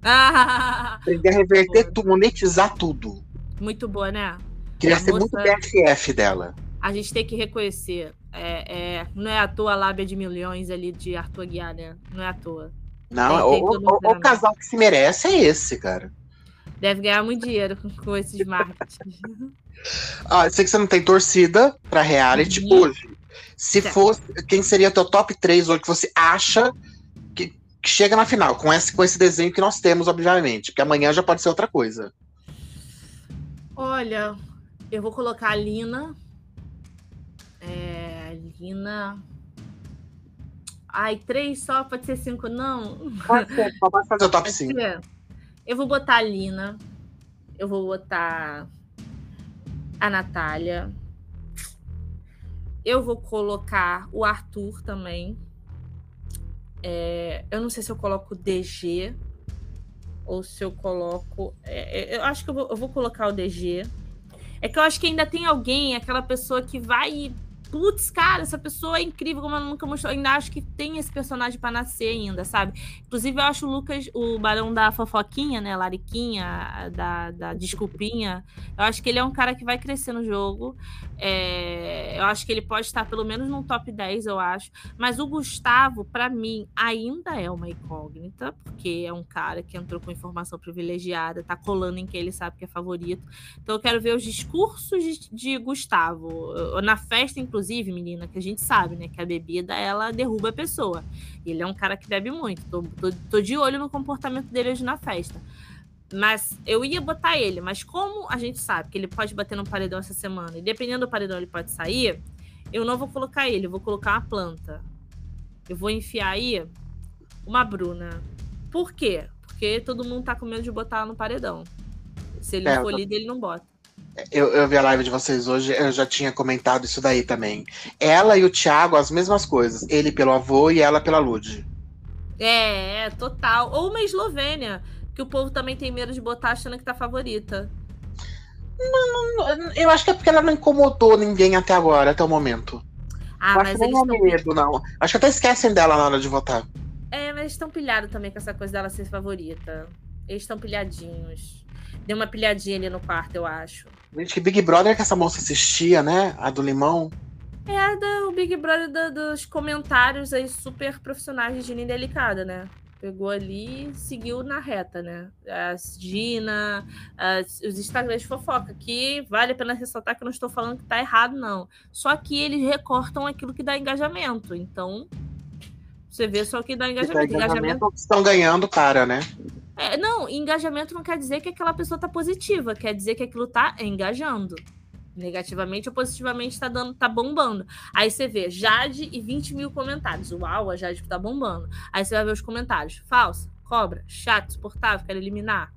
A: aprender a reverter tudo, monetizar tudo.
B: Muito boa, né?
A: Queria a ser moça... muito BFF dela.
B: A gente tem que reconhecer. É, é, não é à toa a lábia de milhões ali de Arthur Guiar, né? Não é à toa.
A: Não, tem, tem o, o, o casal que se merece é esse, cara.
B: Deve ganhar muito dinheiro com, com esses marketing.
A: ah, sei que você não tem torcida pra reality uhum. hoje. Se certo. fosse, quem seria teu top 3 hoje que você acha que, chega na final, com esse, com esse desenho que nós temos, obviamente? Porque amanhã já pode ser outra coisa.
B: Olha, eu vou colocar a Lina. É, Lina. Ai, três só, pode ser cinco, não?
A: Pode ser, pode fazer o top 5.
B: Eu vou botar a Lina. Eu vou botar a Natália. Eu vou colocar o Arthur também. É, eu não sei se eu coloco DG ou se eu coloco. É, é, eu acho que eu vou, eu vou colocar o DG. É que eu acho que ainda tem alguém, aquela pessoa que vai putz, cara, essa pessoa é incrível, como ela nunca mostrou. Ainda acho que tem esse personagem para nascer ainda, sabe? Inclusive, eu acho o Lucas, o barão da fofoquinha, né? Lariquinha, da, da desculpinha. Eu acho que ele é um cara que vai crescer no jogo. É, eu acho que ele pode estar pelo menos no top 10, eu acho. Mas o Gustavo, para mim, ainda é uma incógnita, porque é um cara que entrou com informação privilegiada, tá colando em quem ele sabe que é favorito. Então eu quero ver os discursos de, de Gustavo. Na festa, inclusive inclusive, menina, que a gente sabe, né? Que a bebida, ela derruba a pessoa. Ele é um cara que bebe muito. Tô, tô, tô de olho no comportamento dele hoje na festa. Mas eu ia botar ele, mas como a gente sabe que ele pode bater no paredão essa semana, e dependendo do paredão ele pode sair, eu não vou colocar ele, eu vou colocar uma planta. Eu vou enfiar aí uma Bruna. Por quê? Porque todo mundo tá com medo de botar no paredão. Se ele é, for líder, ele não bota.
A: Eu, eu vi a live de vocês hoje, eu já tinha comentado isso daí também. Ela e o Thiago, as mesmas coisas. Ele pelo avô e ela pela Lud.
B: É, é, total. Ou uma Eslovênia, que o povo também tem medo de botar achando que tá favorita.
A: Não, não, eu acho que é porque ela não incomodou ninguém até agora, até o momento.
B: Ah, mas eles
A: não é medo, não. Acho que até esquecem dela na hora de votar.
B: É, mas estão pilhados também com essa coisa dela ser favorita. Eles estão pilhadinhos. Deu uma pilhadinha ali no quarto, eu acho.
A: Gente, que Big Brother que essa moça assistia, né? A do limão.
B: É a do Big Brother do, dos comentários aí super profissionais de Gina Delicada, né? Pegou ali e seguiu na reta, né? A Gina, as, os Instagrams de fofoca, que vale a pena ressaltar que eu não estou falando que tá errado, não. Só que eles recortam aquilo que dá engajamento. Então, você vê só que dá engajamento. Que dá engajamento, engajamento
A: estão ganhando cara, né?
B: É, não, engajamento não quer dizer que aquela pessoa tá positiva, quer dizer que aquilo tá engajando. Negativamente ou positivamente tá dando, tá bombando. Aí você vê Jade e 20 mil comentários. Uau, a Jade tá bombando. Aí você vai ver os comentários. Falsa, cobra, chato, suportável, quero eliminar.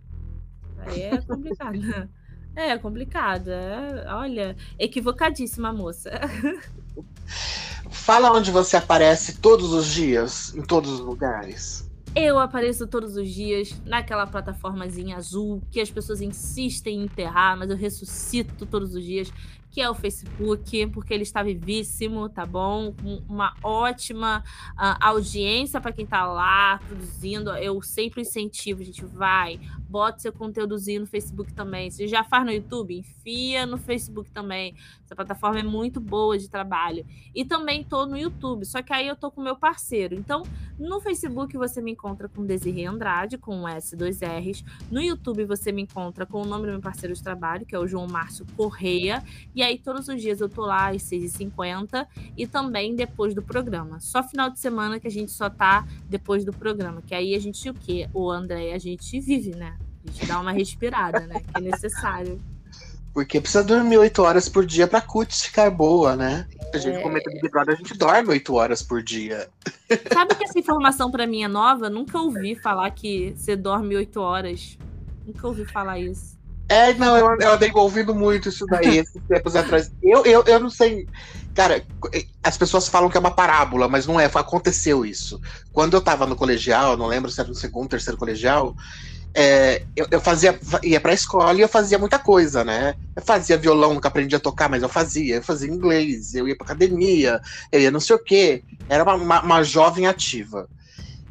B: Aí é complicado. é complicado. É, olha, equivocadíssima moça.
A: Fala onde você aparece todos os dias, em todos os lugares.
B: Eu apareço todos os dias naquela plataformazinha azul que as pessoas insistem em enterrar, mas eu ressuscito todos os dias que é o Facebook, porque ele está vivíssimo, tá bom? Uma ótima uh, audiência para quem está lá produzindo. Eu sempre incentivo, a gente vai, bota seu conteúdozinho no Facebook também. Se já faz no YouTube, enfia no Facebook também. Essa plataforma é muito boa de trabalho. E também tô no YouTube, só que aí eu tô com meu parceiro. Então, no Facebook você me encontra com Desirê Andrade, com um S, dois R's. No YouTube você me encontra com o nome do meu parceiro de trabalho, que é o João Márcio Correia. E aí, todos os dias eu tô lá às 6h50 e também depois do programa. Só final de semana que a gente só tá depois do programa. Que aí a gente o quê? O André, a gente vive, né? A gente dá uma respirada, né? Que é necessário.
A: Porque precisa dormir 8 horas por dia pra cutis ficar boa, né? A gente é... comenta Big Brother, a gente dorme 8 horas por dia.
B: Sabe que essa informação para mim é nova? Nunca ouvi falar que você dorme 8 horas. Nunca ouvi falar isso.
A: É, não, eu, eu andei ouvindo muito isso daí, esses tempos atrás. Eu, eu, eu não sei. Cara, as pessoas falam que é uma parábola, mas não é, aconteceu isso. Quando eu tava no colegial, não lembro se era no segundo, terceiro colegial, é, eu, eu, fazia, ia pra escola e eu fazia muita coisa, né? Eu fazia violão, nunca aprendi a tocar, mas eu fazia. Eu fazia inglês, eu ia pra academia, eu ia não sei o quê. Era uma, uma, uma jovem ativa.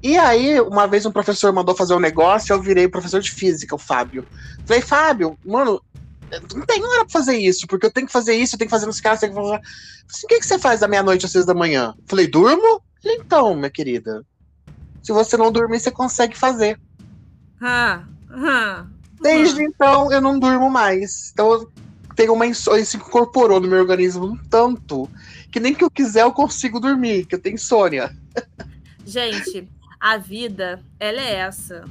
A: E aí, uma vez um professor mandou fazer um negócio, eu virei professor de física, o Fábio. Falei, Fábio, mano, não tem hora pra fazer isso, porque eu tenho que fazer isso, eu tenho que fazer nos caras, tenho que fazer. Assim, o que, que você faz da meia-noite às seis da manhã? Falei, durmo? Falei, então, minha querida. Se você não dormir, você consegue fazer.
B: Ah, ah,
A: Desde ah. então, eu não durmo mais. Então, eu tenho uma insônia, se incorporou no meu organismo um tanto que nem que eu quiser eu consigo dormir, que eu tenho insônia.
B: Gente, a vida, ela é essa.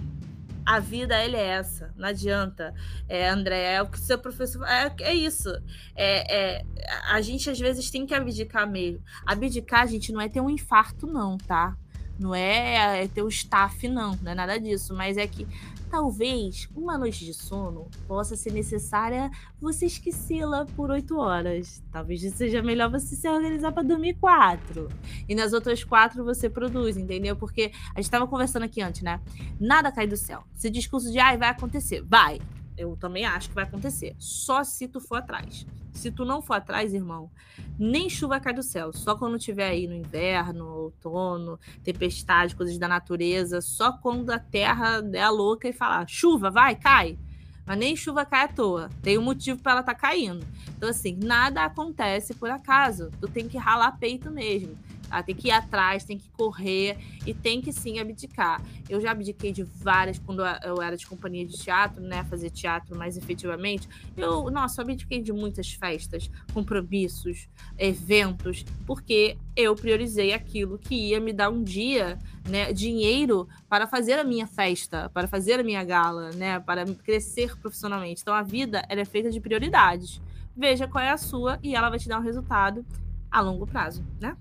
B: A vida, ela é essa. Não adianta. É, André, é o que seu professor. É, é isso. É, é, a gente, às vezes, tem que abdicar mesmo. Abdicar, gente, não é ter um infarto, não, tá? Não é, é ter o staff, não. Não é nada disso. Mas é que talvez uma noite de sono possa ser necessária você esquecê-la por oito horas. Talvez seja melhor você se organizar para dormir quatro. E nas outras quatro você produz, entendeu? Porque a gente estava conversando aqui antes, né? Nada cai do céu. Esse discurso de ai, vai acontecer. Vai. Eu também acho que vai acontecer. Só se tu for atrás. Se tu não for atrás, irmão, nem chuva cai do céu. Só quando tiver aí no inverno, outono, tempestade, coisas da natureza. Só quando a terra der a louca e falar, chuva, vai, cai. Mas nem chuva cai à toa. Tem um motivo para ela estar tá caindo. Então, assim, nada acontece por acaso. Tu tem que ralar peito mesmo. Ah, tem que ir atrás, tem que correr e tem que sim abdicar. Eu já abdiquei de várias, quando eu era de companhia de teatro, né? Fazer teatro mais efetivamente. Eu, nossa, abdiquei de muitas festas, compromissos, eventos, porque eu priorizei aquilo que ia me dar um dia, né? Dinheiro para fazer a minha festa, para fazer a minha gala, né? Para crescer profissionalmente. Então a vida ela é feita de prioridades. Veja qual é a sua e ela vai te dar um resultado a longo prazo, né?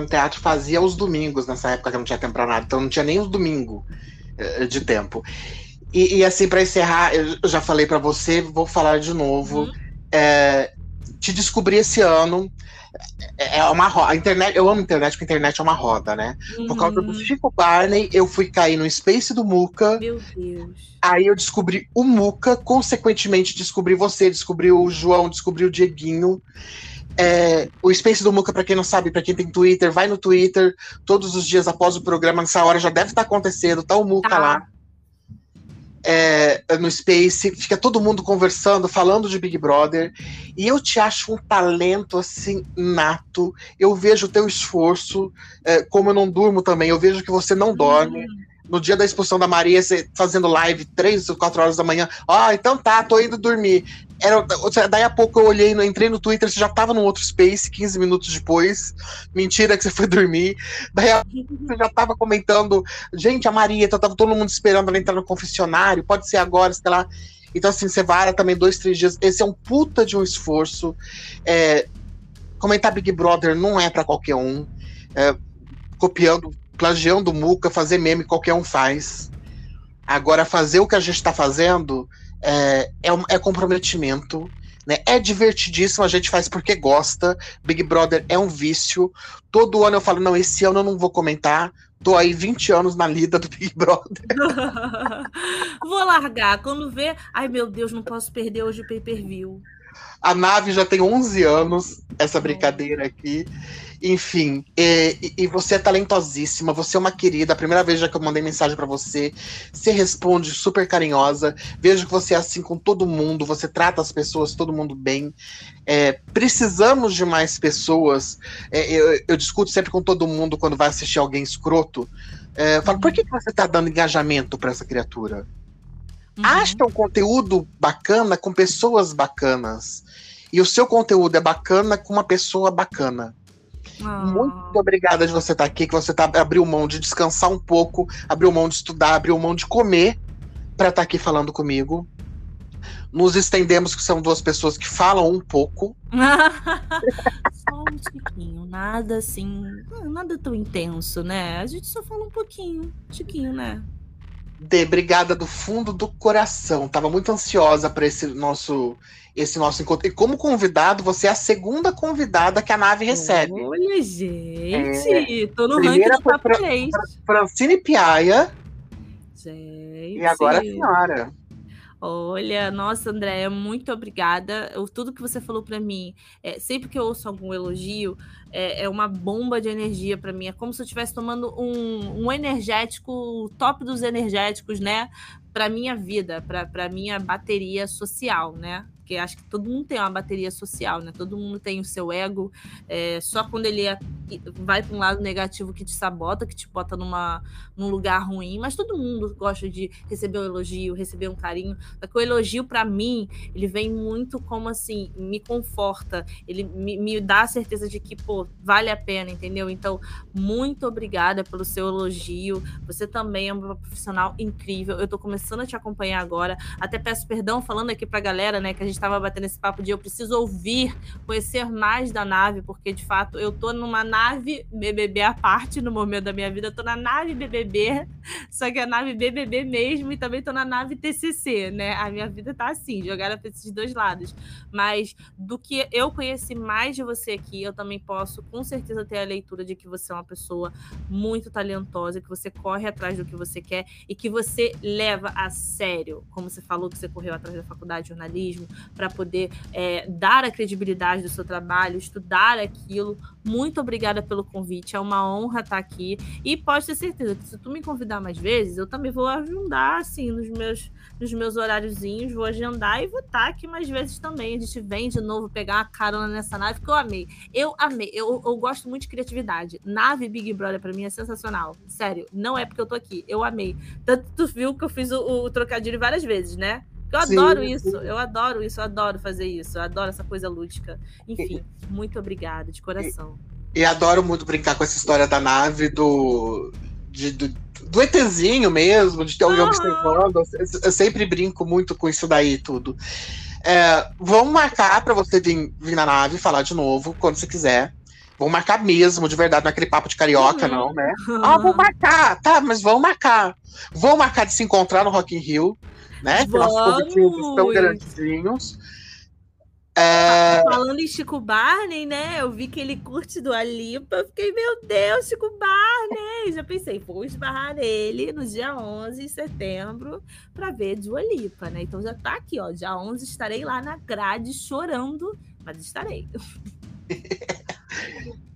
A: No teatro fazia os domingos nessa época que não tinha tempo pra nada, então não tinha nem os domingos eh, de tempo. E, e assim, para encerrar, eu já falei para você, vou falar de novo. Uhum. É, te descobri esse ano. É, é uma roda. A internet, eu amo a internet, porque a internet é uma roda, né? Uhum. Por causa do uhum. Chico Barney, eu fui cair no Space do Muca.
B: Meu Deus.
A: Aí eu descobri o Muca, consequentemente descobri você, descobri o João, descobri o Dieguinho. É, o Space do Muca, para quem não sabe, para quem tem Twitter, vai no Twitter todos os dias após o programa, nessa hora já deve estar tá acontecendo, tá o Muca tá. lá. É, no Space, fica todo mundo conversando, falando de Big Brother, e eu te acho um talento assim nato. Eu vejo o teu esforço, é, como eu não durmo também, eu vejo que você não dorme. Hum no dia da expulsão da Maria, você fazendo live três ou quatro horas da manhã. Ó, oh, então tá, tô indo dormir. Era, daí a pouco eu olhei, entrei no Twitter, você já tava num outro space 15 minutos depois. Mentira que você foi dormir. Daí a, você já tava comentando, gente, a Maria, então tava todo mundo esperando ela entrar no confessionário, pode ser agora, sei lá. Então, assim, você vara também dois, três dias. Esse é um puta de um esforço. É, comentar Big Brother não é para qualquer um. É, copiando plagiando Muca, fazer meme qualquer um faz. Agora, fazer o que a gente está fazendo é, é, é comprometimento. Né? É divertidíssimo, a gente faz porque gosta. Big Brother é um vício. Todo ano eu falo, não, esse ano eu não vou comentar. Tô aí 20 anos na lida do Big Brother.
B: vou largar. Quando vê, ai meu Deus, não posso perder hoje o pay-per-view.
A: A nave já tem 11 anos, essa brincadeira aqui. Enfim, e, e, você é talentosíssima, você é uma querida. A primeira vez já que eu mandei mensagem para você, você responde super carinhosa. Vejo que você é assim com todo mundo, você trata as pessoas, todo mundo bem. É, precisamos de mais pessoas. É, eu, eu, discuto sempre com todo mundo quando vai assistir alguém escroto. É, eu falo, por que, que você tá dando engajamento para essa criatura? Uhum. Acha um conteúdo bacana com pessoas bacanas. E o seu conteúdo é bacana com uma pessoa bacana. Muito ah. obrigada de você estar aqui, que você tá, abriu mão de descansar um pouco, abriu mão de estudar, abriu mão de comer para estar tá aqui falando comigo. Nos estendemos, que são duas pessoas que falam um pouco.
B: só um tiquinho, nada assim, nada tão intenso, né? A gente só fala um pouquinho, tiquinho, né?
A: Dê, obrigada do fundo do coração. Tava muito ansiosa para esse nosso esse nosso encontro. E como convidado, você é a segunda convidada que a nave recebe.
B: Olha, gente, é, tô no ranking do Papo Fra
A: Francine Piaia.
B: Gente.
A: E agora a senhora.
B: Olha, nossa, Andréia, muito obrigada. tudo que você falou para mim, é, sempre que eu ouço algum elogio, é, é uma bomba de energia para mim. É como se eu estivesse tomando um, um energético, top dos energéticos, né? Para minha vida, para minha bateria social, né? Porque acho que todo mundo tem uma bateria social, né? Todo mundo tem o seu ego. É, só quando ele é, vai para um lado negativo que te sabota, que te bota numa, num lugar ruim. Mas todo mundo gosta de receber um elogio, receber um carinho. Só que o elogio, para mim, ele vem muito como assim, me conforta. Ele me, me dá a certeza de que, pô, vale a pena, entendeu? Então, muito obrigada pelo seu elogio. Você também é uma profissional incrível. Eu tô começando a te acompanhar agora. Até peço perdão falando aqui pra galera, né, que a gente estava batendo esse papo de eu preciso ouvir, conhecer mais da nave, porque de fato eu tô numa nave BBB à parte no momento da minha vida, eu tô na nave BBB, só que a nave BBB mesmo e também tô na nave TCC, né? A minha vida tá assim, jogada para esses dois lados. Mas do que eu conheci mais de você aqui, eu também posso com certeza ter a leitura de que você é uma pessoa muito talentosa, que você corre atrás do que você quer e que você leva a sério, como você falou que você correu atrás da faculdade de jornalismo, para poder é, dar a credibilidade do seu trabalho, estudar aquilo. Muito obrigada pelo convite, é uma honra estar aqui. E pode ter certeza que se tu me convidar mais vezes, eu também vou agendar, assim, nos meus, nos meus horáriozinhos, vou agendar e vou estar aqui mais vezes também. A gente vem de novo pegar uma carona nessa nave, que eu amei. Eu amei, eu, eu gosto muito de criatividade. Nave Big Brother para mim é sensacional. Sério, não é porque eu tô aqui, eu amei. Tanto tu viu que eu fiz o, o trocadilho várias vezes, né? Eu sim, adoro isso, sim. eu adoro isso, eu adoro fazer isso, eu adoro essa coisa lúdica. Enfim, muito obrigada, de coração.
A: E, e, adoro muito brincar com essa história da nave, do. De, do, do ETzinho mesmo, de ter alguém observando. Eu, eu, sempre brinco muito com isso daí tudo. É, vamos marcar para você vir, vir na nave falar de novo, quando você quiser. Vamos marcar mesmo, de verdade, não é aquele papo de carioca, uhum. não, né? Ah, vou marcar, tá, mas vamos marcar. Vamos marcar de se encontrar no Rock in Rio né? Públicos tão grandinhos.
B: É... Falando em Chico Barney, né? Eu vi que ele curte do Alipa. Fiquei, meu Deus, Chico Barney! Já pensei, vou esbarrar nele no dia 11 de setembro para ver do Alipa, né? Então já tá aqui, ó. Dia 11 estarei lá na grade chorando, mas estarei.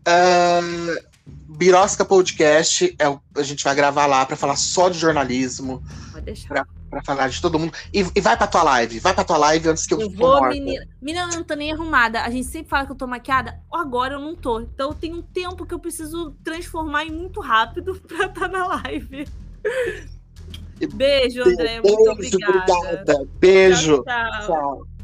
A: uh, Birosca Podcast, é, a gente vai gravar lá para falar só de jornalismo.
B: Pode deixar
A: pra falar de todo mundo. E, e, vai pra tua live, vai pra tua live antes que eu,
B: eu vou, morta. menina. Menina, eu não tô nem arrumada. A gente sempre fala que eu tô maquiada. Agora eu não tô. Então tem um tempo que eu preciso transformar em muito rápido pra estar tá na live. Beijo, André. Muito obrigada. obrigada.
A: Beijo. tchau. tchau. tchau.